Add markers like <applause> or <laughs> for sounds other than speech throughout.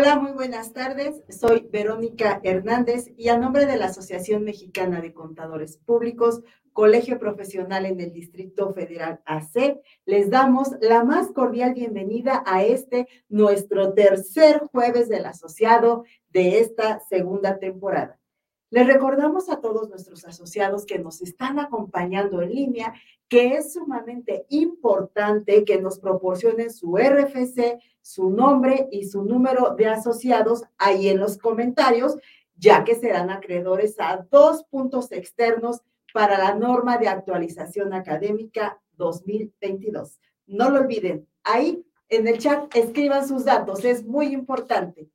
Hola, muy buenas tardes. Soy Verónica Hernández y a nombre de la Asociación Mexicana de Contadores Públicos, Colegio Profesional en el Distrito Federal AC, les damos la más cordial bienvenida a este, nuestro tercer jueves del asociado de esta segunda temporada. Les recordamos a todos nuestros asociados que nos están acompañando en línea que es sumamente importante que nos proporcionen su RFC, su nombre y su número de asociados ahí en los comentarios, ya que serán acreedores a dos puntos externos para la norma de actualización académica 2022. No lo olviden, ahí en el chat escriban sus datos, es muy importante.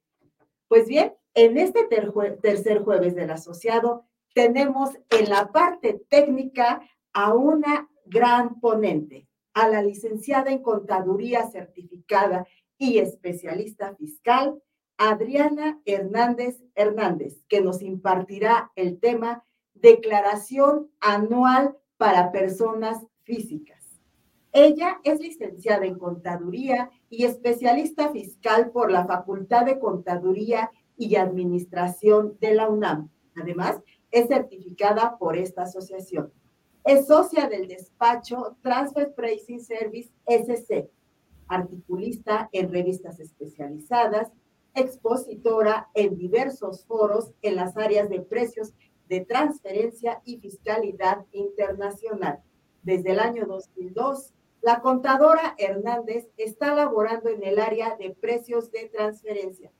Pues bien, en este tercer jueves del asociado tenemos en la parte técnica a una gran ponente, a la licenciada en Contaduría certificada y especialista fiscal, Adriana Hernández Hernández, que nos impartirá el tema Declaración Anual para Personas Físicas. Ella es licenciada en Contaduría y especialista fiscal por la Facultad de Contaduría y Administración de la UNAM. Además, es certificada por esta asociación. Es socia del despacho Transfer Pricing Service SC, articulista en revistas especializadas, expositora en diversos foros en las áreas de precios de transferencia y fiscalidad internacional. Desde el año 2002, la contadora Hernández está laborando en el área de precios de transferencia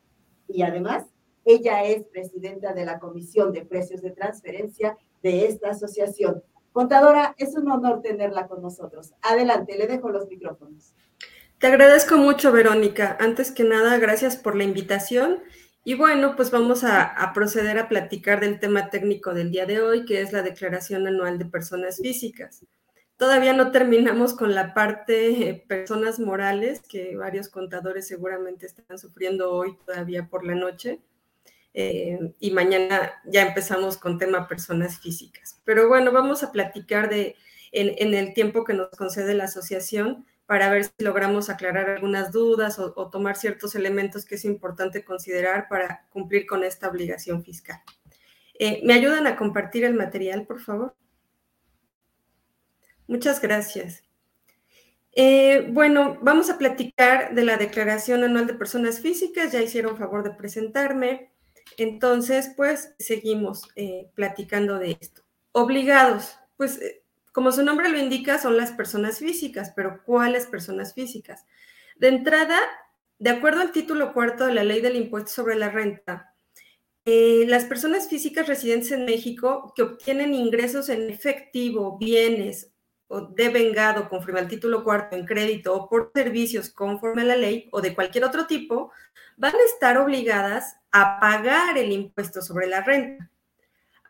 y además ella es presidenta de la Comisión de Precios de Transferencia de esta asociación. Contadora, es un honor tenerla con nosotros. Adelante, le dejo los micrófonos. Te agradezco mucho, Verónica. Antes que nada, gracias por la invitación. Y bueno, pues vamos a, proceder a platicar del tema técnico del día de hoy, que es la Declaración Anual de Personas Físicas. Todavía no terminamos con la parte eh, personas morales, que varios contadores seguramente están sufriendo hoy todavía por la noche. Eh, y mañana ya empezamos con tema personas físicas. Pero bueno, vamos a platicar de, en, el tiempo que nos concede la asociación para ver si logramos aclarar algunas dudas o, tomar ciertos elementos que es importante considerar para cumplir con esta obligación fiscal. Eh, ¿Me ayudan a compartir el material, por favor? Muchas gracias. Eh, bueno, vamos a platicar de la Declaración Anual de Personas Físicas. Ya hicieron favor de presentarme. Entonces, pues seguimos eh, platicando de esto. Obligados, pues como su nombre lo indica, son las personas físicas, pero ¿cuáles personas físicas? De entrada, de acuerdo al título cuarto de la ley del impuesto sobre la renta, eh, las personas físicas residentes en México que obtienen ingresos en efectivo, bienes o de vengado conforme al título cuarto en crédito o por servicios conforme a la ley o de cualquier otro tipo, van a estar obligadas a pagar el impuesto sobre la renta.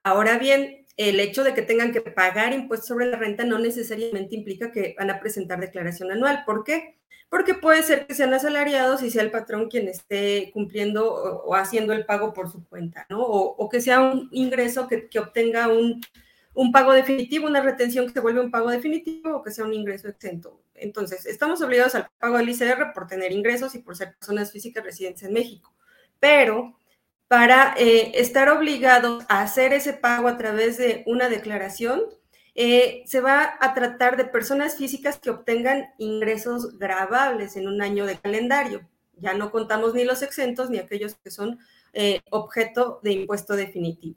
Ahora bien, el hecho de que tengan que pagar impuestos sobre la renta no necesariamente implica que van a presentar declaración anual. ¿Por qué? Porque puede ser que sean asalariados y sea el patrón quien esté cumpliendo o, haciendo el pago por su cuenta, ¿no? O, que sea un ingreso que obtenga un un pago definitivo, una retención que se vuelve un pago definitivo o que sea un ingreso exento. Entonces, estamos obligados al pago del ICR por tener ingresos y por ser personas físicas residentes en México. Pero para eh, estar obligados a hacer ese pago a través de una declaración, eh, se va a tratar de personas físicas que obtengan ingresos grabables en un año de calendario. Ya no contamos ni los exentos ni aquellos que son eh, objeto de impuesto definitivo.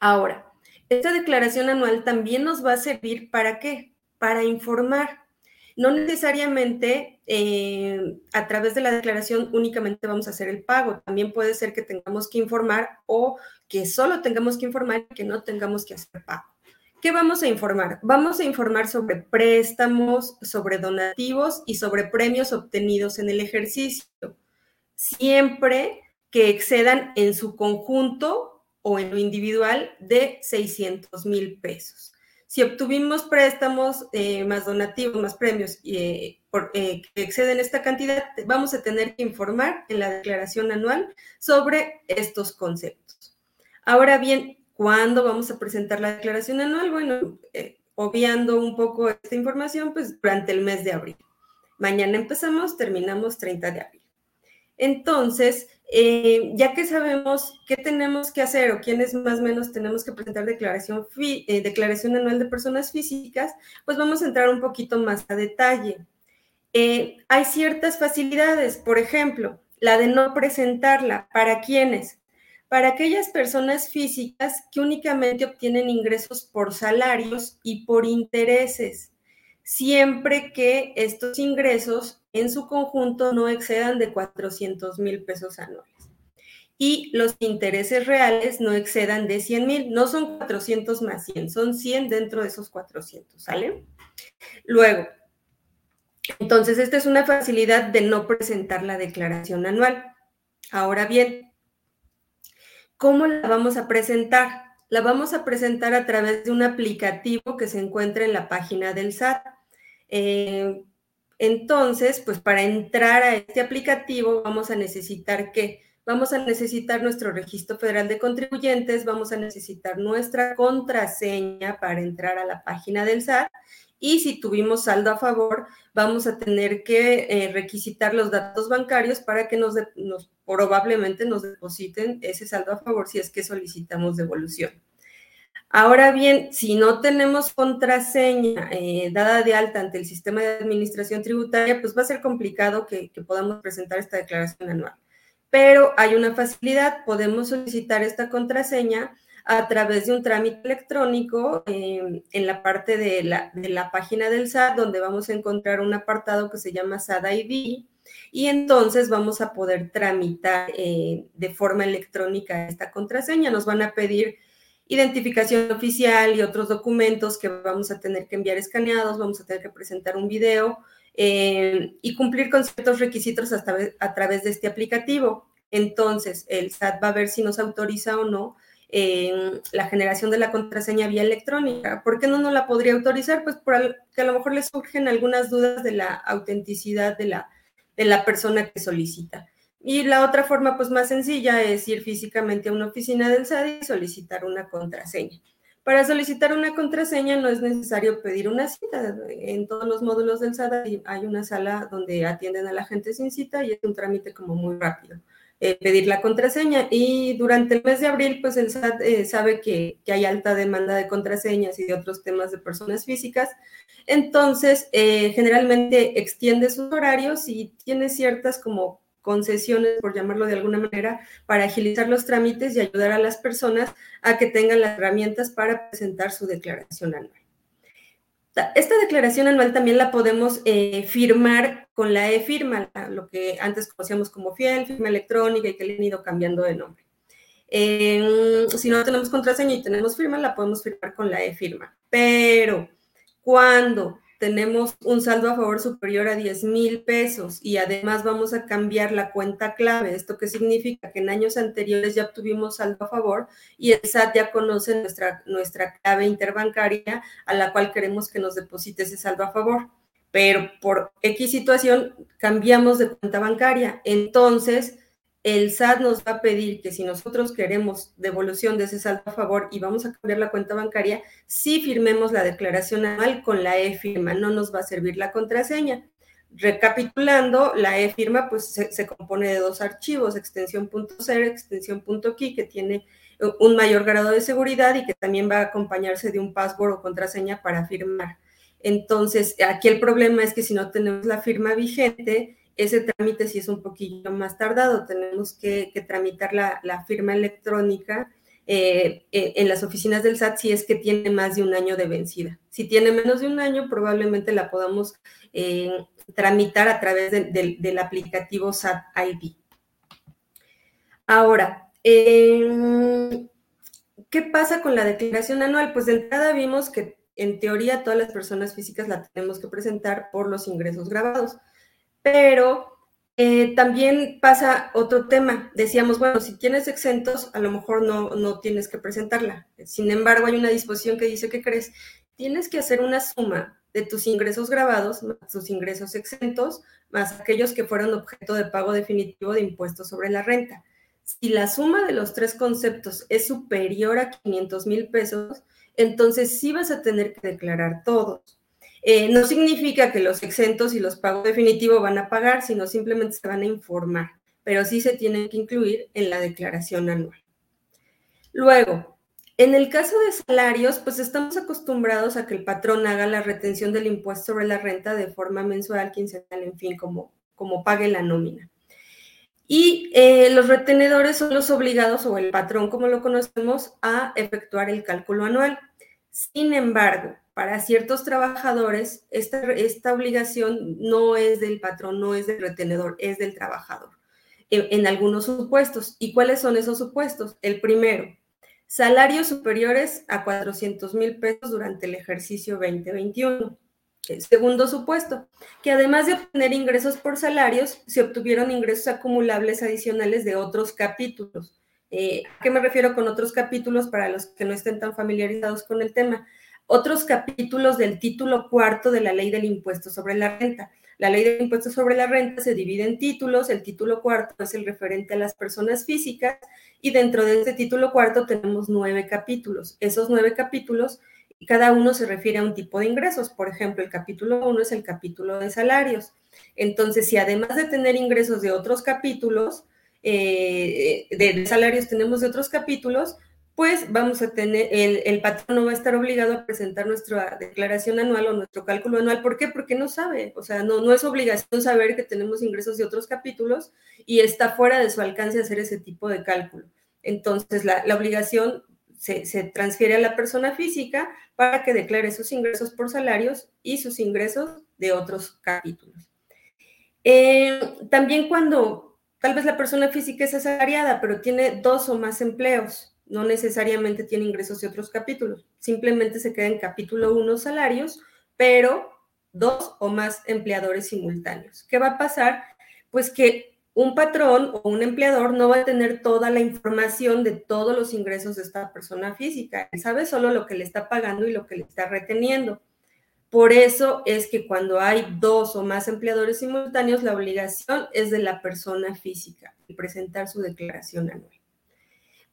Ahora, esta declaración anual también nos va a servir para qué? Para informar. No necesariamente eh, a través de la declaración únicamente vamos a hacer el pago. También puede ser que tengamos que informar o que solo tengamos que informar y que no tengamos que hacer pago. ¿Qué vamos a informar? Vamos a informar sobre préstamos, sobre donativos y sobre premios obtenidos en el ejercicio, siempre que excedan en su conjunto o en lo individual de 600 mil pesos. Si obtuvimos préstamos eh, más donativos, más premios eh, eh, que exceden esta cantidad, vamos a tener que informar en la declaración anual sobre estos conceptos. Ahora bien, ¿cuándo vamos a presentar la declaración anual? Bueno, obviando un poco esta información, pues durante el mes de abril. Mañana empezamos, terminamos 30 de abril. Entonces, eh, ya que sabemos qué tenemos que hacer o quiénes más o menos tenemos que presentar declaración, eh, declaración anual de personas físicas, pues vamos a entrar un poquito más a detalle. Eh, hay ciertas facilidades, por ejemplo, la de no presentarla. ¿Para quiénes? Para aquellas personas físicas que únicamente obtienen ingresos por salarios y por intereses, siempre que estos ingresos en su conjunto no excedan de 400 mil pesos anuales. Y los intereses reales no excedan de 100 mil, no son 400 más 100, son 100 dentro de esos 400, ¿sale? Luego, entonces, esta es una facilidad de no presentar la declaración anual. Ahora bien, ¿cómo la vamos a presentar? La vamos a presentar a través de un aplicativo que se encuentra en la página del SAT. Eh, entonces, pues para entrar a este aplicativo vamos a necesitar que vamos a necesitar nuestro registro federal de contribuyentes, vamos a necesitar nuestra contraseña para entrar a la página del SAT y si tuvimos saldo a favor, vamos a tener que eh, requisitar los datos bancarios para que nos, probablemente nos depositen ese saldo a favor si es que solicitamos devolución. Ahora bien, si no tenemos contraseña eh, dada de alta ante el sistema de administración tributaria, pues va a ser complicado que podamos presentar esta declaración anual. Pero hay una facilidad, podemos solicitar esta contraseña a través de un trámite electrónico em, en la parte de la, de la, página del SAT, donde vamos a encontrar un apartado que se llama SAT ID, y entonces vamos a poder tramitar eh, de forma electrónica esta contraseña. Nos van a pedir identificación oficial y otros documentos que vamos a tener que enviar escaneados, vamos a tener que presentar un video em, y cumplir con ciertos requisitos hasta a través de este aplicativo. Entonces, el SAT va a ver si nos autoriza o no la generación de la contraseña vía electrónica. ¿Por qué no nos la podría autorizar? Pues porque a lo mejor le surgen algunas dudas de la autenticidad de la, de la persona que solicita. Y la otra forma, pues más sencilla, es ir físicamente a una oficina del SAD y solicitar una contraseña. Para solicitar una contraseña no es necesario pedir una cita. En todos los módulos del SAD hay una sala donde atienden a la gente sin cita y es un trámite como muy rápido. Eh, pedir la contraseña. Y durante el mes de abril, pues el SAT eh, sabe que, hay alta demanda de contraseñas y de otros temas de personas físicas. Entonces, eh, generalmente extiende sus horarios y tiene ciertas como concesiones, por llamarlo de alguna manera, para agilizar los trámites y ayudar a las personas a que tengan las herramientas para presentar su declaración anual. Esta declaración anual también la podemos eh, firmar con la e-firma, lo que antes conocíamos como fiel, firma electrónica y que le han ido cambiando de nombre. si no tenemos contraseña y tenemos firma, la podemos firmar con la e-firma. Pero cuando tenemos un saldo a favor superior a 10 mil pesos y además vamos a cambiar la cuenta clave. ¿Esto qué significa? Que en años anteriores ya obtuvimos saldo a favor y el SAT ya conoce nuestra, nuestra clave interbancaria a la cual queremos que nos deposite ese saldo a favor. Pero por X situación cambiamos de cuenta bancaria. Entonces, el SAT nos va a pedir que si nosotros queremos devolución de ese saldo a favor y vamos a cambiar la cuenta bancaria, sí firmemos la declaración anual con la e-firma, no nos va a servir la contraseña. Recapitulando, la e-firma pues se, compone de dos archivos, extensión .0, extensión .key, que tiene un mayor grado de seguridad y que también va a acompañarse de un password o contraseña para firmar. Entonces, aquí el problema es que si no tenemos la firma vigente, ese trámite sí es un poquito más tardado. Tenemos que, tramitar la, firma electrónica eh, eh, en las oficinas del SAT si es que tiene más de un año de vencida. Si tiene menos de un año, probablemente la podamos eh, tramitar a través del aplicativo SAT ID. Ahora, ¿qué pasa con la declaración anual? Pues de entrada vimos que en teoría todas las personas físicas la tenemos que presentar por los ingresos grabados pero eh, también pasa otro tema. Decíamos, bueno, si tienes exentos, a lo mejor no, no tienes que presentarla. Sin embargo, hay una disposición que dice, ¿qué crees? Tienes que hacer una suma de tus ingresos grabados, más tus ingresos exentos, más aquellos que fueron objeto de pago definitivo de impuestos sobre la renta. Si la suma de los tres conceptos es superior a 500 mil pesos, entonces sí vas a tener que declarar todos. Eh, no significa que los exentos y los pagos definitivos van a pagar, sino simplemente se van a informar. pero sí se tienen que incluir en la declaración anual. Luego, en el caso de salarios, pues estamos acostumbrados a que el patrón haga la retención del impuesto sobre la renta de forma mensual, quincenal, en fin, como, como pague la nómina. Y eh, los retenedores son los obligados, o el patrón como lo conocemos, a efectuar el cálculo anual. Sin embargo, para ciertos trabajadores, esta, esta obligación no es del patrón, no es del retenedor, es del trabajador, en, en algunos supuestos. ¿Y cuáles son esos supuestos? El primero, salarios superiores a 400 mil pesos durante el ejercicio 2021. El segundo supuesto, que además de obtener ingresos por salarios, se obtuvieron ingresos acumulables adicionales de otros capítulos. Eh, ¿A qué me refiero con otros capítulos para los que no estén tan familiarizados con el tema? Otros capítulos del título cuarto de la ley del impuesto sobre la renta. La ley del impuesto sobre la renta se divide en títulos, el título cuarto es el referente a las personas físicas y dentro de este título cuarto tenemos nueve capítulos. Esos nueve capítulos, cada uno se refiere a un tipo de ingresos. Por ejemplo, el capítulo uno es el capítulo de salarios. Entonces, si además de tener ingresos de otros capítulos, eh, de salarios tenemos de otros capítulos, pues vamos a tener, el, patrón no va a estar obligado a presentar nuestra declaración anual o nuestro cálculo anual. ¿Por qué? Porque no sabe, o sea, no, no es obligación saber que tenemos ingresos de otros capítulos y está fuera de su alcance hacer ese tipo de cálculo. Entonces, la, obligación se, transfiere a la persona física para que declare sus ingresos por salarios y sus ingresos de otros capítulos. Eh, también cuando tal vez la persona física es asalariada, pero tiene dos o más empleos, no necesariamente tiene ingresos de otros capítulos, simplemente se queda en capítulo 1 salarios, pero dos o más empleadores simultáneos. ¿Qué va a pasar? Pues que un patrón o un empleador no va a tener toda la información de todos los ingresos de esta persona física, él sabe solo lo que le está pagando y lo que le está reteniendo. Por eso es que cuando hay dos o más empleadores simultáneos, la obligación es de la persona física, de presentar su declaración anual.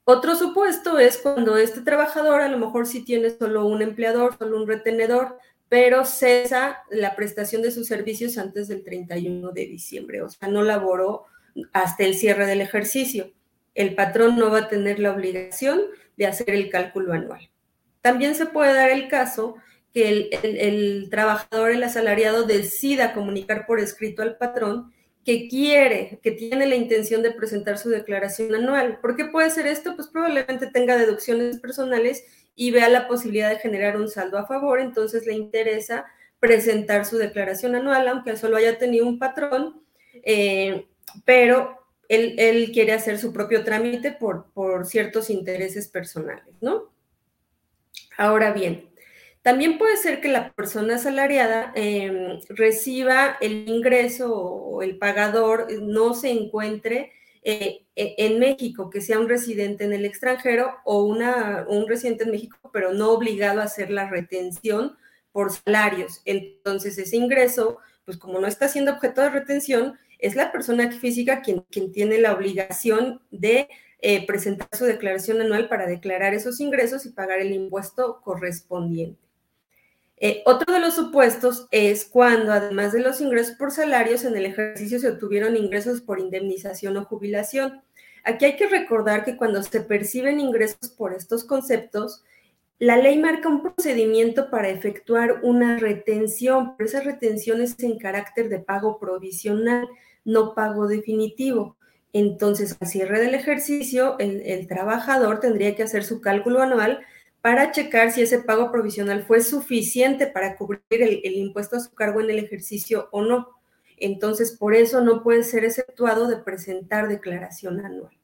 Otro supuesto es cuando este trabajador a lo mejor sí tiene solo un empleador, solo un retenedor, pero cesa la prestación de sus servicios antes del 31 de diciembre, o sea, no laboró hasta el cierre del ejercicio. El patrón no va a tener la obligación de hacer el cálculo anual. También se puede dar el caso que el, trabajador, el asalariado, decida comunicar por escrito al patrón que quiere, que tiene la intención de presentar su declaración anual. ¿Por qué puede ser esto? Pues probablemente tenga deducciones personales y vea la posibilidad de generar un saldo a favor, entonces le interesa presentar su declaración anual, aunque solo haya tenido un patrón, eh, pero él, quiere hacer su propio trámite por, por ciertos intereses personales, ¿no? Ahora bien, también puede ser que la persona asalariada em, reciba el ingreso o el pagador no se encuentre eh, e, en México, que sea un residente en el extranjero o un residente en México, pero no obligado a hacer la retención por salarios. Entonces, ese ingreso, pues como no está siendo objeto de retención, es la persona física quien, quien tiene la obligación de eh, presentar su declaración anual para declarar esos ingresos y pagar el impuesto correspondiente. Eh, otro de los supuestos es cuando, además de los ingresos por salarios, en el ejercicio se obtuvieron ingresos por indemnización o jubilación. Aquí hay que recordar que cuando se perciben ingresos por estos conceptos, la ley marca un procedimiento para efectuar una retención, pero esa retención es en carácter de pago provisional, no pago definitivo. Entonces, al cierre del ejercicio, el trabajador tendría que hacer su cálculo anual para checar si ese pago provisional fue suficiente para cubrir el, impuesto a su cargo en el ejercicio o no. Entonces, por eso no puede ser exceptuado de presentar declaración anual.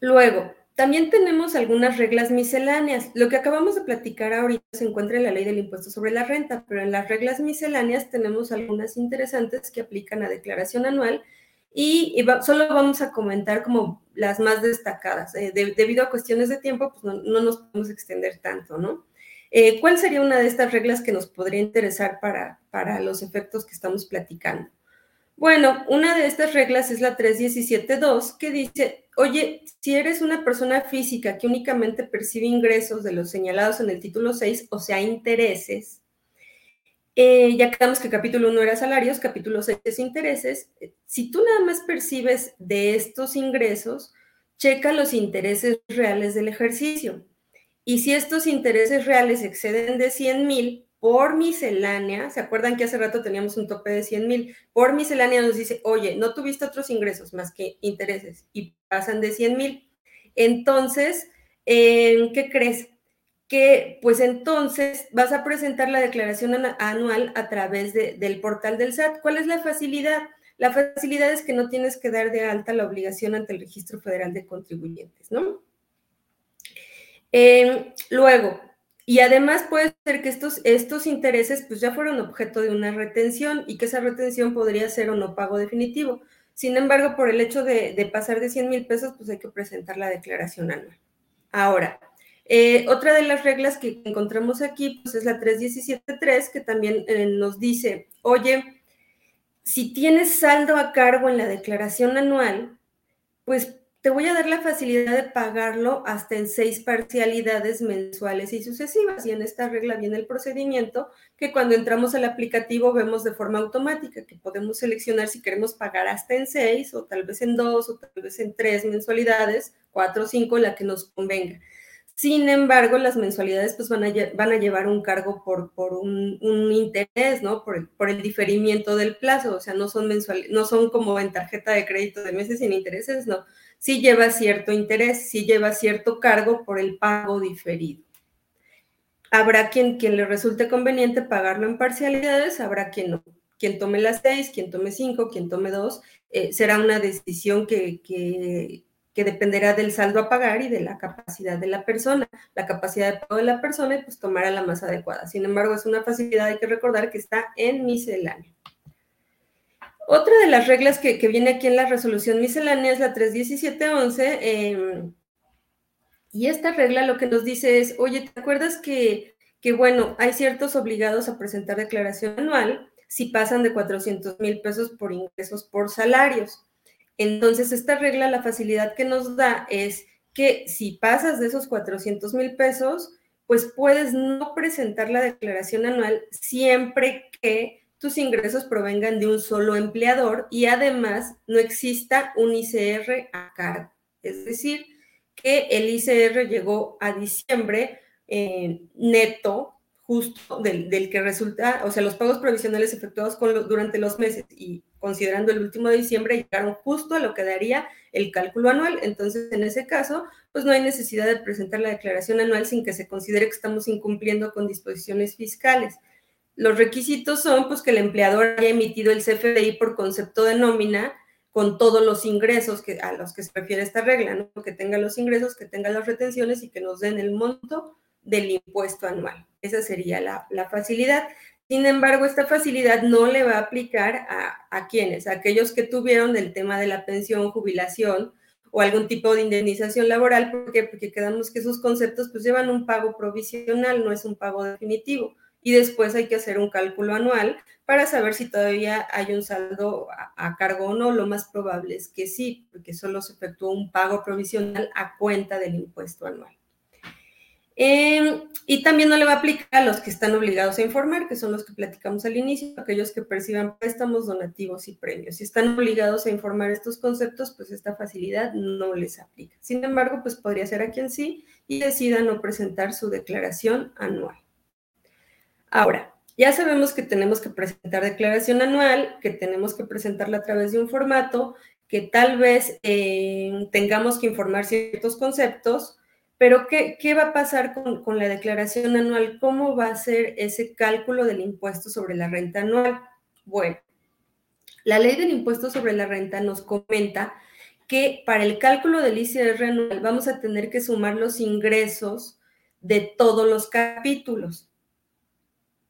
Luego, también tenemos algunas reglas misceláneas. Lo que acabamos de platicar ahorita se encuentra en la ley del impuesto sobre la renta, pero en las reglas misceláneas tenemos algunas interesantes que aplican a declaración anual y, solo vamos a comentar como las más destacadas. Eh, debido a cuestiones de tiempo, pues no, nos podemos extender tanto, ¿no? Eh, ¿Cuál sería una de estas reglas que nos podría interesar para, para los efectos que estamos platicando? Bueno, una de estas reglas es la 317.2, que dice, oye, si eres una persona física que únicamente percibe ingresos de los señalados en el título 6, o sea, intereses, Eh, ya quedamos que capítulo 1 era salarios, capítulo 6 es intereses. Si tú nada más percibes de estos ingresos, checa los intereses reales del ejercicio. Y si estos intereses reales exceden de 100 mil por miscelánea, ¿se acuerdan que hace rato teníamos un tope de 100 mil? Por miscelánea nos dice, oye, no tuviste otros ingresos más que intereses y pasan de 100 mil. Entonces, ¿qué crees? Que pues entonces vas a presentar la declaración anual a través del portal del SAT. ¿Cuál es la facilidad? La facilidad es que no tienes que dar de alta la obligación ante el Registro Federal de Contribuyentes, ¿no? Em, luego, y además puede ser que estos, estos intereses pues ya fueron objeto de una retención y que esa retención podría ser o no pago definitivo. Sin embargo, por el hecho de, pasar de 100 mil pesos, pues hay que presentar la declaración anual. Ahora, eh, otra de las reglas que encontramos aquí pues es la 317.3, que también eh, nos dice, oye, si tienes saldo a cargo en la declaración anual, pues te voy a dar la facilidad de pagarlo hasta en seis parcialidades mensuales y sucesivas. Y en esta regla viene el procedimiento que cuando entramos al aplicativo vemos de forma automática, que podemos seleccionar si queremos pagar hasta en seis o tal vez en dos o tal vez en tres mensualidades, cuatro o cinco, la que nos convenga. Sin embargo, las mensualidades pues van a, llevar un cargo por, por un, interés, ¿no? Por el, diferimiento del plazo, o sea, no son mensuales, no son como en tarjeta de crédito de meses sin intereses, no, sí lleva cierto interés, sí lleva cierto cargo por el pago diferido. Habrá quien, quien le resulte conveniente pagarlo en parcialidades, habrá quien no. Quien tome las seis, quien tome cinco, quien tome dos, eh, será una decisión que, que, que, dependerá del saldo a pagar y de la capacidad de la persona. La capacidad de pago de la persona, pues tomará la más adecuada. Sin embargo, es una facilidad, hay que recordar que está en misceláneo. Otra de las reglas que, viene aquí en la resolución miscelánea es la 31711. Em, y esta regla lo que nos dice es, oye, ¿te acuerdas que, que, bueno, hay ciertos obligados a presentar declaración anual si pasan de 400 mil pesos por ingresos por salarios? Entonces, esta regla, la facilidad que nos da es que si pasas de esos 400 mil pesos, pues puedes no presentar la declaración anual siempre que tus ingresos provengan de un solo empleador y además no exista un ICR a cargo. Es decir, que el ICR llegó a diciembre eh, neto justo del, que resulta, o sea, los pagos provisionales efectuados durante los meses y considerando el último de diciembre llegaron justo a lo que daría el cálculo anual. Entonces, en ese caso, pues no hay necesidad de presentar la declaración anual sin que se considere que estamos incumpliendo con disposiciones fiscales. Los requisitos son pues que el empleador haya emitido el CFDI por concepto de nómina con todos los ingresos que, a los que se refiere esta regla, ¿no? que tenga los ingresos, que tenga las retenciones y que nos den el monto del impuesto anual. Esa sería la, facilidad. Sin embargo, esta facilidad no le va a aplicar a, a quienes, a aquellos que tuvieron el tema de la pensión, jubilación o algún tipo de indemnización laboral. Porque quedamos que esos conceptos pues llevan un pago provisional, no es un pago definitivo y después hay que hacer un cálculo anual para saber si todavía hay un saldo a, cargo o no. Lo más probable es que sí, porque solo se efectuó un pago provisional a cuenta del impuesto anual. Em, y también no le va a aplicar a los que están obligados a informar, que son los que platicamos al inicio, aquellos que perciban préstamos, donativos y premios. Si están obligados a informar estos conceptos, pues esta facilidad no les aplica. Sin embargo, pues podría ser a quien sí y decida no presentar su declaración anual. Ahora, ya sabemos que tenemos que presentar declaración anual, que tenemos que presentarla a través de un formato, que tal vez eh, tengamos que informar ciertos conceptos, pero ¿qué, va a pasar con, con, la declaración anual? ¿Cómo va a ser ese cálculo del impuesto sobre la renta anual? Bueno, la ley del impuesto sobre la renta nos comenta que para el cálculo del ICR anual vamos a tener que sumar los ingresos de todos los capítulos.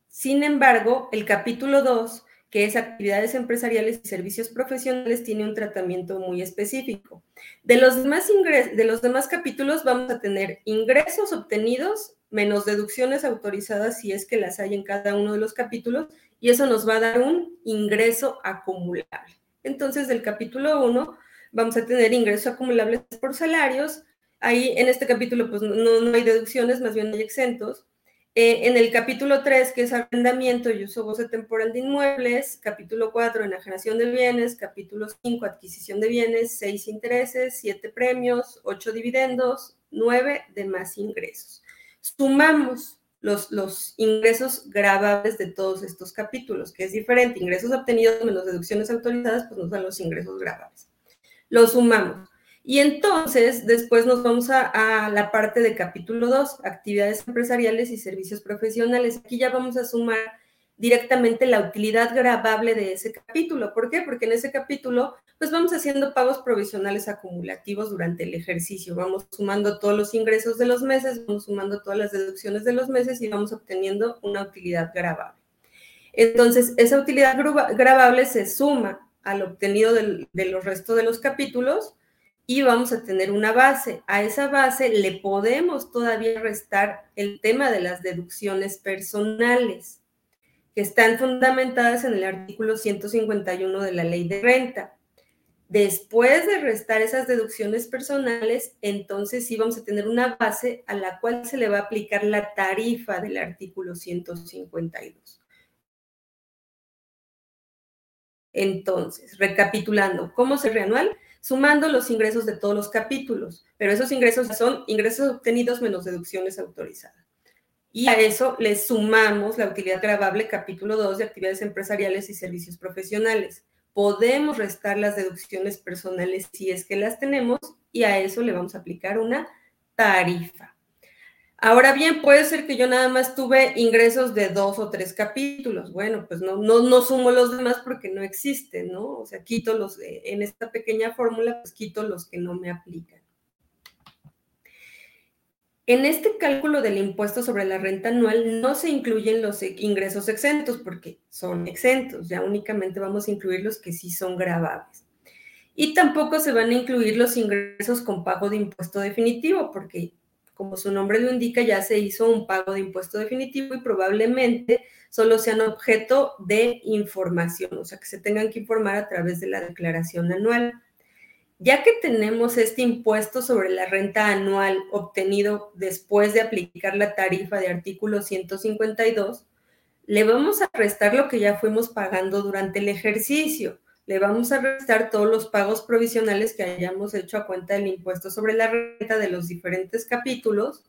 Sin embargo, el capítulo 2, que es actividades empresariales y servicios profesionales, tiene un tratamiento muy específico. De los demás, de los demás capítulos vamos a tener ingresos obtenidos menos deducciones autorizadas si es que las hay en cada uno de los capítulos, y eso nos va a dar un ingreso acumulable. Entonces, del capítulo 1 vamos a tener ingresos acumulables por salarios. Ahí en este capítulo pues no, no hay deducciones, más bien hay exentos Eh, en el capítulo 3, que es arrendamiento y uso goce temporal de inmuebles, capítulo 4, enajenación de bienes, capítulo 5, adquisición de bienes, 6 intereses, 7 premios, 8 dividendos, 9 demás ingresos. Sumamos los, los ingresos grabables de todos estos capítulos, que es diferente. Ingresos obtenidos menos deducciones autorizadas, pues no son los ingresos grabables. Los sumamos. Y entonces, después nos vamos a, la parte de capítulo 2, actividades empresariales y servicios profesionales. Aquí ya vamos a sumar directamente la utilidad grabable de ese capítulo. ¿Por qué? Porque en ese capítulo, pues vamos haciendo pagos provisionales acumulativos durante el ejercicio. Vamos sumando todos los ingresos de los meses, vamos sumando todas las deducciones de los meses y vamos obteniendo una utilidad grabable. Entonces, esa utilidad grabable se suma al obtenido de los restos de los capítulos y vamos a tener una base. A esa base le podemos todavía restar el tema de las deducciones personales, que están fundamentadas en el artículo 151 de la ley de renta. Después de restar esas deducciones personales, entonces sí vamos a tener una base a la cual se le va a aplicar la tarifa del artículo 152. Entonces, recapitulando, ¿cómo se reanual? Sumando los ingresos de todos los capítulos, pero esos ingresos son ingresos obtenidos menos deducciones autorizadas. Y a eso le sumamos la utilidad grabable capítulo 2 de actividades empresariales y servicios profesionales. Podemos restar las deducciones personales si es que las tenemos y a eso le vamos a aplicar una tarifa. Ahora bien, puede ser que yo nada más tuve ingresos de dos o tres capítulos. Bueno, pues no, no, no sumo los demás porque no existen, ¿no? O sea, quito los, en esta pequeña fórmula, pues quito los que no me aplican. En este cálculo del impuesto sobre la renta anual no se incluyen los ingresos exentos porque son exentos, ya únicamente vamos a incluir los que sí son grabables. Y tampoco se van a incluir los ingresos con pago de impuesto definitivo porque como su nombre lo indica, ya se hizo un pago de impuesto definitivo y probablemente solo sean objeto de información, o sea, que se tengan que informar a través de la declaración anual. Ya que tenemos este impuesto sobre la renta anual obtenido después de aplicar la tarifa de artículo 152, le vamos a restar lo que ya fuimos pagando durante el ejercicio le vamos a restar todos los pagos provisionales que hayamos hecho a cuenta del impuesto sobre la renta de los diferentes capítulos.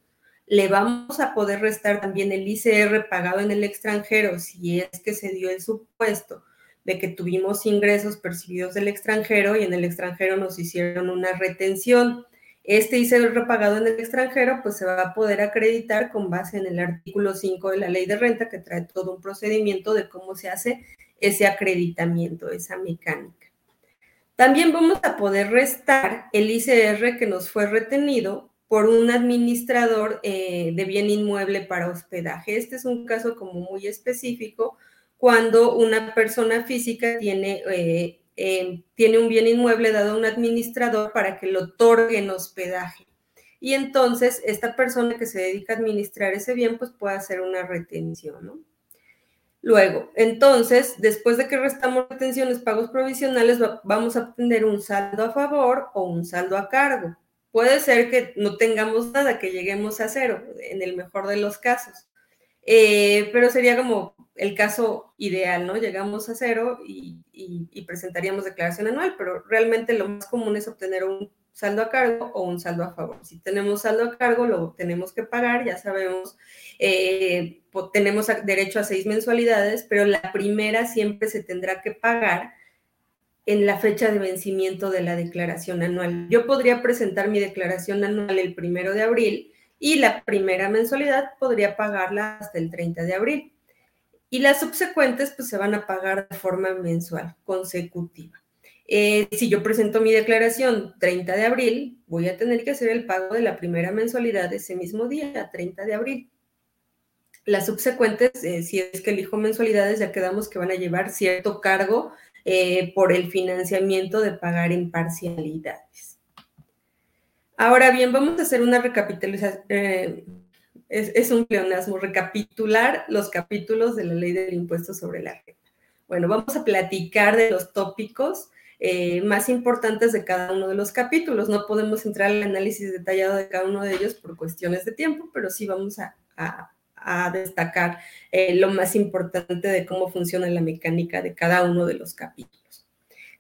Le vamos a poder restar también el ICR pagado en el extranjero si es que se dio el supuesto de que tuvimos ingresos percibidos del extranjero y en el extranjero nos hicieron una retención. Este ICR pagado en el extranjero pues se va a poder acreditar con base en el artículo 5 de la ley de renta que trae todo un procedimiento de cómo se hace ese acreditamiento, esa mecánica. También vamos a poder restar el ICR que nos fue retenido por un administrador eh, de bien inmueble para hospedaje. Este es un caso como muy específico cuando una persona física tiene, eh, tiene un bien inmueble dado a un administrador para que lo otorgue en hospedaje. Y entonces esta persona que se dedica a administrar ese bien, pues puede hacer una retención, ¿no? Luego, entonces, después de que restamos retenciones, pagos provisionales, vamos a obtener un saldo a favor o un saldo a cargo. Puede ser que no tengamos nada, que lleguemos a cero, en el mejor de los casos. Eh, pero sería como el caso ideal, ¿no? Llegamos a cero y, presentaríamos declaración anual, pero realmente lo más común es obtener un saldo a cargo o un saldo a favor. Si tenemos saldo a cargo, lo tenemos que pagar, ya sabemos eh, tenemos derecho a seis mensualidades, pero la primera siempre se tendrá que pagar en la fecha de vencimiento de la declaración anual. Yo podría presentar mi declaración anual el primero de abril y la primera mensualidad podría pagarla hasta el 30 de abril. Y las subsecuentes pues se van a pagar de forma mensual, consecutiva. Eh, si yo presento mi declaración 30 de abril, voy a tener que hacer el pago de la primera mensualidad ese mismo día, 30 de abril. Las subsecuentes, eh, si es que elijo mensualidades, ya quedamos que van a llevar cierto cargo eh, por el financiamiento de pagar en parcialidades. Ahora bien, vamos a hacer una recapitalización. Eh, es, un pleonasmo, recapitular los capítulos de la ley del impuesto sobre la renta. Bueno, vamos a platicar de los tópicos más importantes de cada uno de los capítulos. No podemos entrar al análisis detallado de cada uno de ellos por cuestiones de tiempo, pero sí vamos a, destacar eh, lo más importante de cómo funciona la mecánica de cada uno de los capítulos.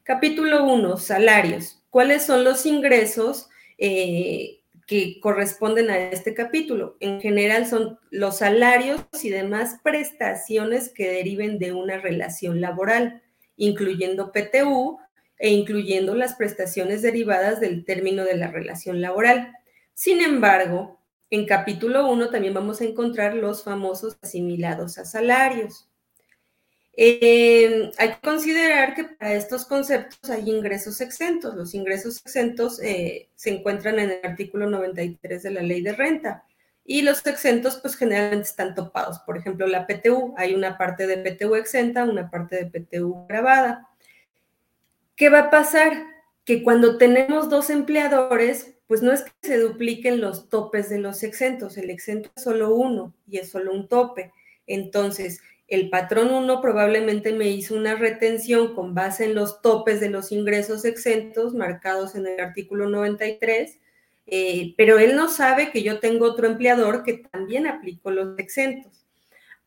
Capítulo 1, salarios. ¿Cuáles son los ingresos eh, que corresponden a este capítulo? En general son los salarios y demás prestaciones que deriven de una relación laboral, incluyendo PTU e incluyendo las prestaciones derivadas del término de la relación laboral. Sin embargo, en capítulo 1 también vamos a encontrar los famosos asimilados a salarios. Eh, hay que considerar que para estos conceptos hay ingresos exentos. Los ingresos exentos eh, se encuentran en el artículo 93 de la ley de renta y los exentos pues generalmente están topados. Por ejemplo, la PTU, hay una parte de PTU exenta, una parte de PTU grabada. ¿Qué va a pasar? Que cuando tenemos dos empleadores, pues no es que se dupliquen los topes de los exentos, el exento es solo uno y es solo un tope. Entonces, el patrón 1 probablemente me hizo una retención con base en los topes de los ingresos exentos marcados en el artículo 93, eh, pero él no sabe que yo tengo otro empleador que también aplicó los exentos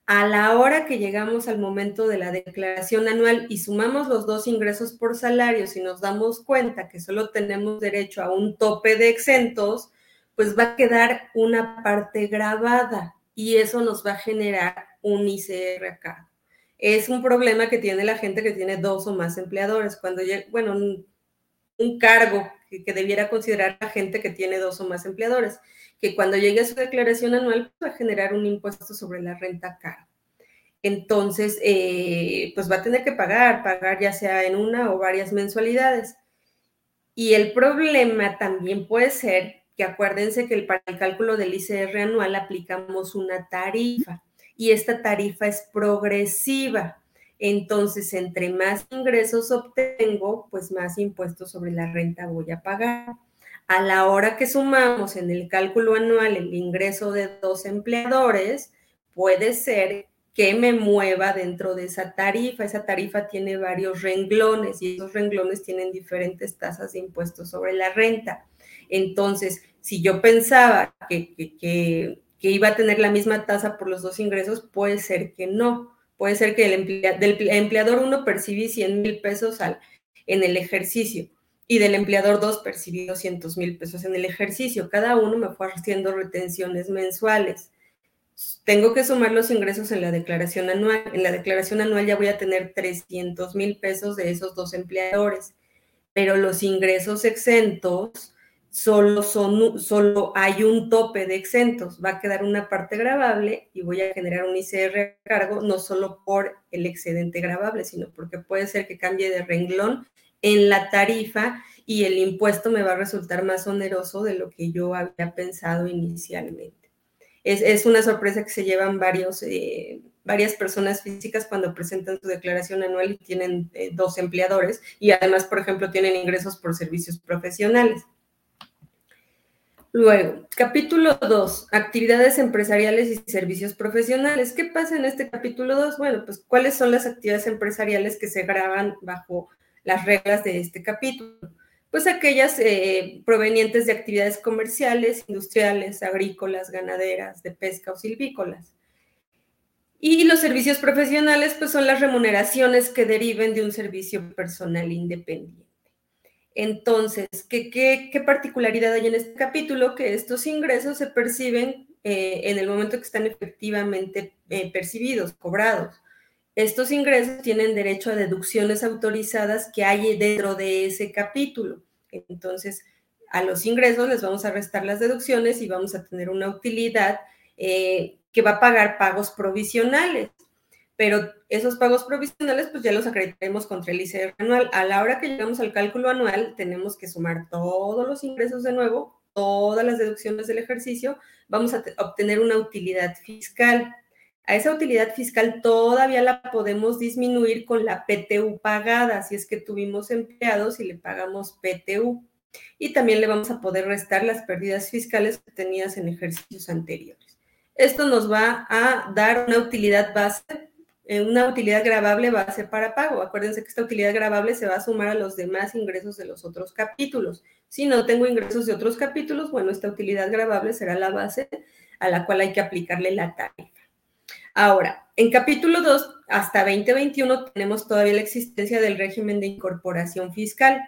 a la hora que llegamos al momento de la declaración anual y sumamos los dos ingresos por salarios y nos damos cuenta que solo tenemos derecho a un tope de exentos, pues va a quedar una parte grabada y eso nos va a generar un ICR acá. Es un problema que tiene la gente que tiene dos o más empleadores. Cuando llega, bueno, un, cargo que, que, debiera considerar la gente que tiene dos o más empleadores que cuando llegue a su declaración anual pues, va a generar un impuesto sobre la renta cara. Entonces, eh, pues va a tener que pagar, pagar ya sea en una o varias mensualidades. Y el problema también puede ser que acuérdense que para el cálculo del ICR anual aplicamos una tarifa y esta tarifa es progresiva. Entonces, entre más ingresos obtengo, pues más impuestos sobre la renta voy a pagar a la hora que sumamos en el cálculo anual el ingreso de dos empleadores, puede ser que me mueva dentro de esa tarifa. Esa tarifa tiene varios renglones y esos renglones tienen diferentes tasas de impuestos sobre la renta. Entonces, si yo pensaba que, iba a tener la misma tasa por los dos ingresos, puede ser que no. Puede ser que el del empleador uno percibí 100 mil pesos al, en el ejercicio y del empleador 2 percibí 200 mil pesos en el ejercicio. Cada uno me fue haciendo retenciones mensuales. Tengo que sumar los ingresos en la declaración anual. En la declaración anual ya voy a tener 300 mil pesos de esos dos empleadores, pero los ingresos exentos solo, son, solo hay un tope de exentos. Va a quedar una parte grabable y voy a generar un ICR cargo no solo por el excedente grabable, sino porque puede ser que cambie de renglón en la tarifa y el impuesto me va a resultar más oneroso de lo que yo había pensado inicialmente. Es, una sorpresa que se llevan varios, eh, varias personas físicas cuando presentan su declaración anual y tienen eh, dos empleadores y además, por ejemplo, tienen ingresos por servicios profesionales. Luego, capítulo 2, actividades empresariales y servicios profesionales. ¿Qué pasa en este capítulo 2? Bueno, pues cuáles son las actividades empresariales que se graban bajo las reglas de este capítulo? Pues aquellas eh, provenientes de actividades comerciales, industriales, agrícolas, ganaderas, de pesca o silvícolas. Y los servicios profesionales, pues son las remuneraciones que deriven de un servicio personal independiente. Entonces, ¿qué, qué, particularidad hay en este capítulo? Que estos ingresos se perciben eh, en el momento que están efectivamente eh, percibidos, cobrados. Estos ingresos tienen derecho a deducciones autorizadas que hay dentro de ese capítulo. Entonces, a los ingresos les vamos a restar las deducciones y vamos a tener una utilidad eh, que va a pagar pagos provisionales. Pero esos pagos provisionales, pues ya los acreditaremos contra el ICR anual. A la hora que llegamos al cálculo anual, tenemos que sumar todos los ingresos de nuevo, todas las deducciones del ejercicio, vamos a obtener una utilidad fiscal a esa utilidad fiscal todavía la podemos disminuir con la PTU pagada, si es que tuvimos empleados y le pagamos PTU. Y también le vamos a poder restar las pérdidas fiscales obtenidas en ejercicios anteriores. Esto nos va a dar una utilidad base, eh, una utilidad grabable base para pago. Acuérdense que esta utilidad grabable se va a sumar a los demás ingresos de los otros capítulos. Si no tengo ingresos de otros capítulos, bueno, esta utilidad grabable será la base a la cual hay que aplicarle la tarifa. Ahora, en capítulo 2, hasta 2021, tenemos todavía la existencia del régimen de incorporación fiscal.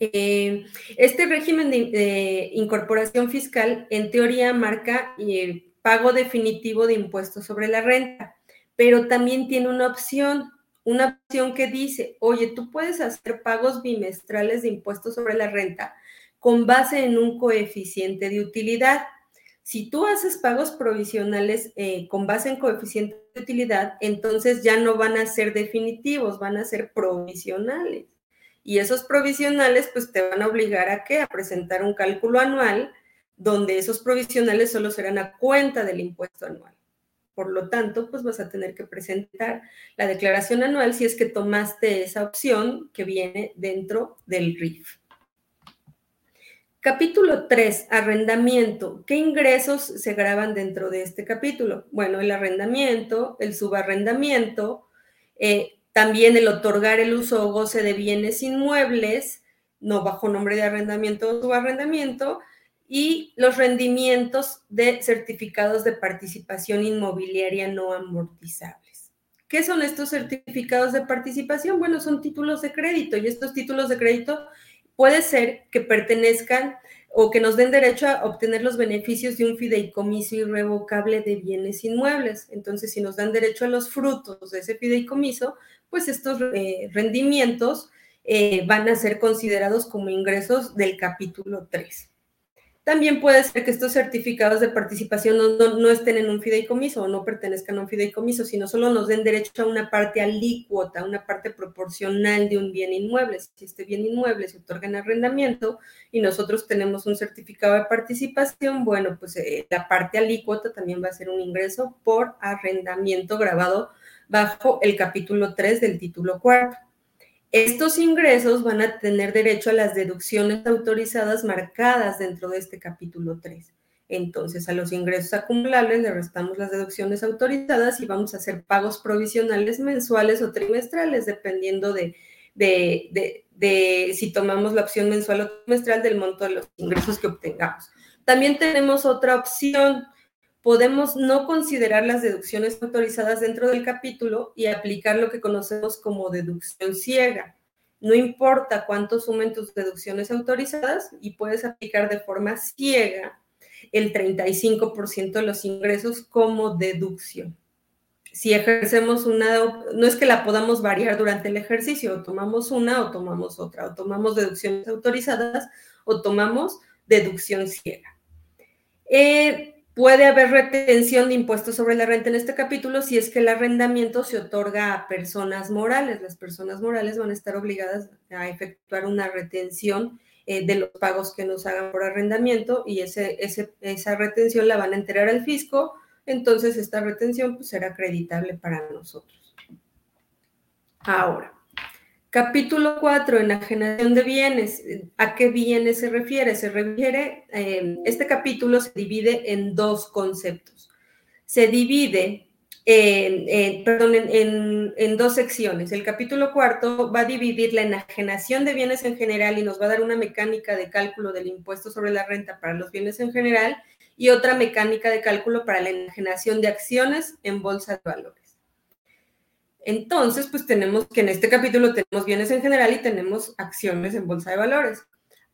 Eh, este régimen de, incorporación fiscal, en teoría, marca el pago definitivo de impuestos sobre la renta, pero también tiene una opción, una opción que dice, oye, tú puedes hacer pagos bimestrales de impuestos sobre la renta con base en un coeficiente de utilidad. Si tú haces pagos provisionales eh, con base en coeficiente de utilidad, entonces ya no van a ser definitivos, van a ser provisionales. Y esos provisionales pues te van a obligar a qué? A presentar un cálculo anual donde esos provisionales solo serán a cuenta del impuesto anual. Por lo tanto, pues vas a tener que presentar la declaración anual si es que tomaste esa opción que viene dentro del RIF. Capítulo 3, arrendamiento. ¿Qué ingresos se graban dentro de este capítulo? Bueno, el arrendamiento, el subarrendamiento, eh, también el otorgar el uso o goce de bienes inmuebles, no bajo nombre de arrendamiento o subarrendamiento, y los rendimientos de certificados de participación inmobiliaria no amortizables. ¿Qué son estos certificados de participación? Bueno, son títulos de crédito y estos títulos de crédito puede ser que pertenezcan o que nos den derecho a obtener los beneficios de un fideicomiso irrevocable de bienes inmuebles. Entonces, si nos dan derecho a los frutos de ese fideicomiso, pues estos eh, rendimientos eh, van a ser considerados como ingresos del capítulo 3. También puede ser que estos certificados de participación no, estén en un fideicomiso o no pertenezcan a un fideicomiso, sino solo nos den derecho a una parte alícuota, una parte proporcional de un bien inmueble. Si este bien inmueble se otorga en arrendamiento y nosotros tenemos un certificado de participación, bueno, pues eh, la parte alícuota también va a ser un ingreso por arrendamiento grabado bajo el capítulo 3 del título cuarto. Estos ingresos van a tener derecho a las deducciones autorizadas marcadas dentro de este capítulo 3. Entonces, a los ingresos acumulables le restamos las deducciones autorizadas y vamos a hacer pagos provisionales mensuales o trimestrales, dependiendo de, de si tomamos la opción mensual o trimestral del monto de los ingresos que obtengamos. También tenemos otra opción podemos no considerar las deducciones autorizadas dentro del capítulo y aplicar lo que conocemos como deducción ciega. No importa cuánto sumen tus deducciones autorizadas y puedes aplicar de forma ciega el 35% de los ingresos como deducción. Si ejercemos una, no es que la podamos variar durante el ejercicio, o tomamos una o tomamos otra, o tomamos deducciones autorizadas o tomamos deducción ciega. Eh, Puede haber retención de impuestos sobre la renta en este capítulo si es que el arrendamiento se otorga a personas morales. Las personas morales van a estar obligadas a efectuar una retención eh, de los pagos que nos hagan por arrendamiento y ese, esa retención la van a enterar al fisco. Entonces, esta retención pues, será acreditable para nosotros. Ahora, Capítulo 4, enajenación de bienes. ¿A qué bienes se refiere? Se refiere, eh, este capítulo se divide en dos conceptos. Se divide, perdón, en, dos secciones. El capítulo cuarto va a dividir la enajenación de bienes en general y nos va a dar una mecánica de cálculo del impuesto sobre la renta para los bienes en general y otra mecánica de cálculo para la enajenación de acciones en bolsa de valores. Entonces, pues tenemos que en este capítulo tenemos bienes en general y tenemos acciones en bolsa de valores.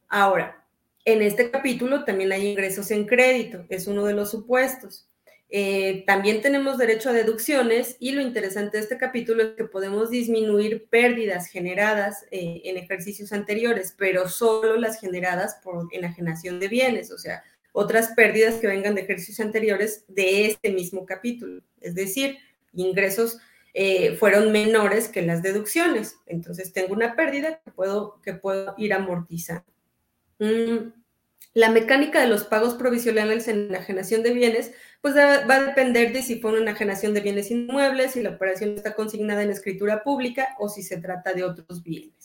Ahora, en este capítulo también hay ingresos en crédito, es uno de los supuestos. Eh, también tenemos derecho a deducciones y lo interesante de este capítulo es que podemos disminuir pérdidas generadas eh, en ejercicios anteriores, pero solo las generadas por enajenación de bienes, o sea, otras pérdidas que vengan de ejercicios anteriores de este mismo capítulo, es decir, ingresos eh, fueron menores que las deducciones. Entonces tengo una pérdida que puedo, que puedo ir amortizando. Mm, la mecánica de los pagos provisionales en enajenación de bienes, pues va a depender de si fue una enajenación de bienes inmuebles, si la operación está consignada en escritura pública o si se trata de otros bienes.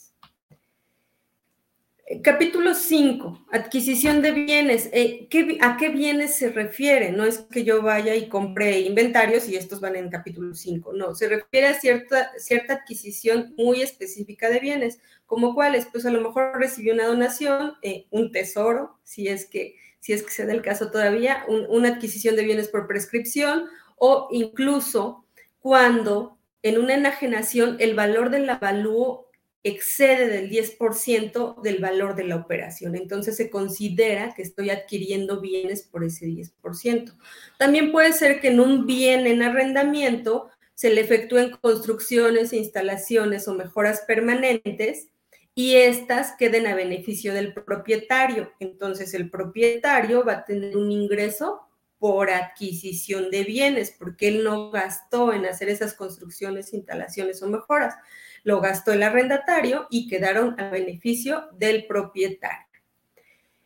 Capítulo 5, adquisición de bienes. Eh, ¿A qué bienes se refiere? No es que yo vaya y compre inventarios y estos van en capítulo 5, no, se refiere a cierta, cierta adquisición muy específica de bienes, como cuáles, pues a lo mejor recibió una donación, eh, un tesoro, si es que, si es que se da el caso todavía, una adquisición de bienes por prescripción o incluso cuando en una enajenación el valor del avalúo excede del 10% del valor de la operación. Entonces se considera que estoy adquiriendo bienes por ese 10%. También puede ser que en un bien en arrendamiento se le efectúen construcciones, instalaciones o mejoras permanentes y estas queden a beneficio del propietario. Entonces el propietario va a tener un ingreso por adquisición de bienes, porque él no gastó en hacer esas construcciones, instalaciones o mejoras, lo gastó el arrendatario y quedaron a beneficio del propietario.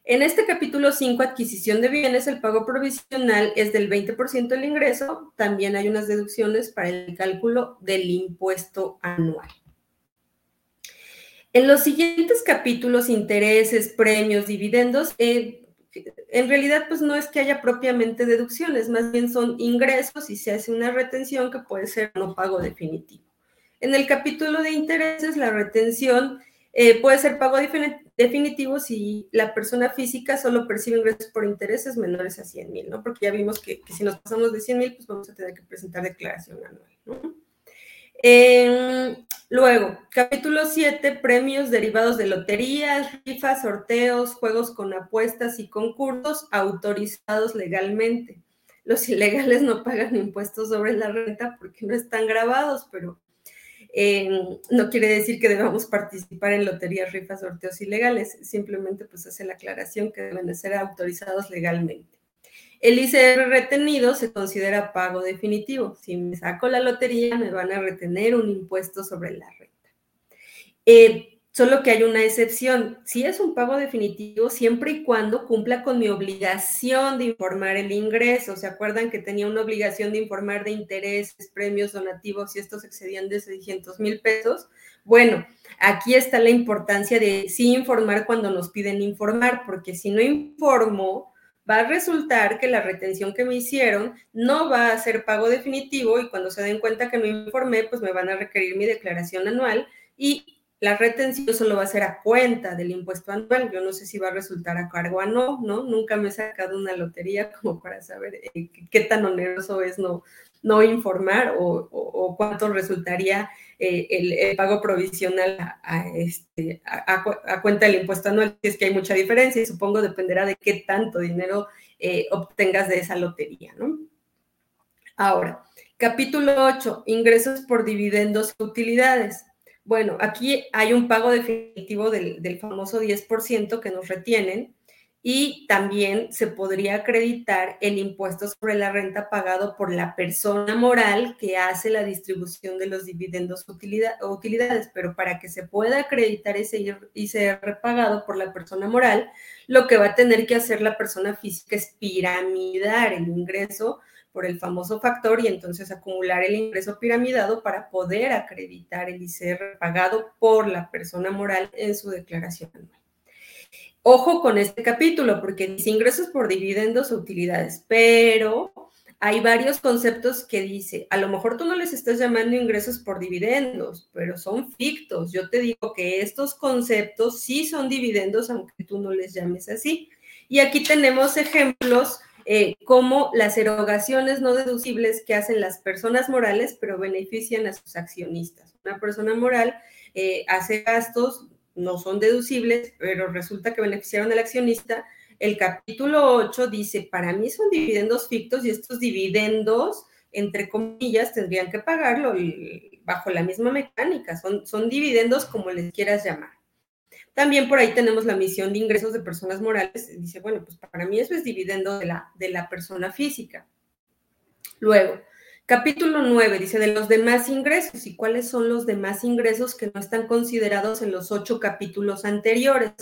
En este capítulo 5, adquisición de bienes, el pago provisional es del 20% del ingreso. También hay unas deducciones para el cálculo del impuesto anual. En los siguientes capítulos, intereses, premios, dividendos, eh, en realidad pues no es que haya propiamente deducciones, más bien son ingresos y se hace una retención que puede ser no pago definitivo. En el capítulo de intereses, la retención eh, puede ser pago definitivo si la persona física solo percibe ingresos por intereses menores a 100 mil, ¿no? Porque ya vimos que, si nos pasamos de 100 mil, pues vamos a tener que presentar declaración anual, ¿no? Em, luego, capítulo 7, premios derivados de loterías, rifas, sorteos, juegos con apuestas y concursos autorizados legalmente. Los ilegales no pagan impuestos sobre la renta porque no están grabados, pero no quiere decir que debamos participar en loterías, rifas, sorteos ilegales, simplemente pues hace la aclaración que deben de ser autorizados legalmente. El ICR retenido se considera pago definitivo. Si me saco la lotería, me van a retener un impuesto sobre la renta. Eh, Solo que hay una excepción. Si es un pago definitivo, siempre y cuando cumpla con mi obligación de informar el ingreso. ¿Se acuerdan que tenía una obligación de informar de intereses, premios, donativos y estos excedían de 600 mil pesos? Bueno, aquí está la importancia de sí informar cuando nos piden informar, porque si no informo, va a resultar que la retención que me hicieron no va a ser pago definitivo y cuando se den cuenta que no informé, pues me van a requerir mi declaración anual y la retención solo va a ser a cuenta del impuesto anual. Yo no sé si va a resultar a cargo o no, ¿no? Nunca me he sacado una lotería <laughs> como para saber eh, qué tan oneroso es no, no informar o, cuánto resultaría eh, el, pago provisional a, este, a, cuenta del impuesto anual. Si es que hay mucha diferencia y supongo dependerá de qué tanto dinero eh, obtengas de esa lotería, ¿no? Ahora, capítulo 8, ingresos por dividendos y utilidades. Bueno, aquí hay un pago definitivo del, famoso 10% que nos retienen y también se podría acreditar el impuesto sobre la renta pagado por la persona moral que hace la distribución de los dividendos o utilidades, pero para que se pueda acreditar ese ICR pagado por la persona moral, lo que va a tener que hacer la persona física es piramidar el ingreso por el famoso factor y entonces acumular el ingreso piramidado para poder acreditar el ICR pagado por la persona moral en su declaración anual. Ojo con este capítulo porque dice ingresos por dividendos o utilidades, pero hay varios conceptos que dice, a lo mejor tú no les estás llamando ingresos por dividendos, pero son fictos. Yo te digo que estos conceptos sí son dividendos, aunque tú no les llames así. Y aquí tenemos ejemplos eh, como las erogaciones no deducibles que hacen las personas morales, pero benefician a sus accionistas. Una persona moral eh, hace gastos, no son deducibles, pero resulta que beneficiaron al accionista. El capítulo 8 dice, para mí son dividendos fictos y estos dividendos, entre comillas, tendrían que pagarlo bajo la misma mecánica, son, son dividendos como les quieras llamar. También por ahí tenemos la misión de ingresos de personas morales. Dice, bueno, pues para mí eso es dividendo de la, de la persona física. Luego, capítulo 9 dice de los demás ingresos. ¿Y cuáles son los demás ingresos que no están considerados en los ocho capítulos anteriores?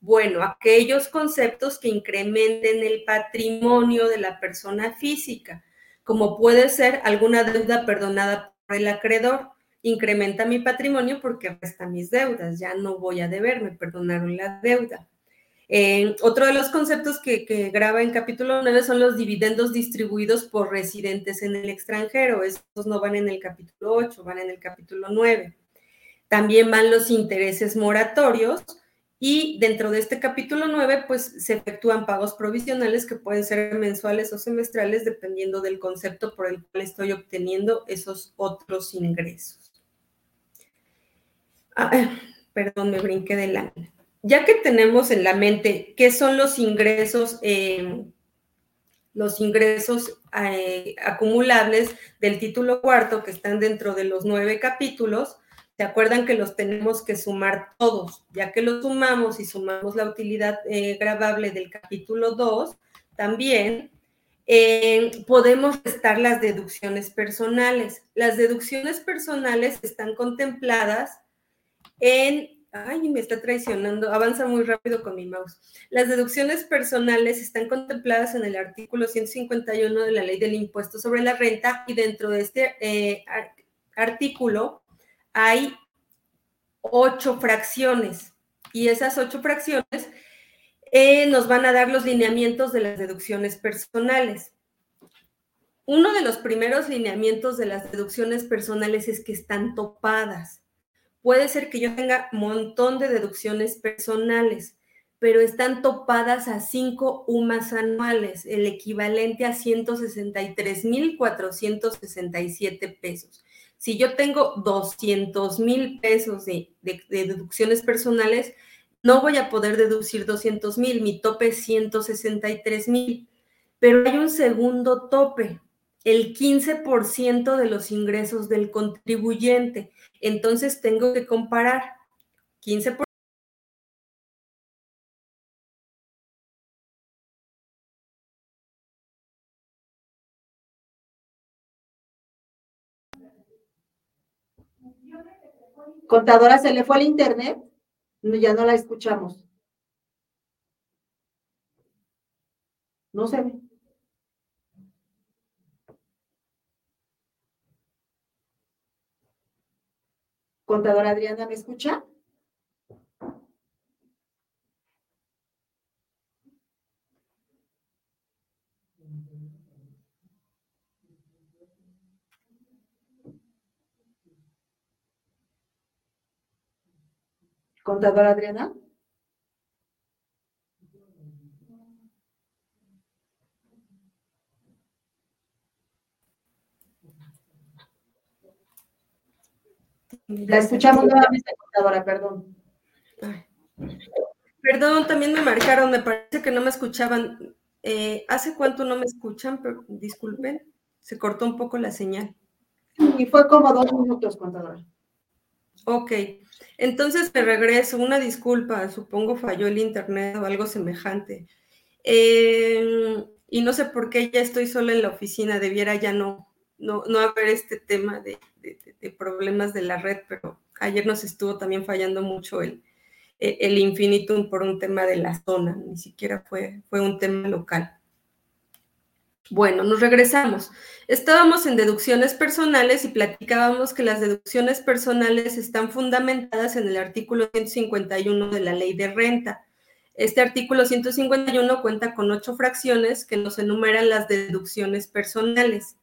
Bueno, aquellos conceptos que incrementen el patrimonio de la persona física, como puede ser alguna deuda perdonada por el acreedor incrementa mi patrimonio porque resta mis deudas, ya no voy a deber, me perdonaron la deuda. otro de los conceptos que, que, graba en capítulo 9 son los dividendos distribuidos por residentes en el extranjero. Estos no van en el capítulo 8, van en el capítulo 9. También van los intereses moratorios Y dentro de este capítulo 9, pues se efectúan pagos provisionales que pueden ser mensuales o semestrales dependiendo del concepto por el cual estoy obteniendo esos otros ingresos. Ah, perdón, me brinqué de la... Ya que tenemos en la mente qué son los ingresos, eh, los ingresos eh, acumulables del título cuarto que están dentro de los nueve capítulos, ¿Se acuerdan que los tenemos que sumar todos? Ya que los sumamos y sumamos la utilidad eh, grabable del capítulo 2, también eh, podemos restar las deducciones personales. Las deducciones personales están contempladas en... Ay, me está traicionando, avanza muy rápido con mi mouse. Las deducciones personales están contempladas en el artículo 151 de la ley del impuesto sobre la renta y dentro de este eh, artículo hay ocho fracciones y esas ocho fracciones eh, nos van a dar los lineamientos de las deducciones personales. Uno de los primeros lineamientos de las deducciones personales es que están topadas. Puede ser que yo tenga un montón de deducciones personales, pero están topadas a cinco UMAS anuales, el equivalente a 163.467 pesos. Si yo tengo 200 mil pesos de, deducciones personales, no voy a poder deducir 200 mil, mi tope es 163 mil. Pero hay un segundo tope, el 15% de los ingresos del contribuyente. Entonces tengo que comparar 15%. Contadora, ¿se le fue al internet? ya no la escuchamos. No se ve. Contadora Adriana, ¿me escucha? Contadora Adriana. La escuchamos nuevamente, contadora, perdón. Perdón, también me marcaron, me parece que no me escuchaban. Eh, ¿Hace cuánto no me escuchan? disculpen, se cortó un poco la señal. Y fue como dos minutos, contadora. Ok, entonces me regreso. Una disculpa, supongo falló el internet o algo semejante. Em, y no sé por qué ya estoy sola en la oficina, debiera ya no, no, haber este tema de, problemas de la red, pero ayer nos estuvo también fallando mucho el, e, el infinitum por un tema de la zona, ni siquiera fue, fue un tema local. Bueno, nos regresamos. Estábamos en deducciones personales y platicábamos que las deducciones personales están fundamentadas en el artículo 151 de la ley de renta. Este artículo 151 cuenta con ocho fracciones que nos enumeran las deducciones personales.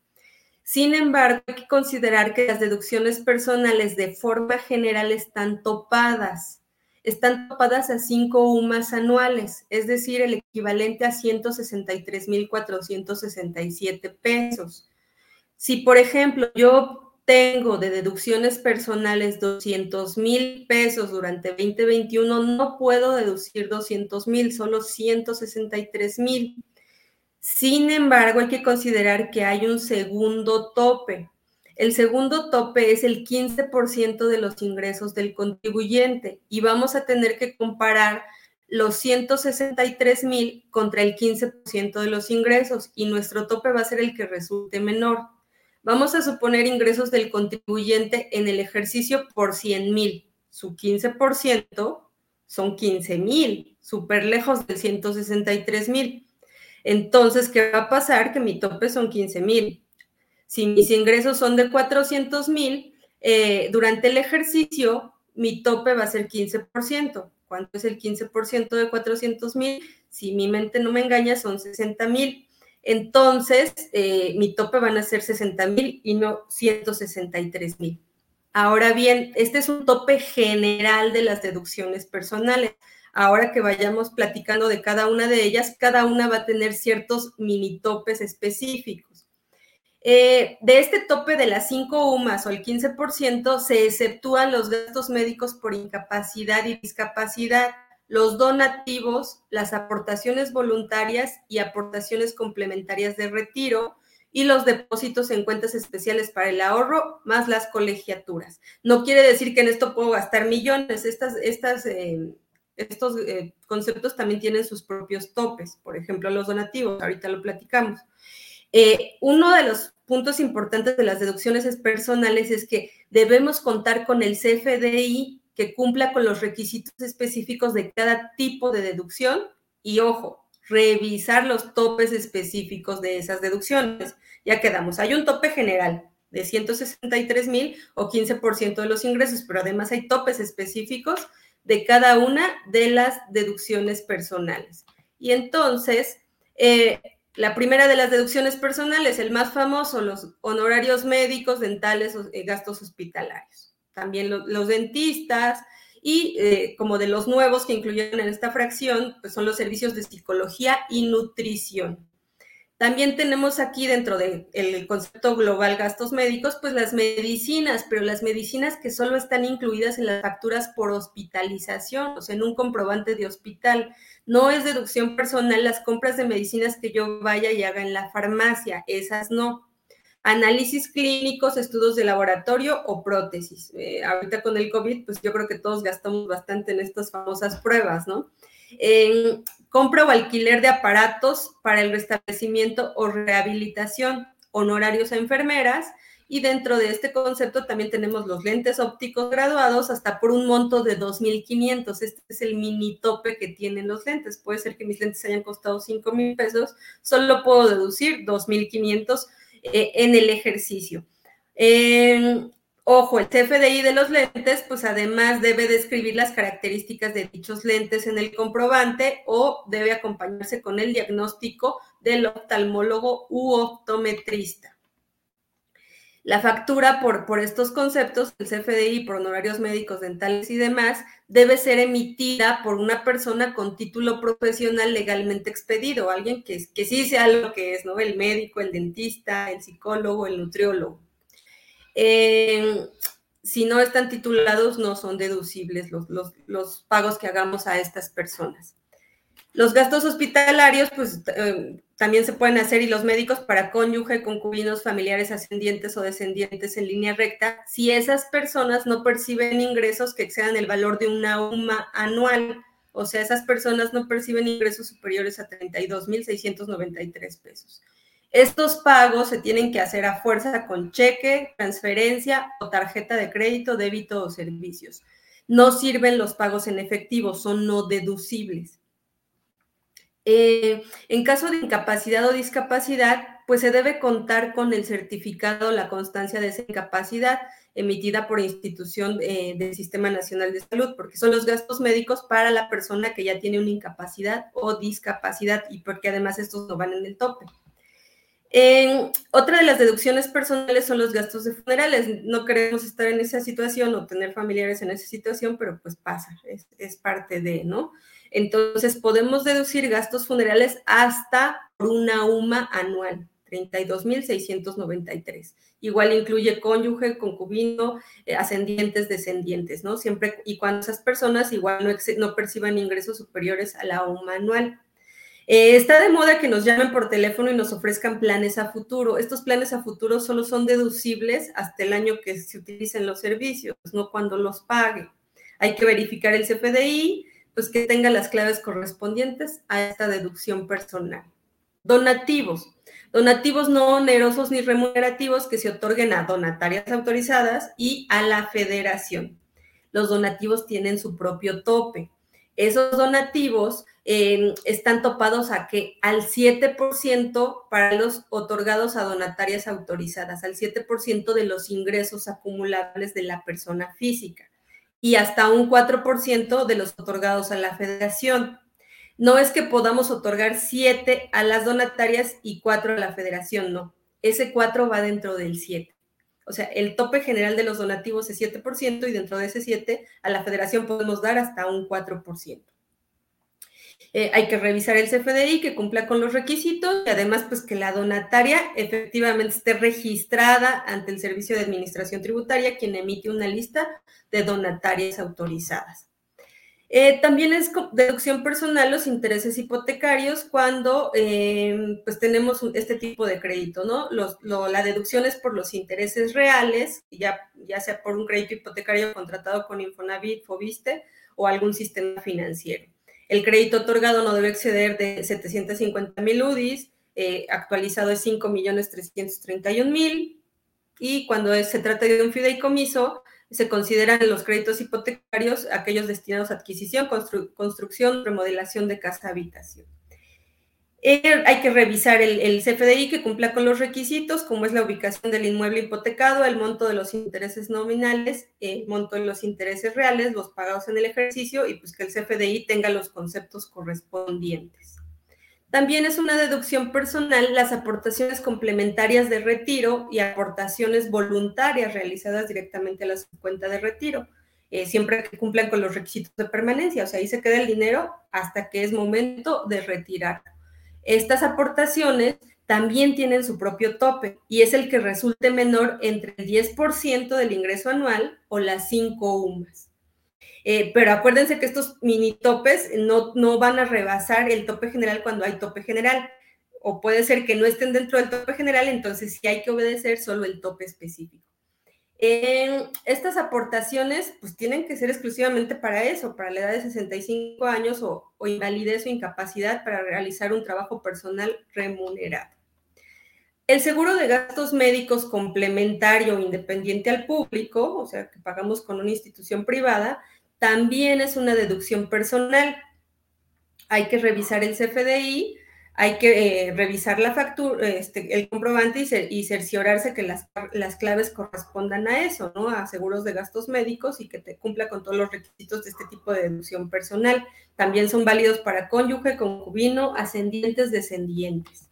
Sin embargo, hay que considerar que las deducciones personales de forma general están topadas están topadas a cinco UMAS anuales, es decir, el equivalente a 163.467 pesos. Si, por ejemplo, yo tengo de deducciones personales 200 mil pesos durante 2021, no puedo deducir 200 mil, solo 163 mil. Sin embargo, hay que considerar que hay un segundo tope. El segundo tope es el 15% de los ingresos del contribuyente y vamos a tener que comparar los 163 mil contra el 15% de los ingresos y nuestro tope va a ser el que resulte menor. Vamos a suponer ingresos del contribuyente en el ejercicio por 100 mil. Su 15% son 15 mil, súper lejos del 163 mil. Entonces, ¿qué va a pasar? Que mi tope son 15 mil si mis ingresos son de 400 mil, eh, durante el ejercicio mi tope va a ser 15%. ¿Cuánto es el 15% de 400 mil? Si mi mente no me engaña, son 60 mil. Entonces, eh, mi tope van a ser 60 mil y no 163 mil. Ahora bien, este es un tope general de las deducciones personales. Ahora que vayamos platicando de cada una de ellas, cada una va a tener ciertos mini topes específicos. Eh, de este tope de las 5 UMAS o el 15%, se exceptúan los gastos médicos por incapacidad y discapacidad, los donativos, las aportaciones voluntarias y aportaciones complementarias de retiro, y los depósitos en cuentas especiales para el ahorro, más las colegiaturas. No quiere decir que en esto puedo gastar millones. Estas, estas, eh, estos eh, conceptos también tienen sus propios topes. Por ejemplo, los donativos, ahorita lo platicamos. Eh, uno de los puntos importantes de las deducciones personales es que debemos contar con el CFDI que cumpla con los requisitos específicos de cada tipo de deducción y ojo, revisar los topes específicos de esas deducciones. Ya quedamos, hay un tope general de 163 mil o 15% de los ingresos, pero además hay topes específicos de cada una de las deducciones personales. Y entonces, eh, la primera de las deducciones personales, el más famoso, los honorarios médicos, dentales, eh, gastos hospitalarios. También los dentistas, y eh, como de los nuevos que incluyeron en esta fracción, pues son los servicios de psicología y nutrición. También tenemos aquí dentro del concepto global gastos médicos, pues las medicinas, pero las medicinas que solo están incluidas en las facturas por hospitalización, o sea, en un comprobante de hospital. No es deducción personal las compras de medicinas que yo vaya y haga en la farmacia, esas no análisis clínicos, estudios de laboratorio o prótesis. Eh, ahorita con el COVID, pues yo creo que todos gastamos bastante en estas famosas pruebas, ¿no? Compra o alquiler de aparatos para el restablecimiento o rehabilitación, honorarios a enfermeras, y dentro de este concepto también tenemos los lentes ópticos graduados hasta por un monto de 2.500. Este es el mini tope que tienen los lentes. Puede ser que mis lentes hayan costado 5 mil pesos, solo puedo deducir 2.500 eh, en el ejercicio. Ojo, el CFDI de los lentes, pues además debe describir las características de dichos lentes en el comprobante o debe acompañarse con el diagnóstico del oftalmólogo u optometrista. La factura por, por estos conceptos, el CFDI por honorarios médicos, dentales y demás, debe ser emitida por una persona con título profesional legalmente expedido, alguien que, que sí sea lo que es, ¿no? El médico, el dentista, el psicólogo, el nutriólogo. Eh, si no están titulados, no son deducibles los, los pagos que hagamos a estas personas. Los gastos hospitalarios, pues eh, también se pueden hacer y los médicos para cónyuge, concubinos, familiares ascendientes o descendientes en línea recta, si esas personas no perciben ingresos que excedan el valor de una UMA anual. O sea, esas personas no perciben ingresos superiores a 32.693 pesos. Estos pagos se tienen que hacer a fuerza con cheque, transferencia o tarjeta de crédito, débito o servicios. No sirven los pagos en efectivo, son no deducibles. Eh, en caso de incapacidad o discapacidad, pues se debe contar con el certificado, la constancia de esa incapacidad emitida por institución eh, del Sistema Nacional de Salud, porque son los gastos médicos para la persona que ya tiene una incapacidad o discapacidad y porque además estos no van en el tope. Otra de las deducciones personales son los gastos de funerales. No queremos estar en esa situación o tener familiares en esa situación, pero pues pasa, es, parte de, ¿no? Entonces, podemos deducir gastos funerales hasta por una UMA anual, 32.693. Igual incluye cónyuge, concubino, eh, ascendientes, descendientes, ¿no? Siempre y cuando esas personas igual no, no perciban ingresos superiores a la UMA anual. Eh, está de moda que nos llamen por teléfono y nos ofrezcan planes a futuro. Estos planes a futuro solo son deducibles hasta el año que se utilicen los servicios, no cuando los pague. Hay que verificar el CFDI, pues que tenga las claves correspondientes a esta deducción personal. Donativos. Donativos no onerosos ni remunerativos que se otorguen a donatarias autorizadas y a la federación. Los donativos tienen su propio tope. Esos donativos em, están topados a que al 7% para los otorgados a donatarias autorizadas, al 7% de los ingresos acumulables de la persona física y hasta un 4% de los otorgados a la federación. No es que podamos otorgar 7 a las donatarias y 4 a la federación, no. Ese 4 va dentro del 7. O sea, el tope general de los donativos es 7% y dentro de ese 7 a la federación podemos dar hasta un 4%. Eh, hay que revisar el CFDI que cumpla con los requisitos y además pues que la donataria efectivamente esté registrada ante el Servicio de Administración Tributaria, quien emite una lista de donatarias autorizadas. Eh, también es deducción personal los intereses hipotecarios cuando eh, pues tenemos este tipo de crédito, ¿no? la deducción es por los intereses reales, ya, ya sea por un crédito hipotecario contratado con Infonavit, Fobiste o algún sistema financiero. El crédito otorgado no debe exceder de 750 mil UDIs, eh, actualizado es 5 millones 331 mil, y cuando se trata de un fideicomiso, se consideran los créditos hipotecarios aquellos destinados a adquisición, construcción, remodelación de casa habitación. Eh, hay que revisar el, el, CFDI que cumpla con los requisitos, como es la ubicación del inmueble hipotecado, el monto de los intereses nominales, el monto de los intereses reales, los pagados en el ejercicio y pues que el CFDI tenga los conceptos correspondientes. También es una deducción personal las aportaciones complementarias de retiro y aportaciones voluntarias realizadas directamente a la cuenta de retiro, eh, siempre que cumplan con los requisitos de permanencia. O sea, ahí se queda el dinero hasta que es momento de retirar. Estas aportaciones también tienen su propio tope y es el que resulte menor entre el 10% del ingreso anual o las 5 UMAS. Eh, pero acuérdense que estos mini topes no, no van a rebasar el tope general cuando hay tope general. O puede ser que no estén dentro del tope general, entonces sí hay que obedecer solo el tope específico. estas aportaciones pues tienen que ser exclusivamente para eso, para la edad de 65 años o, o invalidez o incapacidad para realizar un trabajo personal remunerado. El seguro de gastos médicos complementario independiente al público, o sea, que pagamos con una institución privada, también es una deducción personal. Hay que revisar el CFDI, hay que eh, revisar la factura, este, el comprobante y, cerciorarse que las, las, claves correspondan a eso, ¿no? A seguros de gastos médicos y que te cumpla con todos los requisitos de este tipo de deducción personal. También son válidos para cónyuge, concubino, ascendientes, descendientes.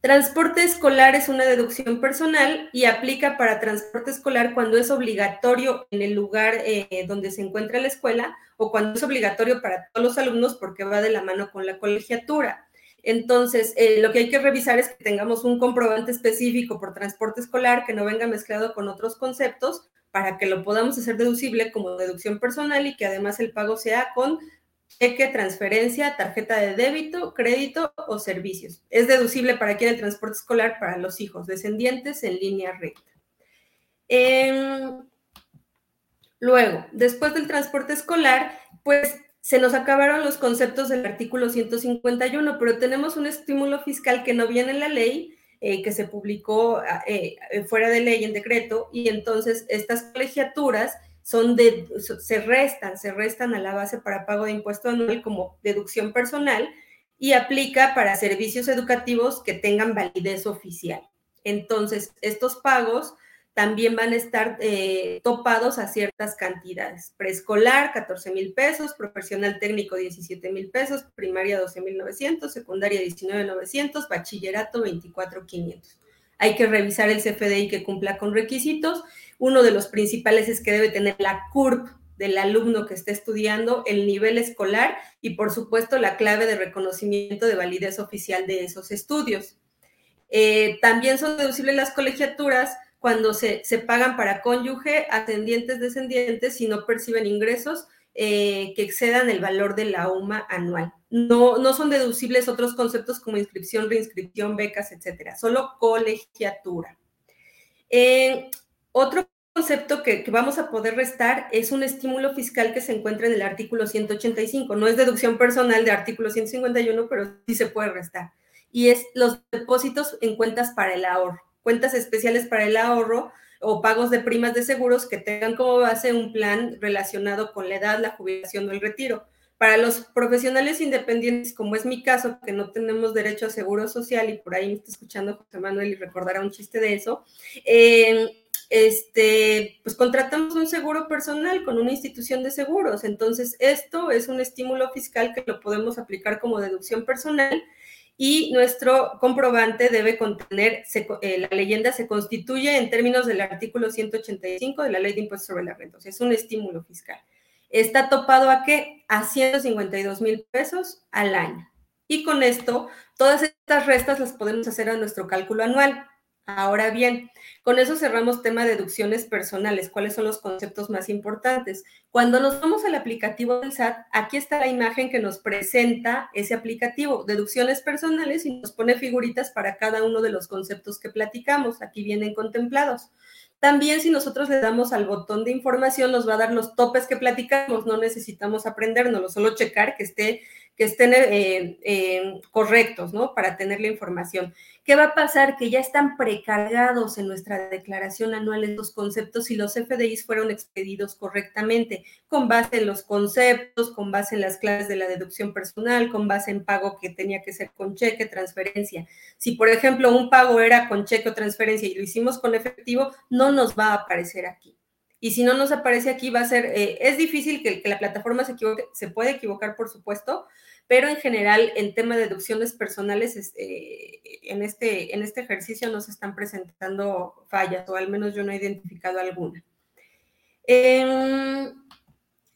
Transporte escolar es una deducción personal y aplica para transporte escolar cuando es obligatorio en el lugar eh, donde se encuentra la escuela o cuando es obligatorio para todos los alumnos porque va de la mano con la colegiatura. Entonces, eh, lo que hay que revisar es que tengamos un comprobante específico por transporte escolar que no venga mezclado con otros conceptos para que lo podamos hacer deducible como deducción personal y que además el pago sea con cheque, transferencia, tarjeta de débito, crédito o servicios. Es deducible para quien el transporte escolar para los hijos descendientes en línea recta. Em, luego, después del transporte escolar, pues se nos acabaron los conceptos del artículo 151, pero tenemos un estímulo fiscal que no viene en la ley, eh, que se publicó eh, fuera de ley en decreto, y entonces estas colegiaturas son se restan, se restan a la base para pago de impuesto anual como deducción personal y aplica para servicios educativos que tengan validez oficial. Entonces, estos pagos también van a estar eh, topados a ciertas cantidades. Preescolar, 14 mil pesos, profesional técnico, 17 mil pesos, primaria, 12 mil 900, secundaria, 19 900, bachillerato, 24 500. Hay que revisar el CFDI que cumpla con requisitos uno de los principales es que debe tener la CURP del alumno que esté estudiando, el nivel escolar y por supuesto la clave de reconocimiento de validez oficial de esos estudios. Eh, también son deducibles las colegiaturas cuando se, pagan para cónyuge, ascendientes, descendientes, si no perciben ingresos eh, que excedan el valor de la UMA anual. No, no son deducibles otros conceptos como inscripción, reinscripción, becas, etcétera, solo colegiatura. Otro concepto que, vamos a poder restar es un estímulo fiscal que se encuentra en el artículo 185. No es deducción personal de artículo 151, pero sí se puede restar. Y es los depósitos en cuentas para el ahorro, cuentas especiales para el ahorro o pagos de primas de seguros que tengan como base un plan relacionado con la edad, la jubilación o el retiro. Para los profesionales independientes, como es mi caso, que no tenemos derecho a seguro social y por ahí me está escuchando José Manuel y recordará un chiste de eso, eh, este, pues contratamos un seguro personal con una institución de seguros. Entonces, esto es un estímulo fiscal que lo podemos aplicar como deducción personal y nuestro comprobante debe contener, eh, la leyenda se constituye en términos del artículo 185 de la Ley de Impuestos sobre la Renta, o sea, es un estímulo fiscal. está topado a qué? A 152 mil pesos al año. Y con esto, todas estas restas las podemos hacer a nuestro cálculo anual. Ahora bien, con eso cerramos tema de deducciones personales. ¿Cuáles son los conceptos más importantes? Cuando nos vamos al aplicativo del SAT, aquí está la imagen que nos presenta ese aplicativo, deducciones personales, y nos pone figuritas para cada uno de los conceptos que platicamos. Aquí vienen contemplados. También si nosotros le damos al botón de información, nos va a dar los topes que platicamos. No necesitamos aprendérnoslo, solo checar que esté que estén eh, eh, correctos, ¿no? Para tener la información. ¿Qué va a pasar? Que ya están precargados en nuestra declaración anual estos conceptos y los FDIs fueron expedidos correctamente, con base en los conceptos, con base en las claves de la deducción personal, con base en pago que tenía que ser con cheque, transferencia. Si, por ejemplo, un pago era con cheque o transferencia y lo hicimos con efectivo, no nos va a aparecer aquí. Y si no nos aparece aquí, va a ser, eh, es difícil que, que, la plataforma se equivoque, se puede equivocar, por supuesto, pero en general en tema de deducciones personales, este, en, este, en este ejercicio no se están presentando fallas, o al menos yo no he identificado alguna. En,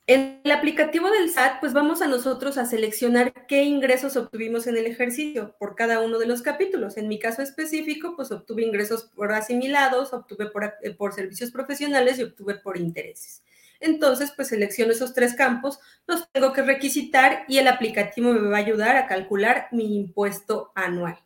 en el aplicativo del SAT, pues vamos a nosotros a seleccionar qué ingresos obtuvimos en el ejercicio por cada uno de los capítulos. En mi caso específico, pues obtuve ingresos por asimilados, obtuve por, por servicios profesionales y obtuve por intereses. Entonces, pues selecciono esos tres campos, los tengo que requisitar y el aplicativo me va a ayudar a calcular mi impuesto anual.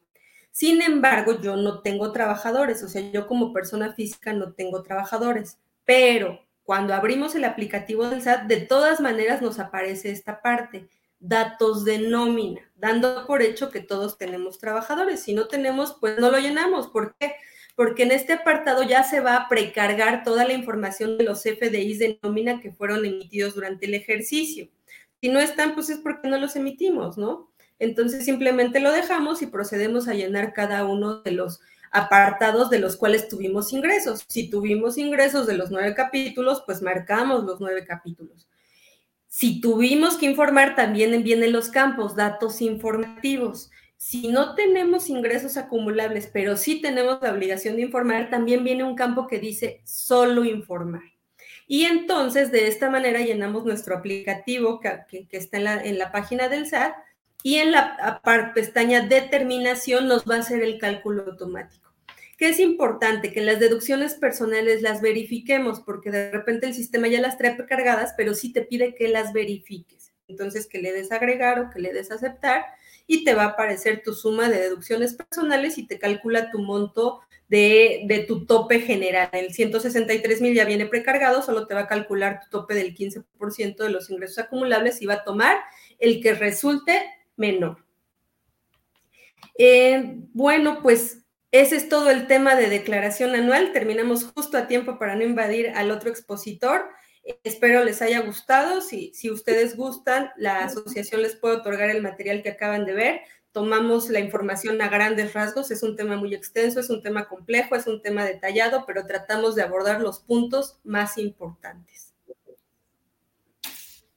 Sin embargo, yo no tengo trabajadores, o sea, yo como persona física no tengo trabajadores, pero cuando abrimos el aplicativo del SAT, de todas maneras nos aparece esta parte, datos de nómina, dando por hecho que todos tenemos trabajadores. Si no tenemos, pues no lo llenamos. ¿Por qué? En este apartado ya se va a precargar toda la información de los FDIs de nómina que fueron emitidos durante el ejercicio. Si no están, pues es porque no los emitimos, ¿no? Entonces simplemente lo dejamos y procedemos a llenar cada uno de los apartados de los cuales tuvimos ingresos. Si tuvimos ingresos de los nueve capítulos, pues marcamos los nueve capítulos. Si tuvimos que informar, también vienen los campos, datos informativos. Si no tenemos ingresos acumulables, pero sí tenemos la obligación de informar, también viene un campo que dice solo informar. Y entonces de esta manera llenamos nuestro aplicativo que, está en la, en la, página del SAT y en la pestaña determinación nos va a hacer el cálculo automático. Que es importante que las deducciones personales las verifiquemos porque de repente el sistema ya las trae cargadas, pero sí te pide que las verifiques. Entonces que le des agregar o que le des aceptar y te va a aparecer tu suma de deducciones personales y te calcula tu monto de, tu tope general. El 163 mil ya viene precargado, solo te va a calcular tu tope del 15% de los ingresos acumulables y va a tomar el que resulte menor. Eh, bueno, pues ese es todo el tema de declaración anual. Terminamos justo a tiempo para no invadir al otro expositor. Espero les haya gustado. Si, si ustedes gustan, la asociación les puede otorgar el material que acaban de ver. Tomamos la información a grandes rasgos. Es un tema muy extenso, es un tema complejo, es un tema detallado, pero tratamos de abordar los puntos más importantes.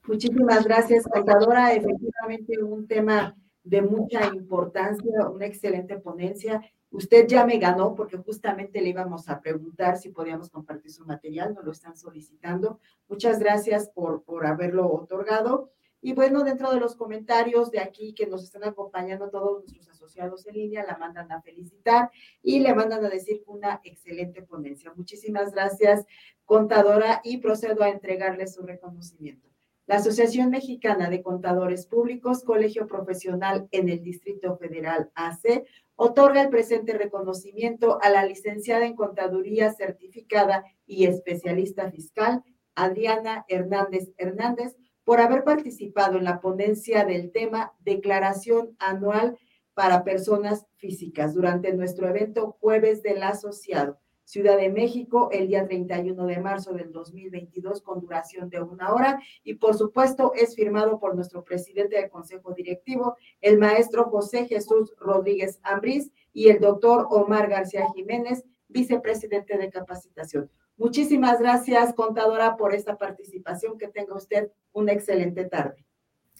Muchísimas gracias, contadora. Efectivamente, un tema de mucha importancia, una excelente ponencia Usted ya me ganó porque justamente le íbamos a preguntar si podíamos compartir su material, nos lo están solicitando. Muchas gracias por, por haberlo otorgado. Y bueno, dentro de los comentarios de aquí que nos están acompañando todos nuestros asociados en línea, la mandan a felicitar y le mandan a decir una excelente ponencia. Muchísimas gracias, contadora, y procedo a entregarle su reconocimiento. La Asociación Mexicana de Contadores Públicos, Colegio Profesional en el Distrito Federal AC, otorga el presente reconocimiento a la licenciada en Contaduría certificada y especialista fiscal, Adriana Hernández Hernández, por haber participado en la ponencia del tema Declaración Anual para Personas Físicas durante nuestro evento Jueves del Asociado Ciudad de México el día 31 de marzo del 2022 con duración de una hora y por supuesto es firmado por nuestro presidente del Consejo Directivo, el maestro José Jesús Rodríguez Ambrís y el doctor Omar García Jiménez, vicepresidente de capacitación. Muchísimas gracias, contadora, por esta participación. Que tenga usted una excelente tarde.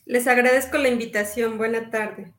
Les agradezco la invitación. Buena tarde.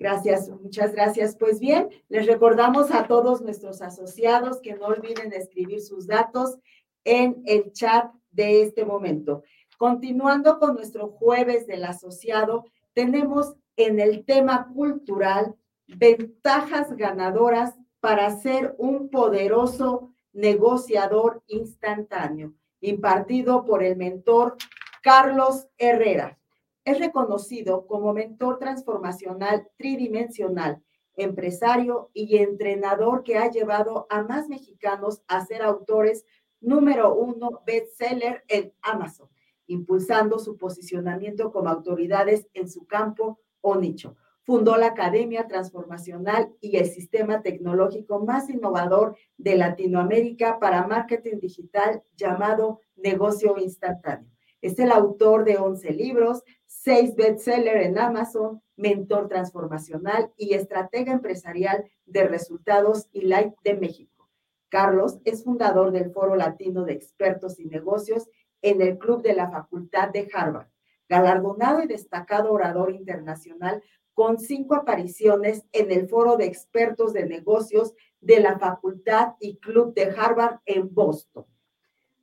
Gracias, muchas gracias. Pues bien, les recordamos a todos nuestros asociados que no olviden escribir sus datos en el chat de este momento. Continuando con nuestro jueves del asociado, tenemos en el tema cultural ventajas ganadoras para ser un poderoso negociador instantáneo, impartido por el mentor Carlos Herrera. Es reconocido como mentor transformacional tridimensional, empresario y entrenador que ha llevado a más mexicanos a ser autores número uno bestseller en Amazon, impulsando su posicionamiento como autoridades en su campo o nicho. Fundó la Academia Transformacional y el sistema tecnológico más innovador de Latinoamérica para marketing digital llamado Negocio Instantáneo. Es el autor de 11 libros, 6 bestsellers en Amazon, mentor transformacional y estratega empresarial de resultados y Light de México. Carlos es fundador del Foro Latino de Expertos y Negocios en el Club de la Facultad de Harvard, galardonado y destacado orador internacional con cinco apariciones en el Foro de Expertos de Negocios de la Facultad y Club de Harvard en Boston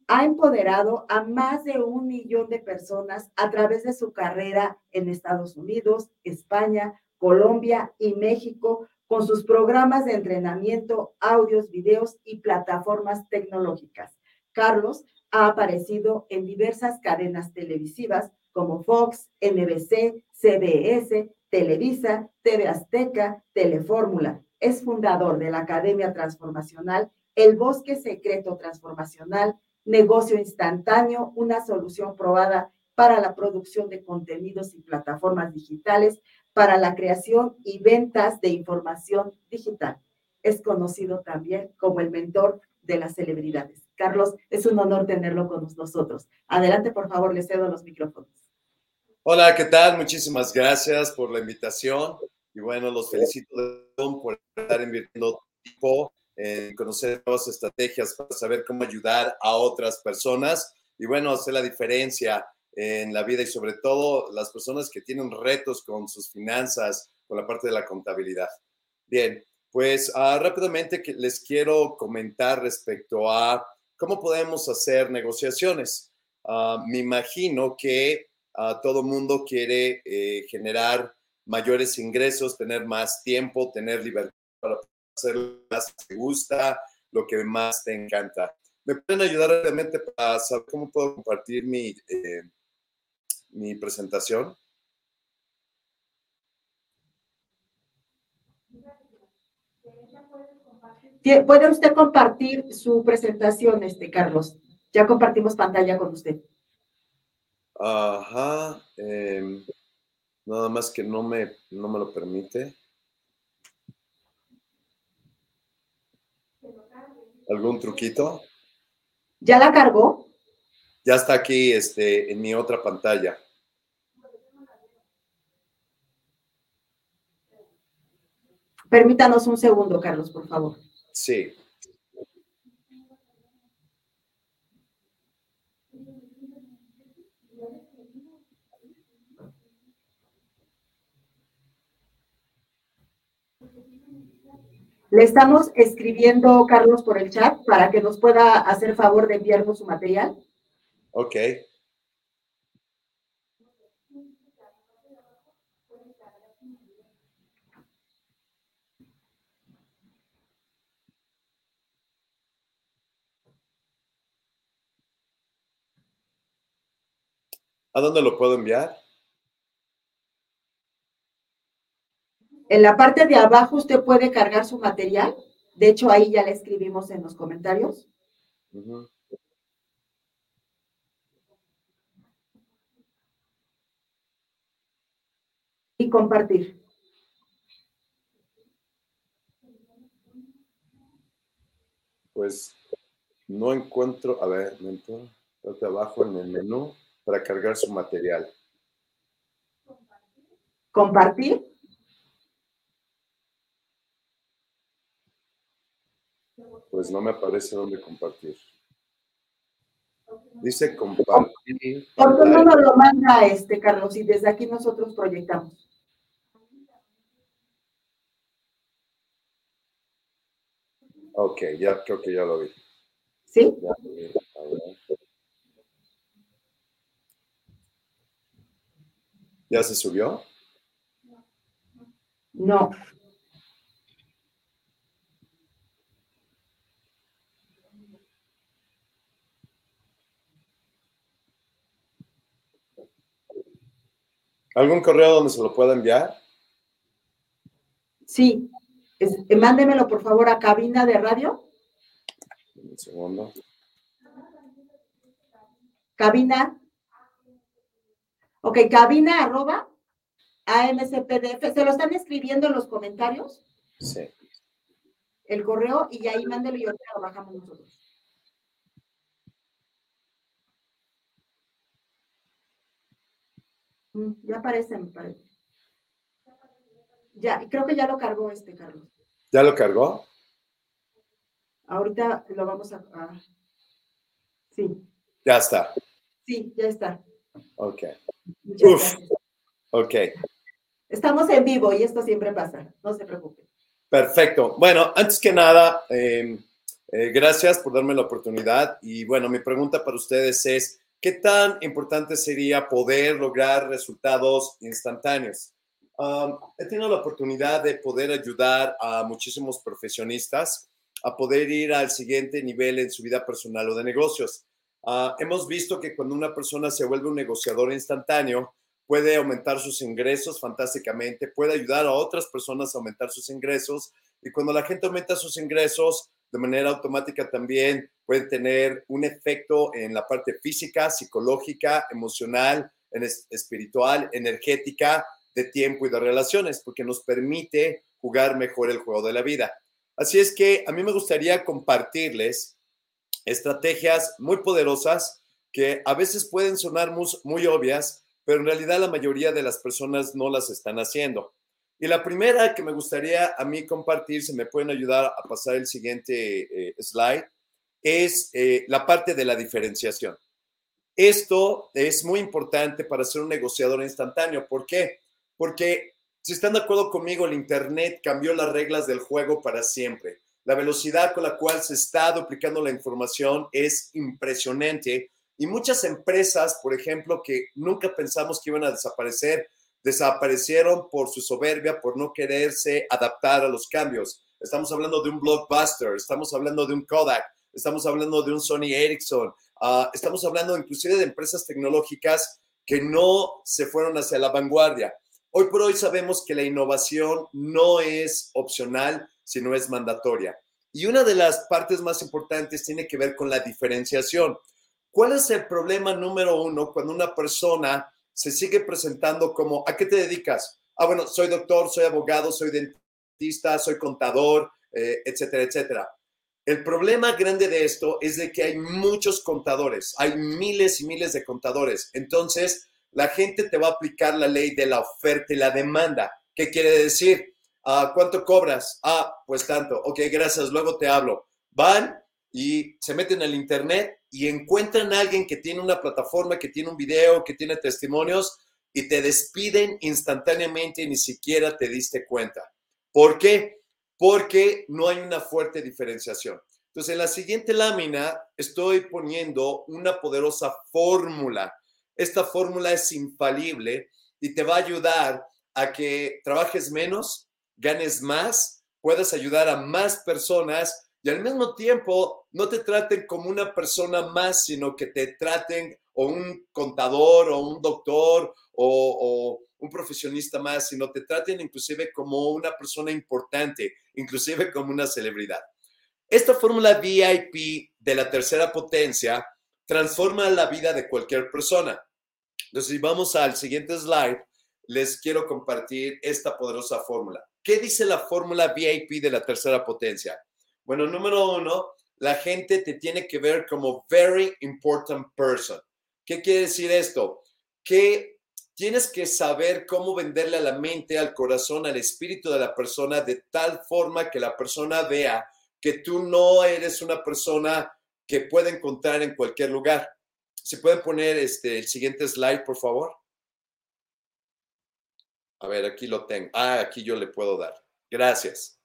ha empoderado a más de un millón de personas a través de su carrera en Estados Unidos, España, Colombia y México con sus programas de entrenamiento, audios, videos y plataformas tecnológicas. Carlos ha aparecido en diversas cadenas televisivas como Fox, NBC, CBS, Televisa, TV Azteca, Telefórmula. Es fundador de la Academia Transformacional El Bosque Secreto Transformacional negocio instantáneo, una solución probada para la producción de contenidos y plataformas digitales, para la creación y ventas de información digital. Es conocido también como el mentor de las celebridades. Carlos, es un honor tenerlo con nosotros. Adelante, por favor, le cedo los micrófonos. Hola, ¿qué tal? Muchísimas gracias por la invitación y bueno, los felicito por estar invirtiendo tiempo en conocer nuevas estrategias para saber cómo ayudar a otras personas y bueno, hacer la diferencia en la vida y sobre todo las personas que tienen retos con sus finanzas, con la parte de la contabilidad. Bien, pues uh, rápidamente les quiero comentar respecto a cómo podemos hacer negociaciones. Uh, me imagino que uh, todo mundo quiere eh, generar mayores ingresos, tener más tiempo, tener libertad para hacer lo que te gusta, lo que más te encanta. ¿Me pueden ayudar realmente para saber cómo puedo compartir mi, eh, mi presentación? ¿Puede usted compartir su presentación, este, Carlos? Ya compartimos pantalla con usted. Ajá. Em, nada más que no me, no me lo permite. ¿Algún truquito? ¿Ya la cargó? Ya está aquí este, en mi otra pantalla. Permítanos un segundo, Carlos, por favor. Sí. Le estamos escribiendo, Carlos, por el chat para que nos pueda hacer favor de enviarnos su material. Ok. ¿A dónde lo puedo enviar? En la parte de abajo usted puede cargar su material. De hecho, ahí ya le escribimos en los comentarios. Y compartir. Pues no encuentro, a ver, mentor, abajo en el menú para cargar su material. ¿Compartir? pues no me aparece dónde compartir. Dice compartir. ¿Por qué no nos lo manda este, Carlos? Y desde aquí nosotros proyectamos. Ok, ya creo que ya lo vi. ¿Sí? Ya ¿Ya se subió? No. ¿Algún correo donde se lo pueda enviar? Sí. Eh, mándemelo por favor a cabina de radio. Un segundo. Cabina. Ok, cabina arroba AMCPDF. ¿Se lo están escribiendo en los comentarios? Sí. El correo y ahí mándelo y ahorita lo bajamos nosotros. Ya aparece, me parece. Ya, creo que ya lo cargó este, Carlos. ¿Ya lo cargó? Ahorita lo vamos a... Sí. Ya está. Sí, ya está. Ok. Uf. Ok. Estamos en vivo y esto siempre pasa, no se preocupe. Perfecto. Bueno, antes que nada, em, eh, gracias por darme la oportunidad. Y bueno, mi pregunta para ustedes es, ¿qué tan importante sería poder lograr resultados instantáneos? he tenido la oportunidad de poder ayudar a muchísimos profesionistas a poder ir al siguiente nivel en su vida personal o de negocios. Ah, hemos visto que cuando una persona se vuelve un negociador instantáneo, puede aumentar sus ingresos fantásticamente, puede ayudar a otras personas a aumentar sus ingresos y cuando la gente aumenta sus ingresos, de manera automática también puede tener un efecto en la parte física, psicológica, emocional, en espiritual, energética, de tiempo y de relaciones, porque nos permite jugar mejor el juego de la vida. Así es que a mí me gustaría compartirles estrategias muy poderosas que a veces pueden sonar muy obvias, pero en realidad la mayoría de las personas no las están haciendo. Y la primera que me gustaría a mí compartir, se me pueden ayudar a pasar el siguiente eh, slide, es eh, la parte de la diferenciación. Esto es muy importante para ser un negociador instantáneo. ¿Por qué? Porque si están de acuerdo conmigo, el Internet cambió las reglas del juego para siempre. La velocidad con la cual se está duplicando la información es impresionante y muchas empresas, por ejemplo, que nunca pensamos que iban a desaparecer, desaparecieron por su soberbia, por no quererse adaptar a los cambios. Estamos hablando de un Blockbuster, estamos hablando de un Kodak, estamos hablando de un Sony Ericsson, ah, estamos hablando inclusive de empresas tecnológicas que no se fueron hacia la vanguardia. Hoy por hoy sabemos que la innovación no es opcional, sino es mandatoria. Y una de las partes más importantes tiene que ver con la diferenciación. ¿Cuál es el problema número uno cuando una persona se sigue presentando como, ¿a qué te dedicas? Ah, bueno, soy doctor, soy abogado, soy dentista, soy contador, eh, etcétera, etcétera. El problema grande de esto es de que hay muchos contadores, hay miles y miles de contadores. Entonces, la gente te va a aplicar la ley de la oferta y la demanda. ¿Qué quiere decir? Ah, ¿Cuánto cobras? Ah, pues tanto. Ok, gracias, luego te hablo. Van y se meten al internet y encuentran a alguien que tiene una plataforma, que tiene un video, que tiene testimonios y te despiden instantáneamente y ni siquiera te diste cuenta. ¿Por qué? Porque no hay una fuerte diferenciación. Entonces, en la siguiente lámina estoy poniendo una poderosa fórmula. Esta fórmula es infalible y te va a ayudar a que trabajes menos, ganes más, puedas ayudar a más personas y al mismo tiempo no te traten como una persona más, sino que te traten o un contador o un doctor o, un profesionista más, sino te traten inclusive como una persona importante, inclusive como una celebridad. Esta fórmula VIP de la tercera potencia transforma la vida de cualquier persona. Entonces, si vamos al siguiente slide, les quiero compartir esta poderosa fórmula. ¿Qué dice la fórmula VIP de la tercera potencia? Bueno, número uno, la gente te tiene que ver como very important person. ¿Qué quiere decir esto? Que tienes que saber cómo venderle a la mente, al corazón, al espíritu de la persona de tal forma que la persona vea que tú no eres una persona que puede encontrar en cualquier lugar. ¿Se pueden poner este, el siguiente slide, por favor? A ver, aquí lo tengo. Ah, aquí yo le puedo dar. Gracias.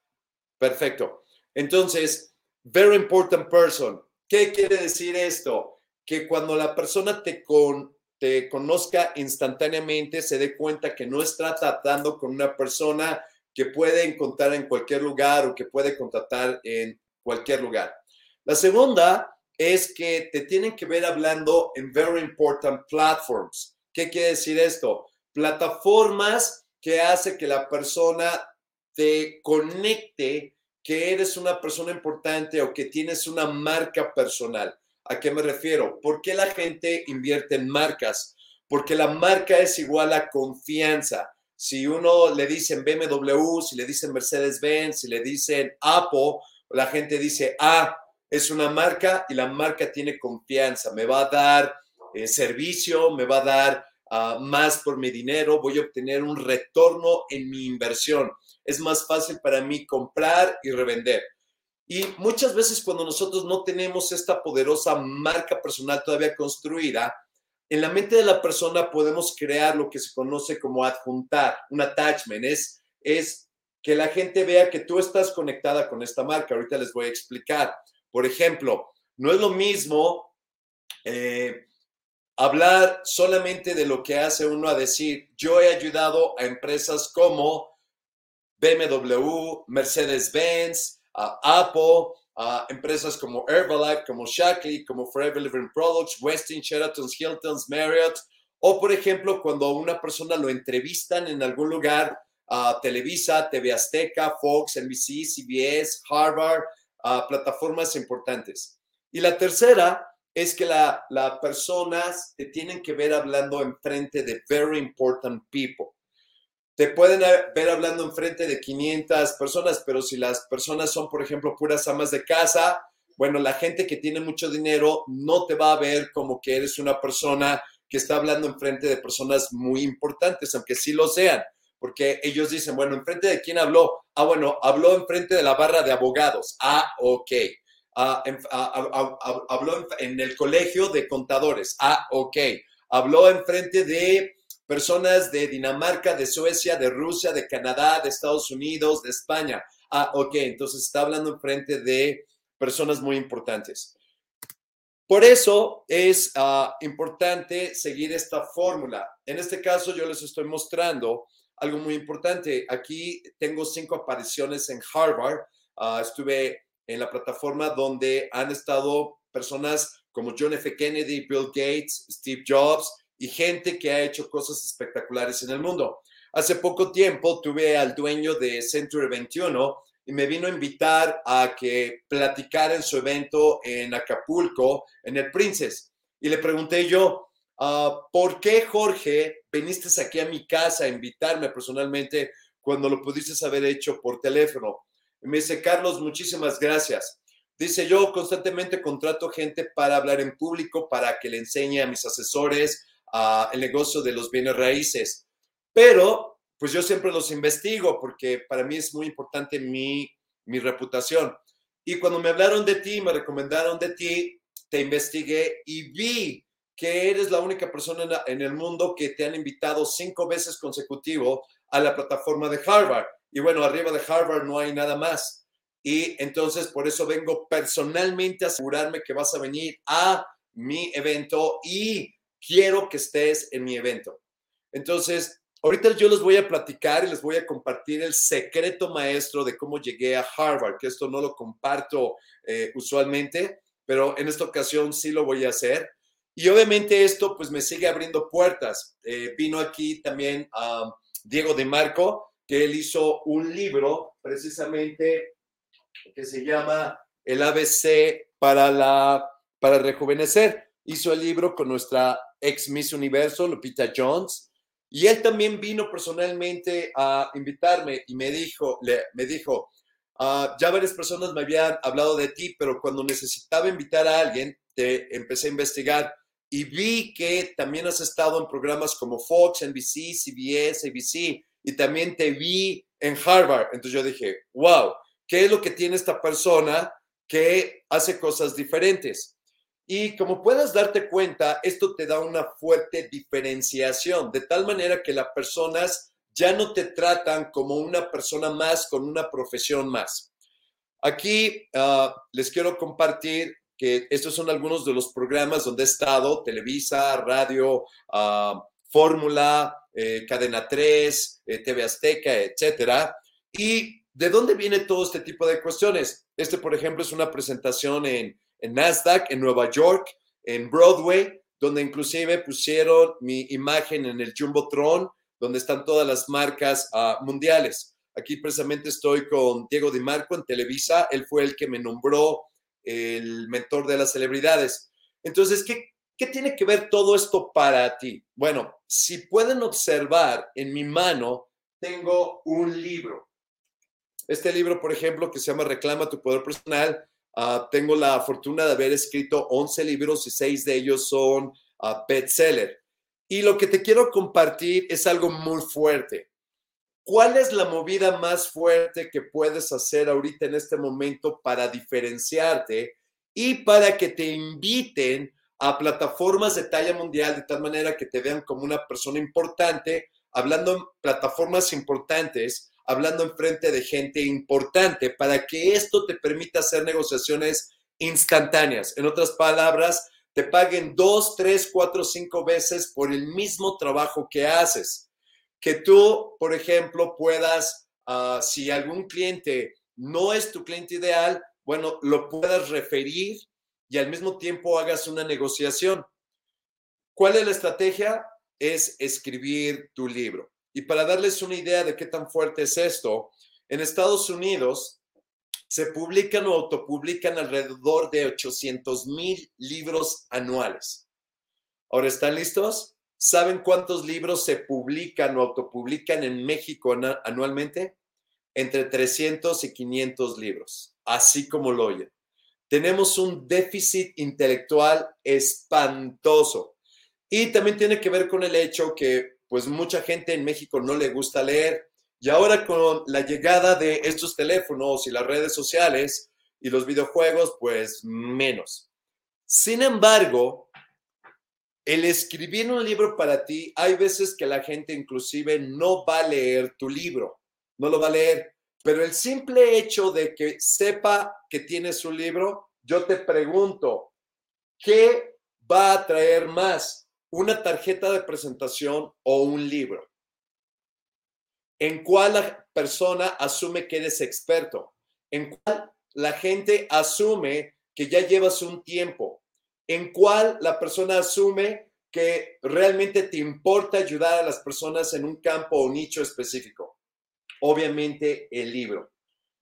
Perfecto. Entonces, very important person. ¿Qué quiere decir esto? Que cuando la persona te, con, te conozca instantáneamente, se dé cuenta que no está tratando con una persona que puede encontrar en cualquier lugar o que puede contratar en cualquier lugar. La segunda es que te tienen que ver hablando en very important platforms. ¿Qué quiere decir esto? Plataformas que hace que la persona te conecte que eres una persona importante o que tienes una marca personal. ¿A qué me refiero? ¿Por qué la gente invierte en marcas? Porque la marca es igual a confianza. Si uno le dicen BMW, si le dicen Mercedes-Benz, si le dicen Apple, la gente dice, ah, es una marca y la marca tiene confianza, me va a dar eh, servicio, me va a dar ah, más por mi dinero, voy a obtener un retorno en mi inversión. Es más fácil para mí comprar y revender. Y muchas veces cuando nosotros no tenemos esta poderosa marca personal todavía construida, en la mente de la persona podemos crear lo que se conoce como adjuntar, un attachment, es, es que la gente vea que tú estás conectada con esta marca. Ahorita les voy a explicar. Por ejemplo, no es lo mismo eh, hablar solamente de lo que hace uno a decir, yo he ayudado a empresas como BMW, Mercedes-Benz, a Apple, a empresas como Herbalife, como Shackley, como Forever Living Products, Westin, Sheraton, Hilton, Marriott, o por ejemplo, cuando una persona lo entrevistan en algún lugar, a Televisa, TV Azteca, Fox, NBC, CBS, Harvard, plataformas importantes. Y la tercera es que las la personas te tienen que ver hablando en frente de very important people te pueden ver hablando enfrente de 500 personas, pero si las personas son, por ejemplo, puras amas de casa, bueno, la gente que tiene mucho dinero no te va a ver como que eres una persona que está hablando enfrente de personas muy importantes, aunque sí lo sean, porque ellos dicen, bueno, enfrente de quién habló? Ah, bueno, habló enfrente de la barra de abogados. Ah, ok. Ah, habló en el colegio de contadores. Ah, ok. Habló enfrente de personas de Dinamarca, de Suecia, de Rusia, de Canadá, de Estados Unidos, de España. Ah, ok, entonces está hablando en frente de personas muy importantes. Por eso es ah, importante seguir esta fórmula. En este caso yo les estoy mostrando algo muy importante. Aquí tengo cinco apariciones en Harvard. Ah, estuve en la plataforma donde han estado personas como John F. Kennedy, Bill Gates, Steve Jobs, y gente que ha hecho cosas espectaculares en el mundo. Hace poco tiempo tuve al dueño de Century 21 y me vino a invitar a que platicara en su evento en Acapulco, en el Princess. Y le pregunté yo, ah, ¿por qué Jorge viniste aquí a mi casa a invitarme personalmente cuando lo pudiste haber hecho por teléfono? Y me dice, Carlos, muchísimas gracias. Dice, yo constantemente contrato gente para hablar en público, para que le enseñe a mis asesores, el negocio de los bienes raíces. Pero, pues yo siempre los investigo porque para mí es muy importante mi, mi reputación. Y cuando me hablaron de ti, me recomendaron de ti, te investigué y vi que eres la única persona en el mundo que te han invitado cinco veces consecutivo a la plataforma de Harvard. Y bueno, arriba de Harvard no hay nada más. Y entonces por eso vengo personalmente a asegurarme que vas a venir a mi evento y quiero que estés en mi evento. Entonces, ahorita yo les voy a platicar y les voy a compartir el secreto maestro de cómo llegué a Harvard, que esto no lo comparto eh, usualmente, pero en esta ocasión sí lo voy a hacer. Y obviamente esto pues me sigue abriendo puertas. Eh, vino aquí también a Diego de Marco, que él hizo un libro precisamente que se llama El ABC para la para rejuvenecer. Hizo el libro con nuestra ex Miss Universo, Lupita Jones, y él también vino personalmente a invitarme y me dijo, le, me dijo, ah, ya varias personas me habían hablado de ti, pero cuando necesitaba invitar a alguien, te empecé a investigar y vi que también has estado en programas como Fox, NBC, CBS, ABC, y también te vi en Harvard. Entonces yo dije, wow, ¿qué es lo que tiene esta persona que hace cosas diferentes? Y como puedas darte cuenta, esto te da una fuerte diferenciación, de tal manera que las personas ya no te tratan como una persona más con una profesión más. Aquí ah, les quiero compartir que estos son algunos de los programas donde he estado, Televisa, Radio, ah, Fórmula, eh, Cadena 3, eh, TV Azteca, etcétera. ¿Y de dónde viene todo este tipo de cuestiones? Este, por ejemplo, es una presentación en, en Nasdaq, en Nueva York, en Broadway, donde inclusive pusieron mi imagen en el Jumbotron, donde están todas las marcas ah, mundiales. Aquí precisamente estoy con Diego Di Marco en Televisa. Él fue el que me nombró el mentor de las celebridades. Entonces, ¿qué, ¿qué tiene que ver todo esto para ti? Bueno, si pueden observar, en mi mano tengo un libro. Este libro, por ejemplo, que se llama Reclama tu poder personal, ah, tengo la fortuna de haber escrito 11 libros y 6 de ellos son uh, bestseller. Y lo que te quiero compartir es algo muy fuerte. ¿Cuál es la movida más fuerte que puedes hacer ahorita en este momento para diferenciarte y para que te inviten a plataformas de talla mundial de tal manera que te vean como una persona importante, hablando en plataformas importantes, hablando en frente de gente importante, para que esto te permita hacer negociaciones instantáneas. En otras palabras, te paguen dos, tres, cuatro, cinco veces por el mismo trabajo que haces que tú, por ejemplo, puedas, ah, si algún cliente no es tu cliente ideal, bueno, lo puedas referir y al mismo tiempo hagas una negociación. ¿Cuál es la estrategia? Es escribir tu libro. Y para darles una idea de qué tan fuerte es esto, en Estados Unidos se publican o autopublican alrededor de 800 mil libros anuales. Ahora, ¿están listos? ¿Saben cuántos libros se publican o autopublican en México anualmente? Entre 300 y 500 libros, así como lo oyen. Tenemos un déficit intelectual espantoso. Y también tiene que ver con el hecho que pues mucha gente en México no le gusta leer. Y ahora con la llegada de estos teléfonos y las redes sociales y los videojuegos, pues menos. Sin embargo, el escribir un libro para ti, hay veces que la gente inclusive no va a leer tu libro, no lo va a leer, pero el simple hecho de que sepa que tienes un libro, yo te pregunto, ¿qué va a traer más? ¿Una tarjeta de presentación o un libro? ¿En cuál la persona asume que eres experto? ¿En cuál la gente asume que ya llevas un tiempo? en cuál la persona asume que realmente te importa ayudar a las personas en un campo o nicho específico. Obviamente el libro.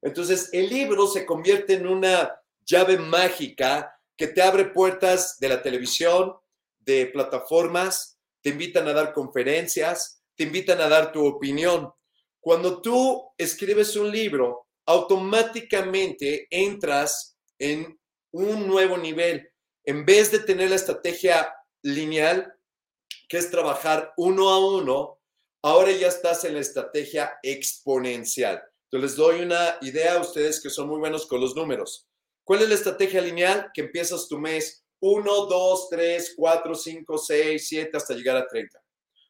Entonces, el libro se convierte en una llave mágica que te abre puertas de la televisión, de plataformas, te invitan a dar conferencias, te invitan a dar tu opinión. Cuando tú escribes un libro, automáticamente entras en un nuevo nivel en vez de tener la estrategia lineal, que es trabajar uno a uno, ahora ya estás en la estrategia exponencial. Entonces les doy una idea a ustedes que son muy buenos con los números. ¿Cuál es la estrategia lineal? Que empiezas tu mes 1, 2, 3, 4, 5, 6, 7 hasta llegar a 30.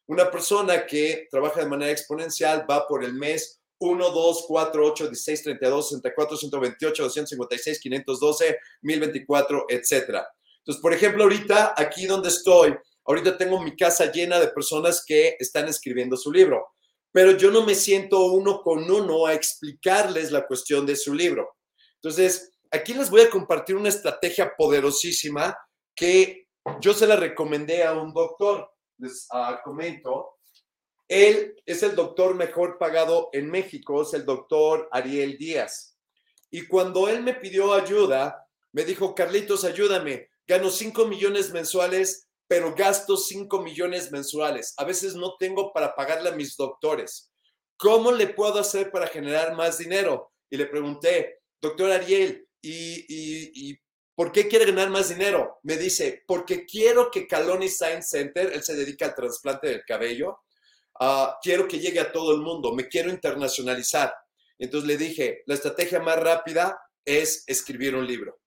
Una persona que trabaja de manera exponencial va por el mes 1, 2, 4, 8, 16, 32, 64, 128, 256, 512, 1024, etcétera. Entonces, por ejemplo, ahorita aquí donde estoy, ahorita tengo mi casa llena de personas que están escribiendo su libro, pero yo no me siento uno con uno a explicarles la cuestión de su libro. Entonces, aquí les voy a compartir una estrategia poderosísima que yo se la recomendé a un doctor. Les uh, comento. Él es el doctor mejor pagado en México, es el doctor Ariel Díaz. Y cuando él me pidió ayuda, me dijo, Carlitos, ayúdame gano 5 millones mensuales, pero gasto 5 millones mensuales. A veces no tengo para pagarle a mis doctores. ¿Cómo le puedo hacer para generar más dinero? Y le pregunté, doctor Ariel, ¿y, por qué quiere ganar más dinero? Me dice, porque quiero que Caloni Science Center, él se dedica al trasplante del cabello, ah, quiero que llegue a todo el mundo, me quiero internacionalizar. Entonces le dije, la estrategia más rápida es escribir un libro.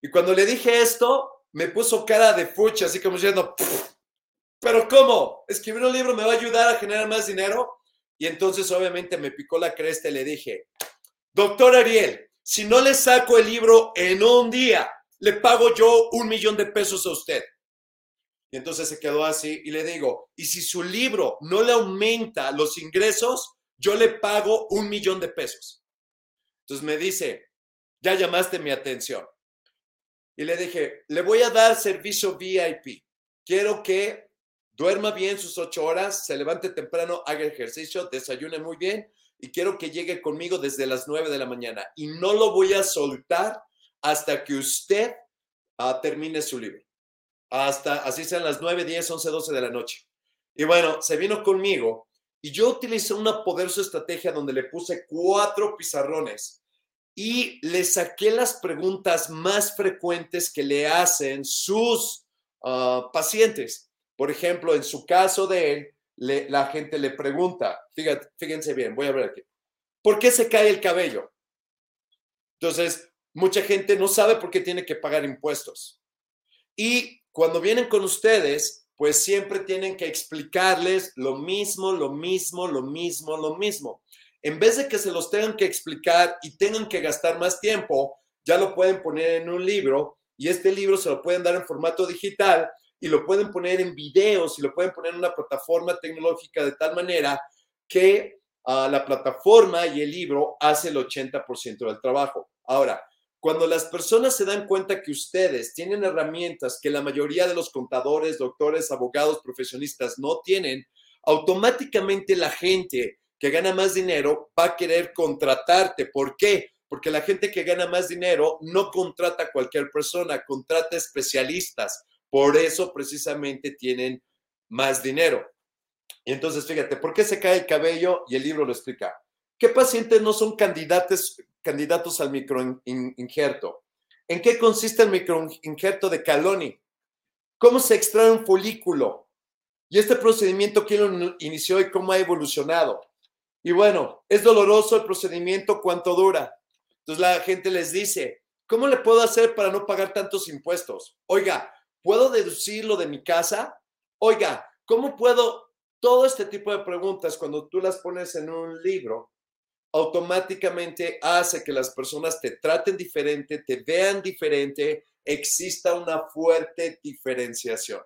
Y cuando le dije esto, me puso cara de fucha, así como diciendo, pero ¿cómo? ¿Escribir un libro me va a ayudar a generar más dinero? Y entonces obviamente me picó la cresta y le dije, doctor Ariel, si no le saco el libro en un día, le pago yo un millón de pesos a usted. Y entonces se quedó así y le digo, y si su libro no le aumenta los ingresos, yo le pago un millón de pesos. Entonces me dice, ya llamaste mi atención. Y le dije, le voy a dar servicio VIP. Quiero que duerma bien sus ocho horas, se levante temprano, haga ejercicio, desayune muy bien y quiero que llegue conmigo desde las nueve de la mañana. Y no lo voy a soltar hasta que usted uh, termine su libro hasta así sean las 9, 10, 11, 12 de la noche. Y bueno, se vino conmigo y yo utilicé una poderosa estrategia donde le puse cuatro pizarrones y le saqué las preguntas más frecuentes que le hacen sus ah, pacientes. Por ejemplo, en su caso de él, la gente le pregunta, fíjate, fíjense bien, voy a ver aquí, ¿por qué se cae el cabello? Entonces, mucha gente no sabe por qué tiene que pagar impuestos. Y cuando vienen con ustedes, pues siempre tienen que explicarles lo mismo, lo mismo, lo mismo, lo mismo. En vez de que se los tengan que explicar y tengan que gastar más tiempo, ya lo pueden poner en un libro y este libro se lo pueden dar en formato digital y lo pueden poner en videos y lo pueden poner en una plataforma tecnológica de tal manera que ah, la plataforma y el libro hace el 80% del trabajo. Ahora, cuando las personas se dan cuenta que ustedes tienen herramientas que la mayoría de los contadores, doctores, abogados, profesionistas no tienen, automáticamente la gente que gana más dinero va a querer contratarte. ¿Por qué? Porque la gente que gana más dinero no contrata a cualquier persona, contrata especialistas. Por eso precisamente tienen más dinero. Y entonces, fíjate, ¿por qué se cae el cabello? Y el libro lo explica. ¿Qué pacientes no son candidatos, candidatos al microinjerto? ¿En qué consiste el microinjerto de Caloni? ¿Cómo se extrae un folículo? Y este procedimiento, ¿quién lo inició y cómo ha evolucionado? Y bueno, es doloroso el procedimiento, ¿cuánto dura? Entonces la gente les dice, ¿cómo le puedo hacer para no pagar tantos impuestos? Oiga, ¿puedo deducirlo de mi casa? Oiga, ¿cómo puedo? Todo este tipo de preguntas, cuando tú las pones en un libro, automáticamente hace que las personas te traten diferente, te vean diferente, exista una fuerte diferenciación.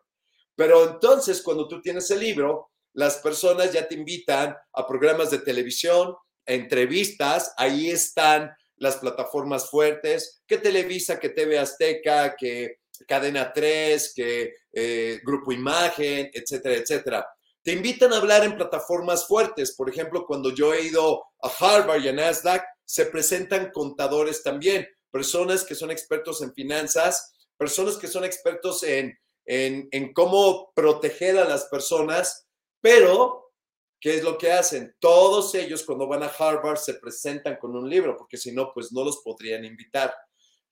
Pero entonces, cuando tú tienes el libro, las personas ya te invitan a programas de televisión, entrevistas, ahí están las plataformas fuertes, que Televisa, que TV Azteca, que Cadena 3, que eh, Grupo Imagen, etcétera, etcétera. Te invitan a hablar en plataformas fuertes. Por ejemplo, cuando yo he ido a Harvard y a Nasdaq, se presentan contadores también, personas que son expertos en finanzas, personas que son expertos en, en, en cómo proteger a las personas, pero ¿qué es lo que hacen? Todos ellos cuando van a Harvard se presentan con un libro, porque si no, pues no los podrían invitar.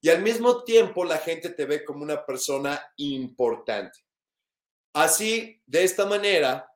Y al mismo tiempo la gente te ve como una persona importante. Así, de esta manera,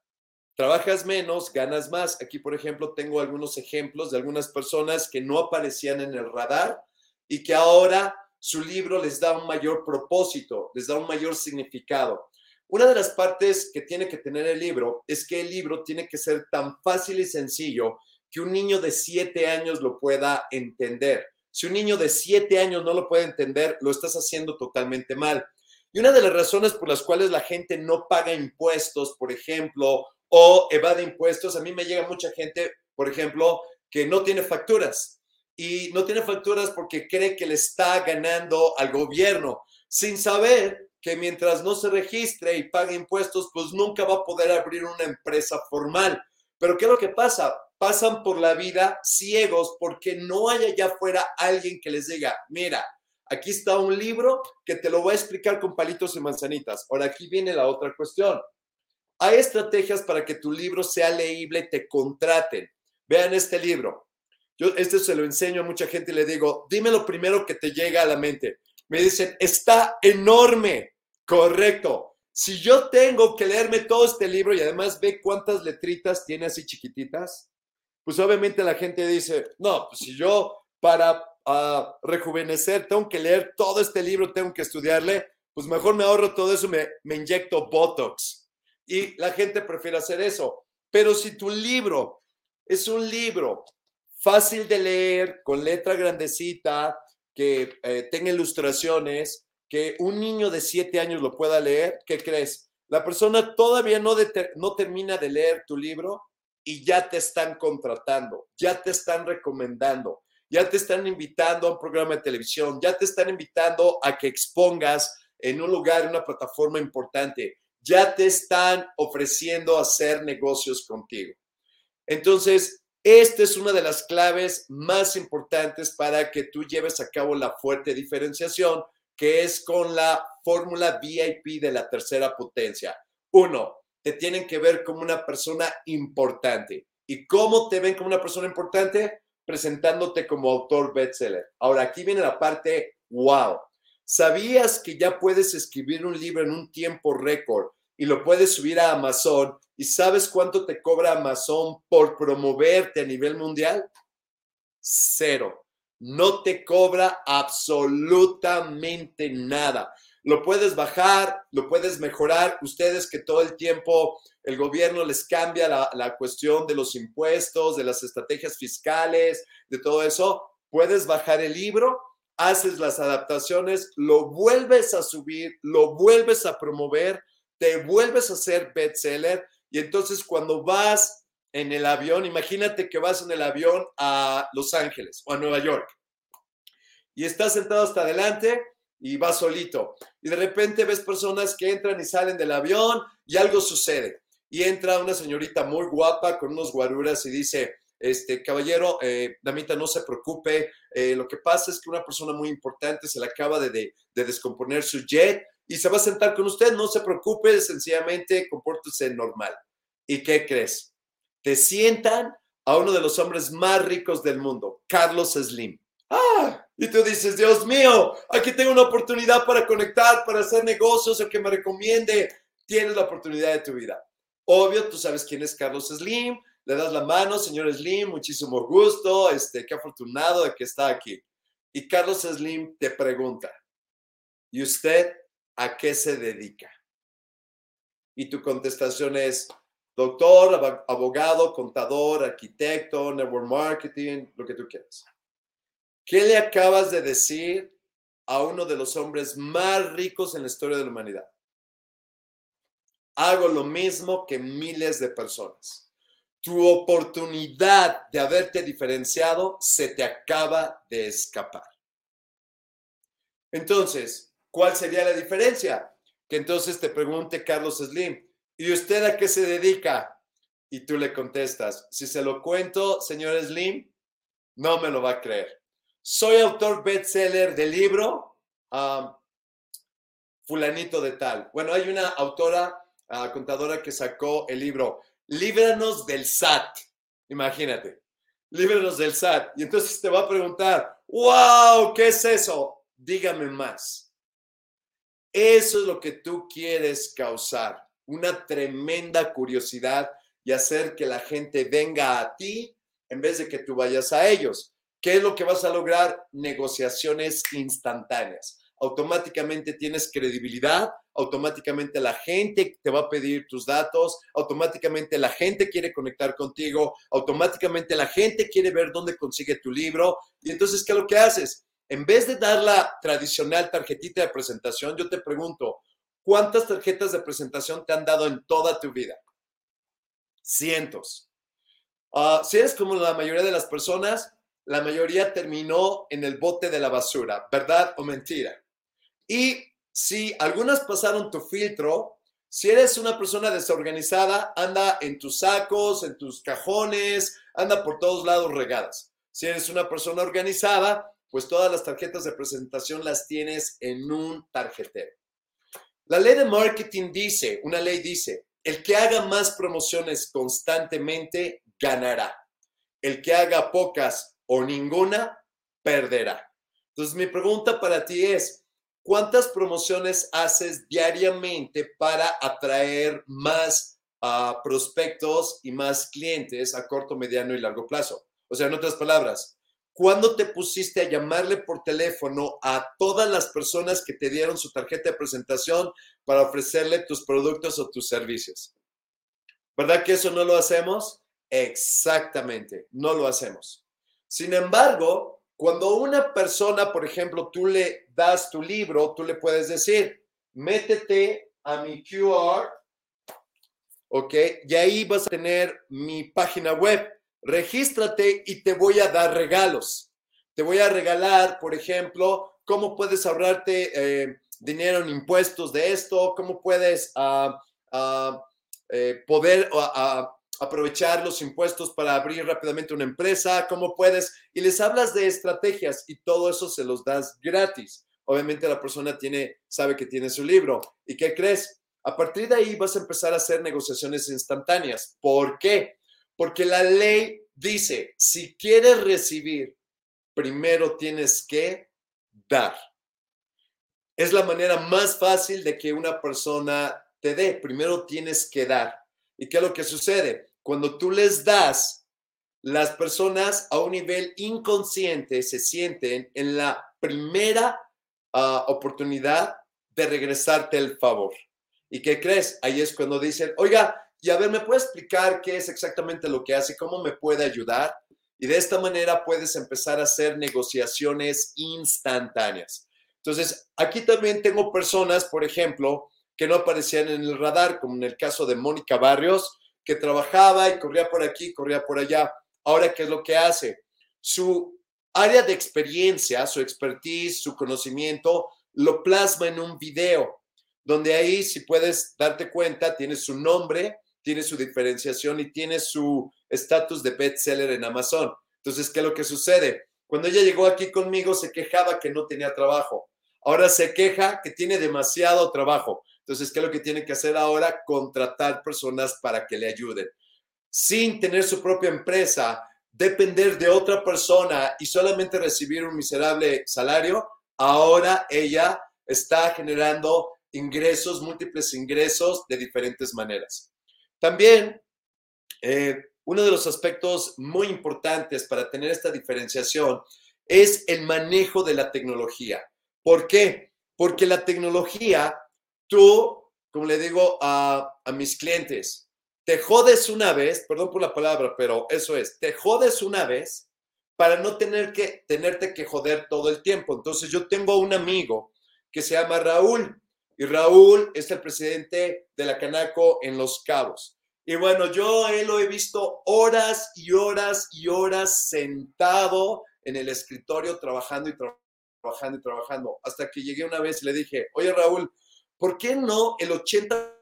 Trabajas menos, ganas más. Aquí, por ejemplo, tengo algunos ejemplos de algunas personas que no aparecían en el radar y que ahora su libro les da un mayor propósito, les da un mayor significado. Una de las partes que tiene que tener el libro es que el libro tiene que ser tan fácil y sencillo que un niño de siete años lo pueda entender. Si un niño de siete años no lo puede entender, lo estás haciendo totalmente mal. Y una de las razones por las cuales la gente no paga impuestos, por ejemplo, o evade impuestos. A mí me llega mucha gente, por ejemplo, que no tiene facturas y no tiene facturas porque cree que le está ganando al gobierno sin saber que mientras no se registre y pague impuestos, pues nunca va a poder abrir una empresa formal. Pero ¿qué es lo que pasa? Pasan por la vida ciegos porque no hay allá afuera alguien que les diga, mira, aquí está un libro que te lo voy a explicar con palitos y manzanitas. Ahora aquí viene la otra cuestión. Hay estrategias para que tu libro sea leíble te contraten. Vean este libro. Yo este se lo enseño a mucha gente y le digo, dime lo primero que te llega a la mente. Me dicen, está enorme. Correcto. Si yo tengo que leerme todo este libro y además ve cuántas letritas tiene así chiquititas, pues obviamente la gente dice, no, pues si yo para ah, rejuvenecer tengo que leer todo este libro, tengo que estudiarle, pues mejor me ahorro todo eso, me, inyecto Botox y la gente prefiere hacer eso. Pero si tu libro es un libro fácil de leer, con letra grandecita, que eh, tenga ilustraciones, que un niño de siete años lo pueda leer, ¿qué crees? La persona todavía no, no termina de leer tu libro y ya te están contratando, ya te están recomendando, ya te están invitando a un programa de televisión, ya te están invitando a que expongas en un lugar, en una plataforma importante, ya te están ofreciendo hacer negocios contigo. Entonces, esta es una de las claves más importantes para que tú lleves a cabo la fuerte diferenciación, que es con la fórmula VIP de la tercera potencia. Uno, te tienen que ver como una persona importante. ¿Y cómo te ven como una persona importante? Presentándote como autor bestseller. Ahora, aquí viene la parte wow. ¿Sabías que ya puedes escribir un libro en un tiempo récord y lo puedes subir a Amazon ¿Y sabes cuánto te cobra Amazon por promoverte a nivel mundial? Cero. No te cobra absolutamente nada. Lo puedes bajar, lo puedes mejorar. Ustedes que todo el tiempo el gobierno les cambia la, la cuestión de los impuestos, de las estrategias fiscales, de todo eso, puedes bajar el libro, haces las adaptaciones, lo vuelves a subir, lo vuelves a promover, te vuelves a hacer bestseller y entonces cuando vas en el avión, imagínate que vas en el avión a Los Ángeles o a Nueva York y estás sentado hasta adelante y vas solito. Y de repente ves personas que entran y salen del avión y algo sucede. Y entra una señorita muy guapa con unos guaruras y dice, este caballero, eh, damita, no se preocupe. Eh, lo que pasa es que una persona muy importante se le acaba de, de descomponer su jet y se va a sentar con usted. No se preocupe, sencillamente compórtese normal. ¿Y qué crees? Te sientan a uno de los hombres más ricos del mundo, Carlos Slim. ¡Ah! Y tú dices, Dios mío, aquí tengo una oportunidad para conectar, para hacer negocios, o que me recomiende. Tienes la oportunidad de tu vida. Obvio, tú sabes quién es Carlos Slim. Le das la mano, señor Slim, muchísimo gusto. Este, qué afortunado de que está aquí. Y Carlos Slim te pregunta, ¿y usted a qué se dedica? Y tu contestación es, doctor, abogado, contador, arquitecto, network marketing, lo que tú quieras. ¿Qué le acabas de decir a uno de los hombres más ricos en la historia de la humanidad? Hago lo mismo que miles de personas. Tu oportunidad de haberte diferenciado se te acaba de escapar. Entonces, ¿Cuál sería la diferencia? Que entonces te pregunte Carlos Slim, ¿y usted a qué se dedica? Y tú le contestas, si se lo cuento, señor Slim, no me lo va a creer. Soy autor bestseller del libro fulanito de tal. Bueno, hay una autora, ah, contadora que sacó el libro Líbranos del SAT. Imagínate, líbranos del SAT. Y entonces te va a preguntar, wow, ¿qué es eso? Dígame más. Eso es lo que tú quieres causar, una tremenda curiosidad y hacer que la gente venga a ti en vez de que tú vayas a ellos. ¿Qué es lo que vas a lograr? Negociaciones instantáneas. Automáticamente tienes credibilidad, automáticamente la gente te va a pedir tus datos, automáticamente la gente quiere conectar contigo, automáticamente la gente quiere ver dónde consigue tu libro. Y entonces, ¿qué es lo que haces? en vez de dar la tradicional tarjetita de presentación, yo te pregunto, ¿cuántas tarjetas de presentación te han dado en toda tu vida? Cientos. Ah, si eres como la mayoría de las personas, la mayoría terminó en el bote de la basura, ¿verdad o mentira? Y si algunas pasaron tu filtro, si eres una persona desorganizada, anda en tus sacos, en tus cajones, anda por todos lados regadas. Si eres una persona organizada, pues todas las tarjetas de presentación las tienes en un tarjetero. La ley de marketing dice, una ley dice, el que haga más promociones constantemente ganará. El que haga pocas o ninguna perderá. Entonces mi pregunta para ti es, ¿cuántas promociones haces diariamente para atraer más ah, prospectos y más clientes a corto, mediano y largo plazo? O sea, en otras palabras, ¿Cuándo te pusiste a llamarle por teléfono a todas las personas que te dieron su tarjeta de presentación para ofrecerle tus productos o tus servicios? ¿Verdad que eso no lo hacemos? Exactamente, no lo hacemos. Sin embargo, cuando una persona, por ejemplo, tú le das tu libro, tú le puedes decir, métete a mi QR, ¿ok? Y ahí vas a tener mi página web. Regístrate y te voy a dar regalos. Te voy a regalar, por ejemplo, cómo puedes ahorrarte eh, dinero en impuestos de esto, cómo puedes ah, ah, eh, poder uh, aprovechar los impuestos para abrir rápidamente una empresa, cómo puedes, y les hablas de estrategias y todo eso se los das gratis. Obviamente la persona tiene, sabe que tiene su libro. ¿Y qué crees? A partir de ahí vas a empezar a hacer negociaciones instantáneas. ¿Por qué? Porque la ley dice, si quieres recibir, primero tienes que dar. Es la manera más fácil de que una persona te dé. Primero tienes que dar. ¿Y qué es lo que sucede? Cuando tú les das, las personas a un nivel inconsciente se sienten en la primera ah, oportunidad de regresarte el favor. ¿Y qué crees? Ahí es cuando dicen, oiga, y a ver, ¿me puede explicar qué es exactamente lo que hace? ¿Cómo me puede ayudar? Y de esta manera puedes empezar a hacer negociaciones instantáneas. Entonces, aquí también tengo personas, por ejemplo, que no aparecían en el radar, como en el caso de Mónica Barrios, que trabajaba y corría por aquí, corría por allá. Ahora, ¿qué es lo que hace? Su área de experiencia, su expertise, su conocimiento, lo plasma en un video, donde ahí, si puedes darte cuenta, tiene su nombre, tiene su diferenciación y tiene su estatus de bestseller en Amazon. Entonces, ¿qué es lo que sucede? Cuando ella llegó aquí conmigo, se quejaba que no tenía trabajo. Ahora se queja que tiene demasiado trabajo. Entonces, ¿qué es lo que tiene que hacer ahora? Contratar personas para que le ayuden. Sin tener su propia empresa, depender de otra persona y solamente recibir un miserable salario, ahora ella está generando ingresos, múltiples ingresos de diferentes maneras. También, eh, uno de los aspectos muy importantes para tener esta diferenciación es el manejo de la tecnología. ¿Por qué? Porque la tecnología tú, como le digo a, mis clientes, te jodes una vez, perdón por la palabra, pero eso es, te jodes una vez para no tener que tenerte que joder todo el tiempo. Entonces yo tengo un amigo que se llama Raúl y Raúl es el presidente de la Canaco en Los Cabos. Y bueno, yo él lo he visto horas y horas y horas sentado en el escritorio trabajando y trabajando y trabajando, hasta que llegué una vez y le dije, oye Raúl, ¿por qué no el 80%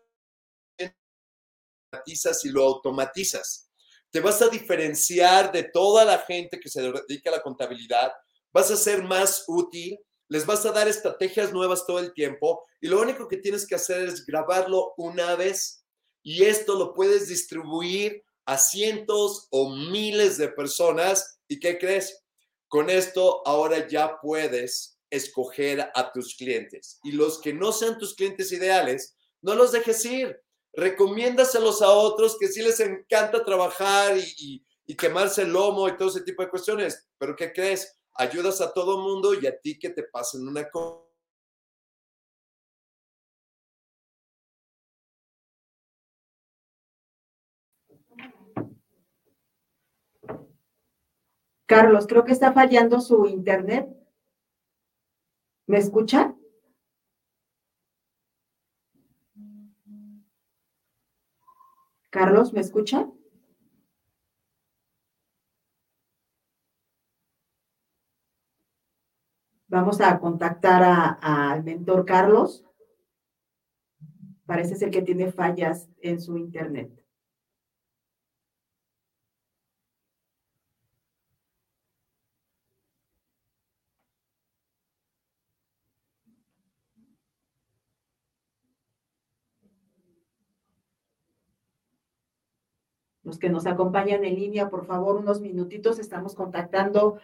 y lo automatizas? Te vas a diferenciar de toda la gente que se dedica a la contabilidad, vas a ser más útil, les vas a dar estrategias nuevas todo el tiempo y lo único que tienes que hacer es grabarlo una vez y esto lo puedes distribuir a cientos o miles de personas y ¿qué crees? Con esto ahora ya puedes escoger a tus clientes. Y los que no sean tus clientes ideales, no los dejes ir. Recomiéndaselos a otros que sí les encanta trabajar y, quemarse el lomo y todo ese tipo de cuestiones. Pero ¿qué crees? Ayudas a todo mundo y a ti que te pasen una cosa. Carlos, creo que está fallando su internet. ¿Me escucha? Carlos, ¿me escucha? Vamos a contactar al mentor Carlos. Parece ser que tiene fallas en su internet. Los que nos acompañan en línea, por favor, unos minutitos, estamos contactando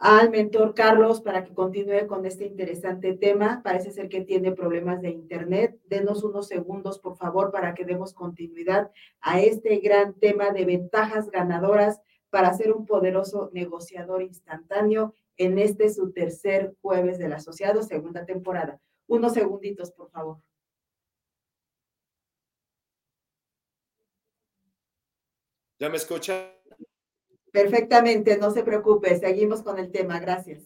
al mentor Carlos para que continúe con este interesante tema. Parece ser que tiene problemas de internet. Denos unos segundos, por favor, para que demos continuidad a este gran tema de ventajas ganadoras para ser un poderoso negociador instantáneo en este su tercer jueves del asociado, segunda temporada. Unos segunditos, por favor. ¿Ya me escucha? Perfectamente, no se preocupe, seguimos con el tema, gracias.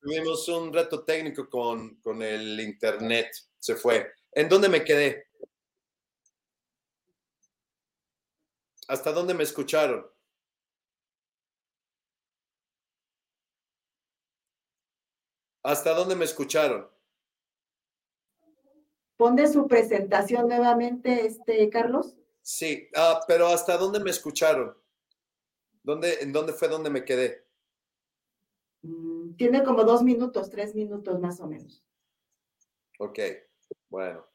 tuvimos un reto técnico con, con el internet. Se fue. ¿En dónde me quedé? ¿Hasta dónde me escucharon? ¿Hasta dónde me escucharon? Pone su presentación nuevamente, este, Carlos. Sí, ah, pero ¿hasta dónde me escucharon? ¿Dónde, ¿En dónde fue donde me quedé? Mm, tiene como dos minutos, tres minutos más o menos. Ok, bueno.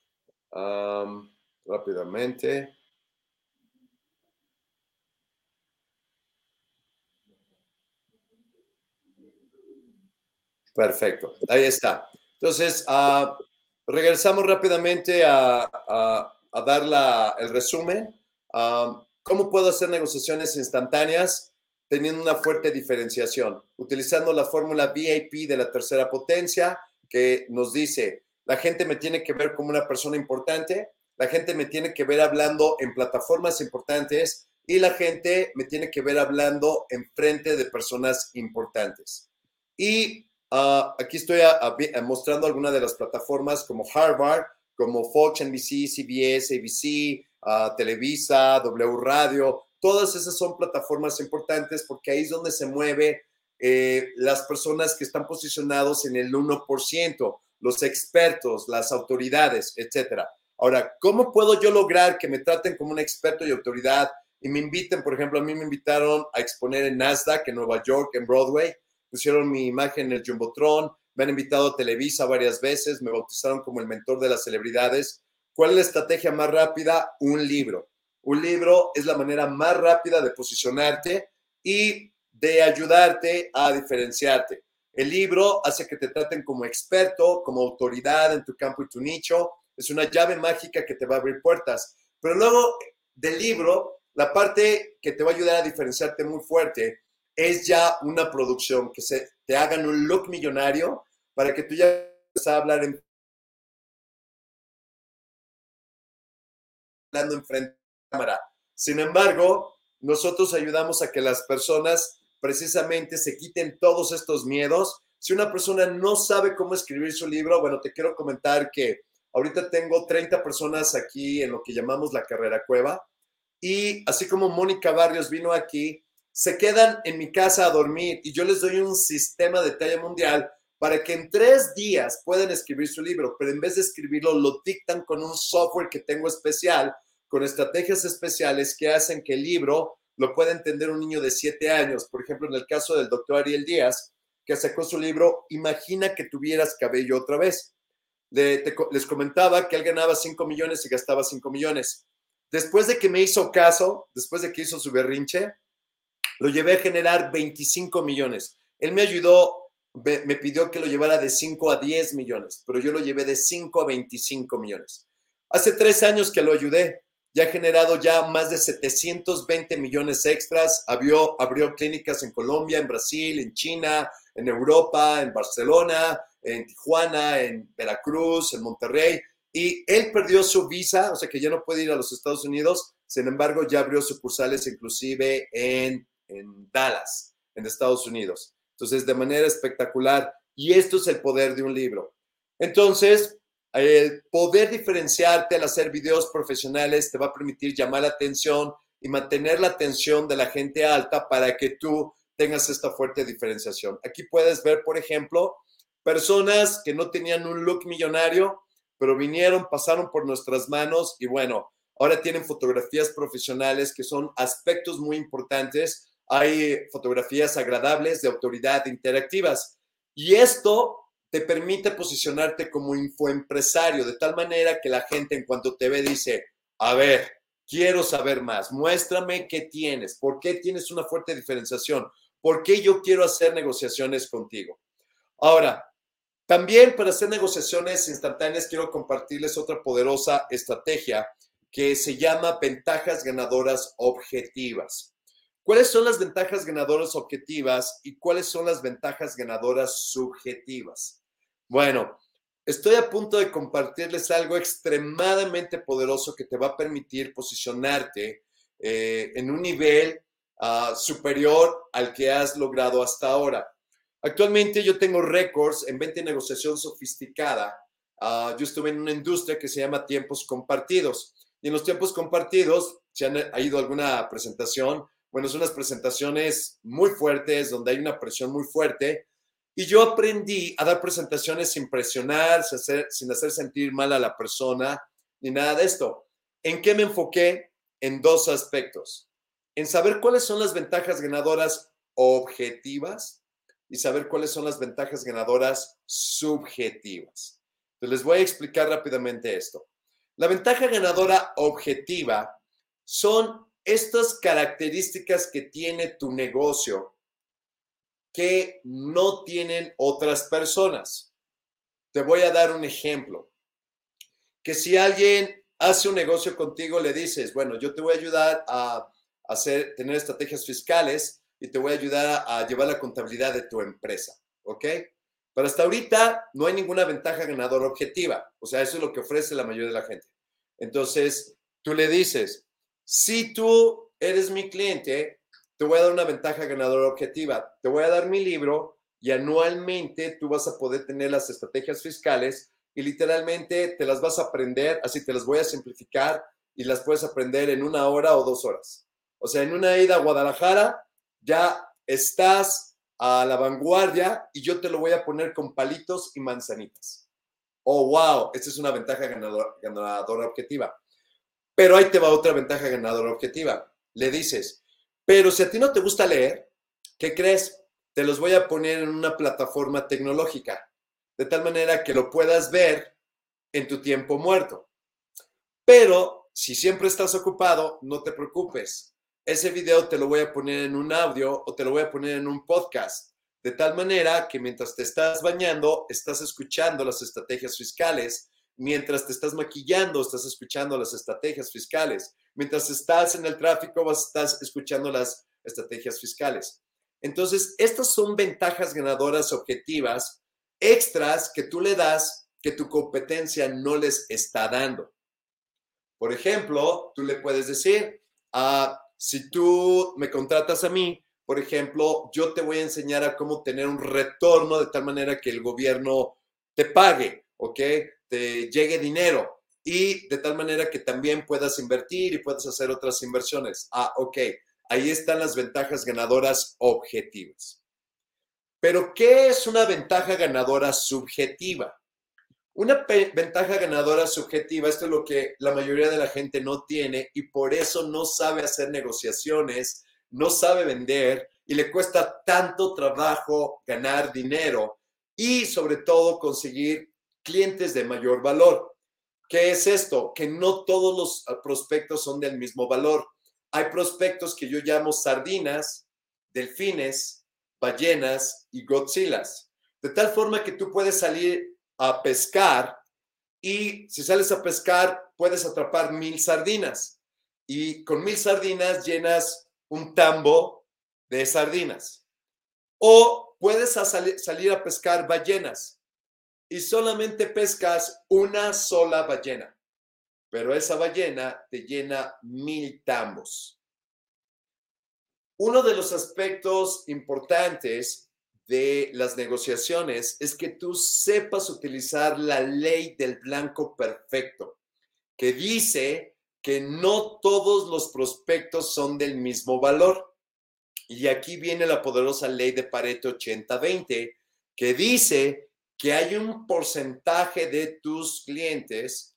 rápidamente. Perfecto, ahí está. Entonces, uh, regresamos rápidamente a, a, dar el resumen. ¿Cómo puedo hacer negociaciones instantáneas teniendo una fuerte diferenciación? Utilizando la fórmula VIP de la tercera potencia que nos dice, la gente me tiene que ver como una persona importante, la gente me tiene que ver hablando en plataformas importantes y la gente me tiene que ver hablando en frente de personas importantes. Y Ah, aquí estoy mostrando algunas de las plataformas como Harvard, como Fox, NBC, CBS, ABC, uh, Televisa, W Radio. Todas esas son plataformas importantes porque ahí es donde se mueve eh, las personas que están posicionados en el 1%, los expertos, las autoridades, etcétera. Ahora, ¿cómo puedo yo lograr que me traten como un experto y autoridad y me inviten, por ejemplo, a mí me invitaron a exponer en Nasdaq, en Nueva York, en Broadway, pusieron mi imagen en el Jumbotron, me han invitado a Televisa varias veces, me bautizaron como el mentor de las celebridades. ¿Cuál es la estrategia más rápida? Un libro. Un libro es la manera más rápida de posicionarte y de ayudarte a diferenciarte. El libro hace que te traten como experto, como autoridad en tu campo y tu nicho. Es una llave mágica que te va a abrir puertas. Pero luego del libro, la parte que te va a ayudar a diferenciarte muy fuerte es ya una producción, que se te hagan un look millonario para que tú ya a hablar en hablando en frente de la cámara. Sin embargo, nosotros ayudamos a que las personas precisamente se quiten todos estos miedos. Si una persona no sabe cómo escribir su libro, bueno, te quiero comentar que ahorita tengo 30 personas aquí en lo que llamamos la carrera cueva. Y así como Mónica Barrios vino aquí, se quedan en mi casa a dormir y yo les doy un sistema de talla mundial para que en tres días puedan escribir su libro, pero en vez de escribirlo, lo dictan con un software que tengo especial, con estrategias especiales que hacen que el libro lo pueda entender un niño de siete años. Por ejemplo, en el caso del doctor Ariel Díaz, que sacó su libro, Imagina que tuvieras cabello otra vez. les comentaba que él ganaba 5 millones y gastaba 5 millones. Después de que me hizo caso, después de que hizo su berrinche, lo llevé a generar 25 millones. Él me ayudó, me pidió que lo llevara de 5 a 10 millones, pero yo lo llevé de 5 a 25 millones. Hace tres años que lo ayudé, ya ha generado ya más de 720 millones extras, abrió, clínicas en Colombia, en Brasil, en China, en Europa, en Barcelona, en Tijuana, en Veracruz, en Monterrey, y él perdió su visa, o sea que ya no puede ir a los Estados Unidos, sin embargo ya abrió sucursales inclusive en en Dallas, en Estados Unidos. Entonces, de manera espectacular. Y esto es el poder de un libro. Entonces, el poder diferenciarte al hacer videos profesionales te va a permitir llamar la atención y mantener la atención de la gente alta para que tú tengas esta fuerte diferenciación. Aquí puedes ver, por ejemplo, personas que no tenían un look millonario, pero vinieron, pasaron por nuestras manos y bueno, ahora tienen fotografías profesionales que son aspectos muy importantes hay fotografías agradables de autoridad interactivas. Y esto te permite posicionarte como infoempresario, de tal manera que la gente en cuanto te ve dice, a ver, quiero saber más, muéstrame qué tienes, por qué tienes una fuerte diferenciación, por qué yo quiero hacer negociaciones contigo. Ahora, también para hacer negociaciones instantáneas quiero compartirles otra poderosa estrategia que se llama ventajas ganadoras objetivas. ¿Cuáles son las ventajas ganadoras objetivas y cuáles son las ventajas ganadoras subjetivas? Bueno, estoy a punto de compartirles algo extremadamente poderoso que te va a permitir posicionarte eh, en un nivel ah, superior al que has logrado hasta ahora. Actualmente yo tengo récords en venta y negociación sofisticada. Ah, yo estuve en una industria que se llama tiempos compartidos. Y en los tiempos compartidos, si han ido a alguna presentación, bueno, son unas presentaciones muy fuertes, donde hay una presión muy fuerte. Y yo aprendí a dar presentaciones sin presionar, sin hacer, sin hacer sentir mal a la persona, ni nada de esto. ¿En qué me enfoqué? En dos aspectos. En saber cuáles son las ventajas ganadoras objetivas y saber cuáles son las ventajas ganadoras subjetivas. Entonces les voy a explicar rápidamente esto. La ventaja ganadora objetiva son estas características que tiene tu negocio que no tienen otras personas. Te voy a dar un ejemplo. Que si alguien hace un negocio contigo, le dices, bueno, yo te voy a ayudar a hacer, tener estrategias fiscales y te voy a ayudar a, llevar la contabilidad de tu empresa, ¿ok? Pero hasta ahorita no hay ninguna ventaja ganadora objetiva. O sea, eso es lo que ofrece la mayoría de la gente. Entonces, tú le dices, si tú eres mi cliente, te voy a dar una ventaja ganadora objetiva. Te voy a dar mi libro y anualmente tú vas a poder tener las estrategias fiscales y literalmente te las vas a aprender, así te las voy a simplificar y las puedes aprender en una hora o dos horas. O sea, en una ida a Guadalajara ya estás a la vanguardia y yo te lo voy a poner con palitos y manzanitas. Oh, wow, esta es una ventaja ganadora, ganadora objetiva. Pero ahí te va otra ventaja ganadora objetiva. Le dices, pero si a ti no te gusta leer, ¿qué crees? Te los voy a poner en una plataforma tecnológica, de tal manera que lo puedas ver en tu tiempo muerto. Pero si siempre estás ocupado, no te preocupes ese video te lo voy a poner en un audio o te lo voy a poner en un podcast, de tal manera que mientras te estás bañando, estás escuchando las estrategias fiscales, mientras te estás maquillando, estás escuchando las estrategias fiscales, mientras estás en el tráfico, estás escuchando las estrategias fiscales. Entonces, estas son ventajas ganadoras objetivas, extras que tú le das que tu competencia no les está dando. Por ejemplo, tú le puedes decir, ah, si tú me contratas a mí, por ejemplo, yo te voy a enseñar a cómo tener un retorno de tal manera que el gobierno te pague, ¿ok? Te llegue dinero y de tal manera que también puedas invertir y puedas hacer otras inversiones. Ah, ok. Ahí están las ventajas ganadoras objetivas. Pero, ¿qué es una ventaja ganadora subjetiva? Una ventaja ganadora subjetiva, esto es lo que la mayoría de la gente no tiene y por eso no sabe hacer negociaciones, no sabe vender y le cuesta tanto trabajo ganar dinero y sobre todo conseguir clientes de mayor valor. ¿Qué es esto? Que no todos los ah, prospectos son del mismo valor. Hay prospectos que yo llamo sardinas, delfines, ballenas y godzillas. De tal forma que tú puedes salir a pescar y si sales a pescar puedes atrapar mil sardinas y con mil sardinas llenas un tambo de sardinas. O puedes salir a pescar ballenas y solamente pescas una sola ballena, pero esa ballena te llena mil tambos. Uno de los aspectos importantes de las negociaciones es que tú sepas utilizar la ley del blanco perfecto, que dice que no todos los prospectos son del mismo valor. Y aquí viene la poderosa ley de Pareto 80-20, que dice que hay un porcentaje de tus clientes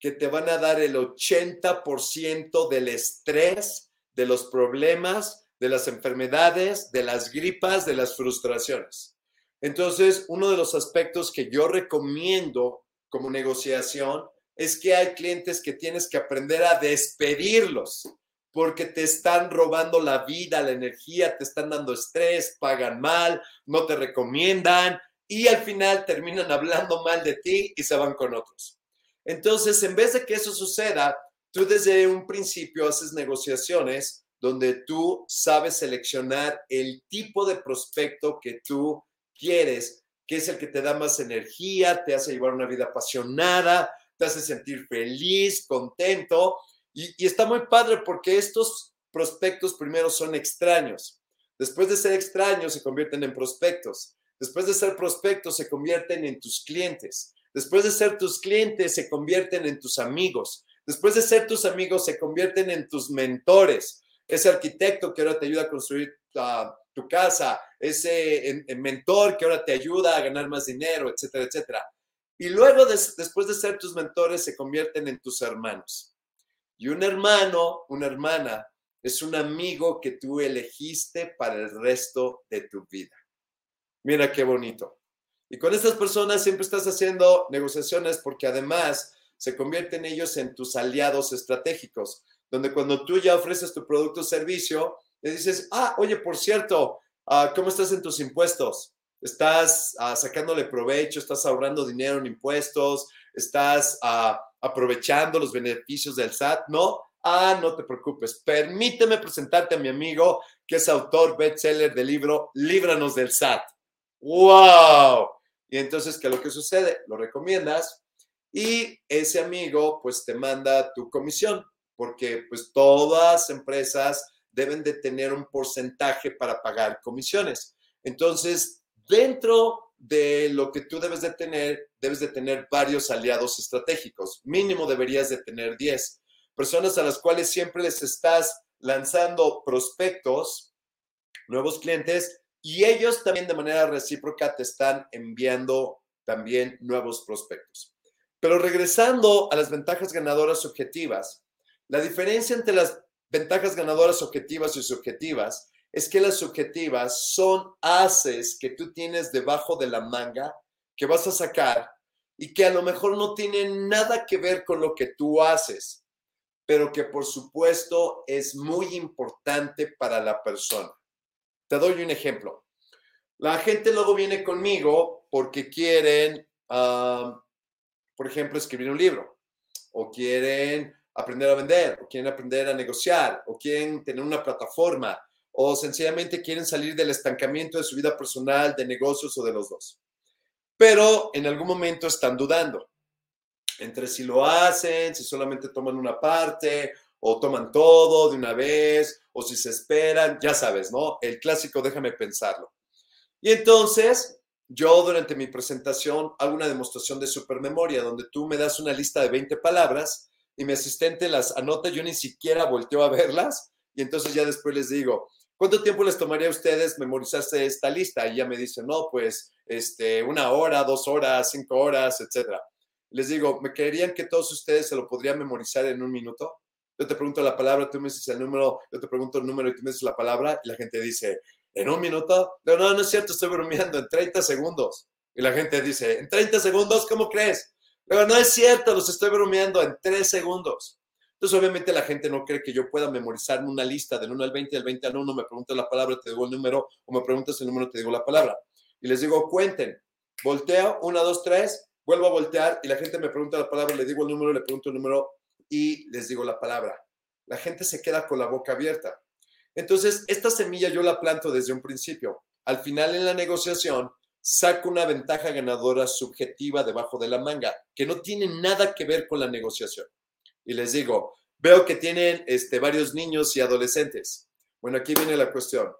que te van a dar el 80% del estrés, de los problemas, de las enfermedades, de las gripas, de las frustraciones. Entonces, uno de los aspectos que yo recomiendo como negociación es que hay clientes que tienes que aprender a despedirlos porque te están robando la vida, la energía, te están dando estrés, pagan mal, no te recomiendan y al final terminan hablando mal de ti y se van con otros. Entonces, en vez de que eso suceda, tú desde un principio haces negociaciones donde tú sabes seleccionar el tipo de prospecto que tú quieres, que es el que te da más energía, te hace llevar una vida apasionada, te hace sentir feliz, contento. Y, está muy padre porque estos prospectos primero son extraños. Después de ser extraños, se convierten en prospectos. Después de ser prospectos, se convierten en tus clientes. Después de ser tus clientes, se convierten en tus amigos. Después de ser tus amigos, se convierten en tus mentores. Ese arquitecto que ahora te ayuda a construir tu casa, ese mentor que ahora te ayuda a ganar más dinero, etcétera, etcétera. Y luego, después de ser tus mentores, se convierten en tus hermanos. Y un hermano, una hermana, es un amigo que tú elegiste para el resto de tu vida. Mira qué bonito. Y con estas personas siempre estás haciendo negociaciones porque además se convierten ellos en tus aliados estratégicos, donde cuando tú ya ofreces tu producto o servicio, le dices, ah, oye, por cierto, ah, ¿cómo estás en tus impuestos? ¿Estás ah, sacándole provecho? ¿Estás ahorrando dinero en impuestos? ¿Estás ah, aprovechando los beneficios del SAT? No. Ah, no te preocupes. Permíteme presentarte a mi amigo, que es autor bestseller del libro Líbranos del SAT. ¡Wow! Y entonces, ¿qué es lo que sucede? Lo recomiendas y ese amigo pues te manda tu comisión, porque pues todas empresas deben de tener un porcentaje para pagar comisiones. Entonces, dentro de lo que tú debes de tener, debes de tener varios aliados estratégicos. Mínimo deberías de tener 10. Personas a las cuales siempre les estás lanzando prospectos, nuevos clientes y ellos también de manera recíproca te están enviando también nuevos prospectos. Pero regresando a las ventajas ganadoras objetivas, la diferencia entre las ventajas ganadoras objetivas y subjetivas es que las subjetivas son haces que tú tienes debajo de la manga que vas a sacar y que a lo mejor no tienen nada que ver con lo que tú haces, pero que por supuesto es muy importante para la persona. Te doy un ejemplo. La gente luego viene conmigo porque quieren, por ejemplo, escribir un libro, o quieren aprender a vender, o quieren aprender a negociar, o quieren tener una plataforma, o sencillamente quieren salir del estancamiento de su vida personal, de negocios o de los dos. Pero en algún momento están dudando entre si lo hacen, si solamente toman una parte, o toman todo de una vez, o si se esperan, ya sabes, ¿no? El clásico, déjame pensarlo. Y entonces, yo durante mi presentación hago una demostración de supermemoria, donde tú me das una lista de 20 palabras y mi asistente las anota, yo ni siquiera volteo a verlas, y entonces ya después les digo, ¿cuánto tiempo les tomaría a ustedes memorizarse esta lista? Y ya me dicen, no, pues, este, una hora, dos horas, cinco horas, etcétera. Les digo, ¿me creerían que todos ustedes se lo podrían memorizar en un minuto? Yo te pregunto la palabra, tú me dices el número, yo te pregunto el número y tú me dices la palabra, y la gente dice, ¿en un minuto? No, no, no es cierto, estoy bromeando, en 30 segundos. Y la gente dice, ¿en 30 segundos? ¿Cómo crees? Pero no es cierto, los estoy bromeando en 3 segundos. Entonces, obviamente, la gente no cree que yo pueda memorizar una lista del 1 al 20, del 20 al 1, me preguntas la palabra, te digo el número, o me preguntas el número, te digo la palabra. Y les digo, cuenten. Volteo, 1, 2, 3, vuelvo a voltear y la gente me pregunta la palabra, le digo el número, le pregunto el número y les digo la palabra. La gente se queda con la boca abierta. Entonces, esta semilla yo la planto desde un principio. Al final en la negociación, saco una ventaja ganadora subjetiva debajo de la manga, que no tiene nada que ver con la negociación. Y les digo, veo que tienen este, varios niños y adolescentes. Bueno, aquí viene la cuestión.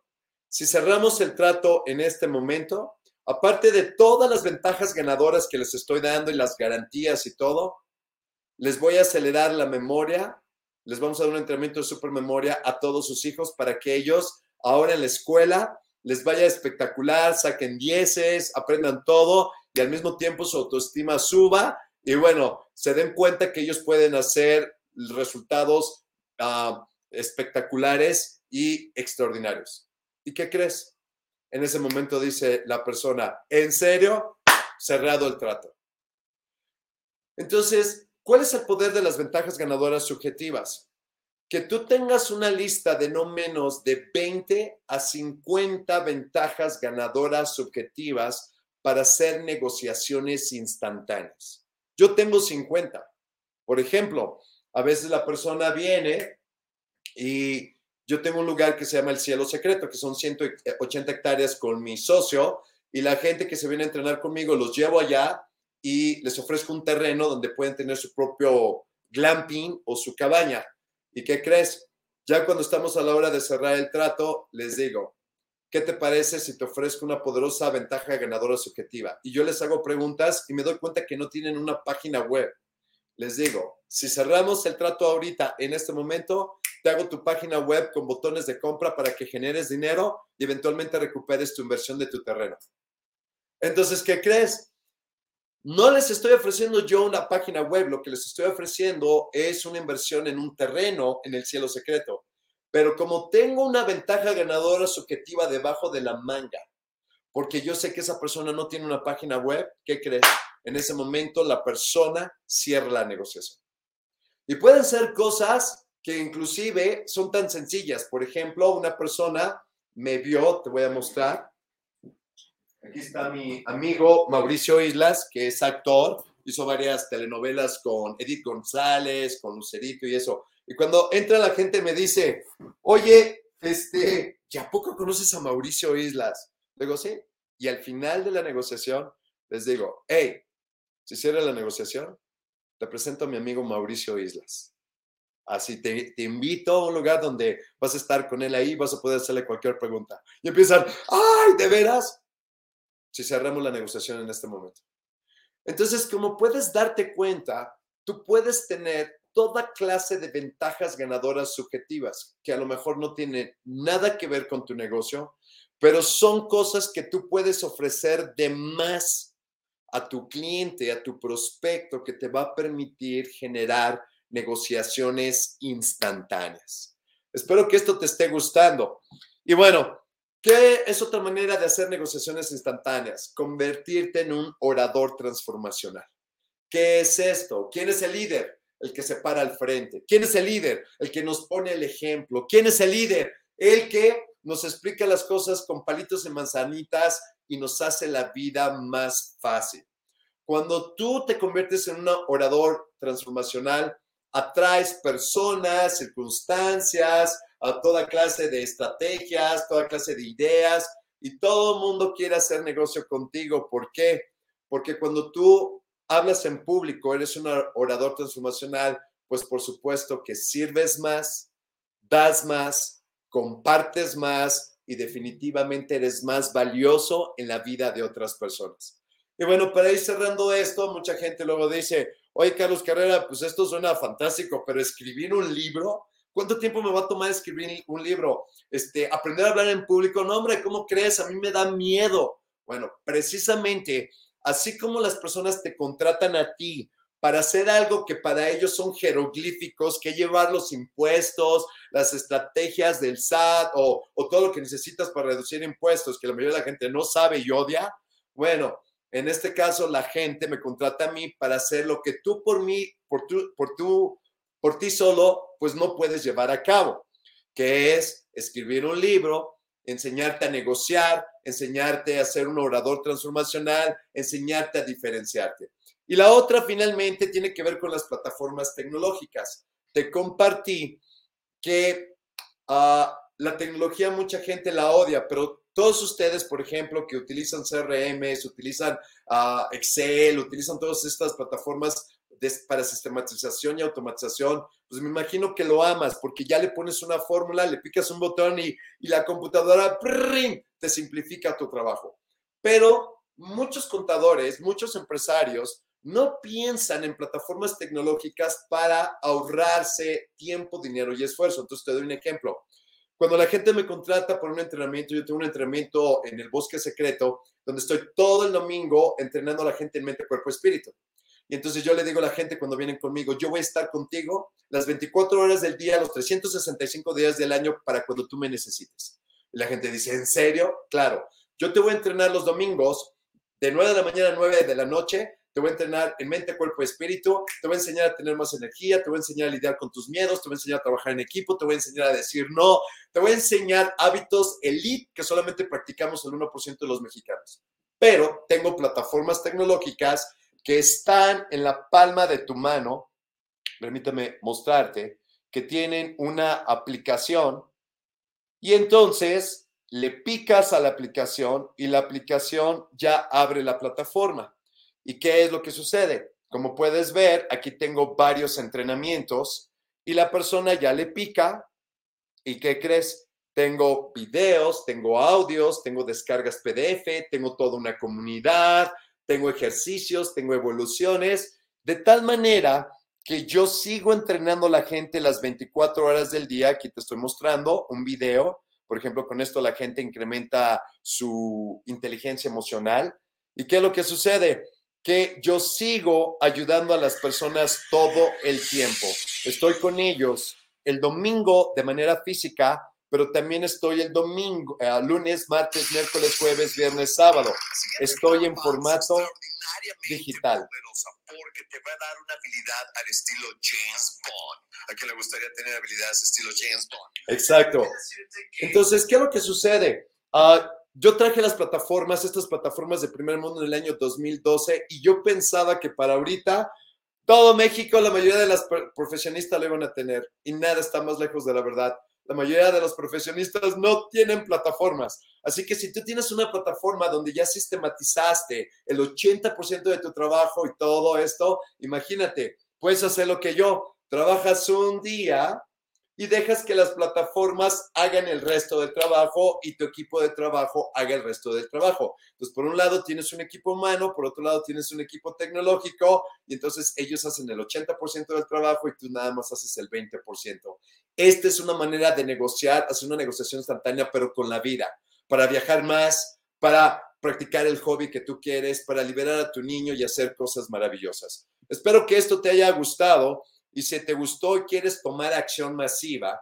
Si cerramos el trato en este momento, aparte de todas las ventajas ganadoras que les estoy dando y las garantías y todo, les voy a acelerar la memoria, les vamos a dar un entrenamiento de supermemoria a todos sus hijos para que ellos ahora en la escuela les vaya espectacular, saquen dieces, aprendan todo y al mismo tiempo su autoestima suba y bueno, se den cuenta que ellos pueden hacer resultados ah, espectaculares y extraordinarios. ¿Y qué crees? En ese momento dice la persona, ¿en serio? Cerrado el trato. Entonces, ¿Cuál es el poder de las ventajas ganadoras subjetivas? Que tú tengas una lista de no menos de 20 a 50 ventajas ganadoras subjetivas para hacer negociaciones instantáneas. Yo tengo 50. Por ejemplo, a veces la persona viene y yo tengo un lugar que se llama el cielo secreto, que son 180 hectáreas con mi socio, y la gente que se viene a entrenar conmigo los llevo allá y les ofrezco un terreno donde pueden tener su propio glamping o su cabaña. ¿Y qué crees? Ya cuando estamos a la hora de cerrar el trato, les digo, ¿qué te parece si te ofrezco una poderosa ventaja ganadora subjetiva? Y yo les hago preguntas y me doy cuenta que no tienen una página web. Les digo, si cerramos el trato ahorita, en este momento, te hago tu página web con botones de compra para que generes dinero y eventualmente recuperes tu inversión de tu terreno. Entonces, ¿qué crees? No les estoy ofreciendo yo una página web, lo que les estoy ofreciendo es una inversión en un terreno en el cielo secreto. Pero como tengo una ventaja ganadora subjetiva debajo de la manga, porque yo sé que esa persona no tiene una página web, ¿qué crees? En ese momento la persona cierra la negociación. Y pueden ser cosas que inclusive son tan sencillas. Por ejemplo, una persona me vio, te voy a mostrar, Aquí está mi amigo Mauricio Islas, que es actor, hizo varias telenovelas con Edith González, con Lucerito y eso. Y cuando entra la gente me dice, oye, este, ¿ya poco conoces a Mauricio Islas? Digo, sí. Y al final de la negociación les digo, hey, si cierra la negociación, te presento a mi amigo Mauricio Islas. Así te, te, invito a un lugar donde vas a estar con él ahí, vas a poder hacerle cualquier pregunta. Y empiezan, ¡ay, de veras! Si cerramos la negociación en este momento. Entonces, como puedes darte cuenta, tú puedes tener toda clase de ventajas ganadoras subjetivas que a lo mejor no tienen nada que ver con tu negocio, pero son cosas que tú puedes ofrecer de más a tu cliente, a tu prospecto, que te va a permitir generar negociaciones instantáneas. Espero que esto te esté gustando. Y bueno, ¿Qué es otra manera de hacer negociaciones instantáneas? Convertirte en un orador transformacional. ¿Qué es esto? ¿Quién es el líder? El que se para al frente. ¿Quién es el líder? El que nos pone el ejemplo. ¿Quién es el líder? El que nos explica las cosas con palitos y manzanitas y nos hace la vida más fácil. Cuando tú te conviertes en un orador transformacional, atraes personas, circunstancias, a toda clase de estrategias, toda clase de ideas y todo el mundo quiere hacer negocio contigo. ¿Por qué? Porque cuando tú hablas en público, eres un orador transformacional, pues por supuesto que sirves más, das más, compartes más y definitivamente eres más valioso en la vida de otras personas. Y bueno, para ir cerrando esto, mucha gente luego dice, oye Carlos Carrera, pues esto suena fantástico, pero escribir un libro, ¿Cuánto tiempo me va a tomar escribir un libro? Este, aprender a hablar en público. No, hombre, ¿cómo crees? A mí me da miedo. Bueno, precisamente, así como las personas te contratan a ti para hacer algo que para ellos son jeroglíficos, que llevar los impuestos, las estrategias del SAT o, o todo lo que necesitas para reducir impuestos, que la mayoría de la gente no sabe y odia. Bueno, en este caso la gente me contrata a mí para hacer lo que tú por mí, por tu, por tu por ti solo, pues no puedes llevar a cabo, que es escribir un libro, enseñarte a negociar, enseñarte a ser un orador transformacional, enseñarte a diferenciarte. Y la otra finalmente tiene que ver con las plataformas tecnológicas. Te compartí que ah, la tecnología mucha gente la odia, pero todos ustedes, por ejemplo, que utilizan CRM, utilizan ah, Excel, utilizan todas estas plataformas para sistematización y automatización, pues me imagino que lo amas porque ya le pones una fórmula, le picas un botón y, la computadora te simplifica tu trabajo. Pero muchos contadores, muchos empresarios no piensan en plataformas tecnológicas para ahorrarse tiempo, dinero y esfuerzo. Entonces te doy un ejemplo. Cuando la gente me contrata por un entrenamiento, yo tengo un entrenamiento en el bosque secreto, donde estoy todo el domingo entrenando a la gente en mente, cuerpo, espíritu. Y entonces yo le digo a la gente cuando vienen conmigo, yo voy a estar contigo las 24 horas del día, los 365 días del año para cuando tú me necesites. Y la gente dice, ¿en serio? Claro, yo te voy a entrenar los domingos de 9 de la mañana a 9 de la noche. Te voy a entrenar en mente, cuerpo y espíritu. Te voy a enseñar a tener más energía. Te voy a enseñar a lidiar con tus miedos. Te voy a enseñar a trabajar en equipo. Te voy a enseñar a decir no. Te voy a enseñar hábitos elite que solamente practicamos el 1% de los mexicanos. Pero tengo plataformas tecnológicas que están en la palma de tu mano, permítame mostrarte, que tienen una aplicación y entonces le picas a la aplicación y la aplicación ya abre la plataforma. ¿Y qué es lo que sucede? Como puedes ver, aquí tengo varios entrenamientos y la persona ya le pica y ¿qué crees? tengo videos, tengo audios, tengo descargas PDF, tengo toda una comunidad, tengo ejercicios, tengo evoluciones, de tal manera que yo sigo entrenando a la gente las 24 horas del día. Aquí te estoy mostrando un video. Por ejemplo, con esto la gente incrementa su inteligencia emocional. ¿Y qué es lo que sucede? Que yo sigo ayudando a las personas todo el tiempo. Estoy con ellos el domingo de manera física, pero también estoy el domingo, eh, lunes, martes, miércoles, jueves, viernes, sábado. Estoy en formato digital. Porque te va a dar una habilidad al estilo James Bond. ¿A quién le gustaría tener habilidades estilo James Bond? Exacto. Entonces, ¿qué es lo que sucede? Uh, yo traje las plataformas, estas plataformas de primer mundo en el año 2012 y yo pensaba que para ahorita todo México, la mayoría de las profesionistas lo iban a tener y nada está más lejos de la verdad. La mayoría de los profesionistas no tienen plataformas. Así que si tú tienes una plataforma donde ya sistematizaste el 80% de tu trabajo y todo esto, imagínate, puedes hacer lo que yo. Trabajas un día y dejas que las plataformas hagan el resto del trabajo y tu equipo de trabajo haga el resto del trabajo. Entonces, por un lado tienes un equipo humano, por otro lado tienes un equipo tecnológico y entonces ellos hacen el 80% del trabajo y tú nada más haces el 20%. Esta es una manera de negociar, hacer una negociación instantánea, pero con la vida, para viajar más, para practicar el hobby que tú quieres, para liberar a tu niño y hacer cosas maravillosas. Espero que esto te haya gustado y si te gustó y quieres tomar acción masiva,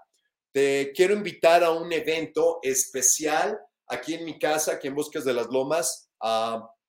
te quiero invitar a un evento especial aquí en mi casa, aquí en Bosques de las Lomas,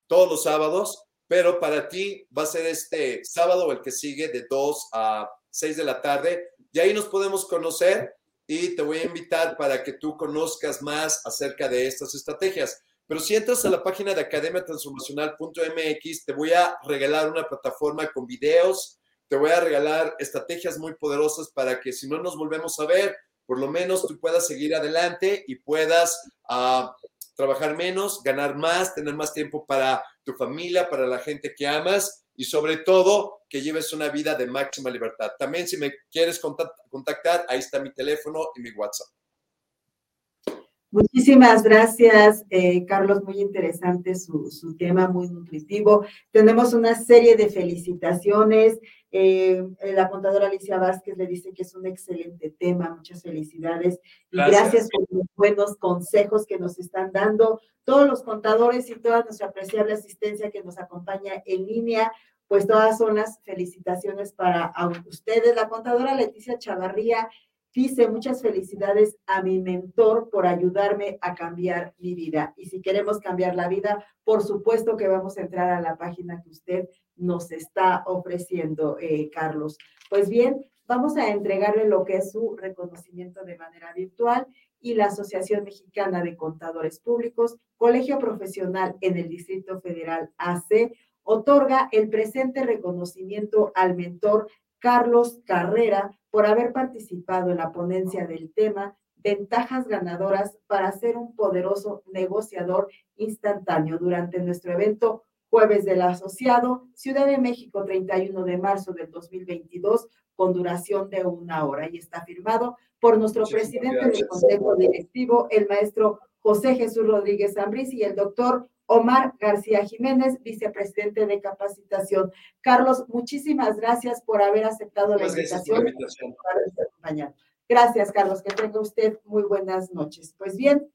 todos los sábados, pero para ti va a ser este sábado el que sigue de 2 a 6 de la tarde y ahí nos podemos conocer y te voy a invitar para que tú conozcas más acerca de estas estrategias. Pero si entras a la página de academiatransformacional.mx, te voy a regalar una plataforma con videos, te voy a regalar estrategias muy poderosas para que si no nos volvemos a ver, por lo menos tú puedas seguir adelante y puedas uh, trabajar menos, ganar más, tener más tiempo para tu familia, para la gente que amas y sobre todo que lleves una vida de máxima libertad. También si me quieres contactar, ahí está mi teléfono y mi WhatsApp. Muchísimas gracias, eh, Carlos. Muy interesante su, su, tema, muy nutritivo. Tenemos una serie de felicitaciones. Eh, la contadora Alicia Vázquez le dice que es un excelente tema. Muchas felicidades. Y gracias. por los buenos consejos que nos están dando todos los contadores y toda nuestra apreciable asistencia que nos acompaña en línea. Pues todas son las felicitaciones para ustedes. La contadora Leticia Chavarría Dice, muchas felicidades a mi mentor por ayudarme a cambiar mi vida. Y si queremos cambiar la vida, por supuesto que vamos a entrar a la página que usted nos está ofreciendo, eh, Carlos. Pues bien, vamos a entregarle lo que es su reconocimiento de manera virtual y la Asociación Mexicana de Contadores Públicos, Colegio Profesional en el Distrito Federal AC, otorga el presente reconocimiento al mentor Carlos Carrera por haber participado en la ponencia del tema Ventajas ganadoras para ser un poderoso negociador instantáneo durante nuestro evento Jueves del Asociado, Ciudad de México, 31 de marzo del 2022, con duración de una hora. Y está firmado por nuestro presidente del Consejo Directivo, el maestro José Jesús Rodríguez Ambris y el doctor Omar García Jiménez, vicepresidente de capacitación. Carlos, muchísimas gracias por haber aceptado la invitación. Gracias, Carlos, que tenga usted muy buenas noches. Pues bien,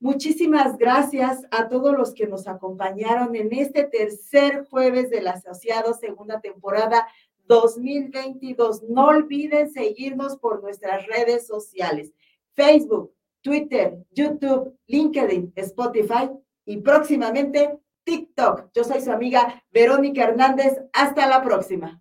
muchísimas gracias a todos los que nos acompañaron en este tercer jueves del asociado, segunda temporada 2022. No olviden seguirnos por nuestras redes sociales, Facebook, Twitter, YouTube, LinkedIn, Spotify y próximamente TikTok. Yo soy su amiga Verónica Hernández. Hasta la próxima.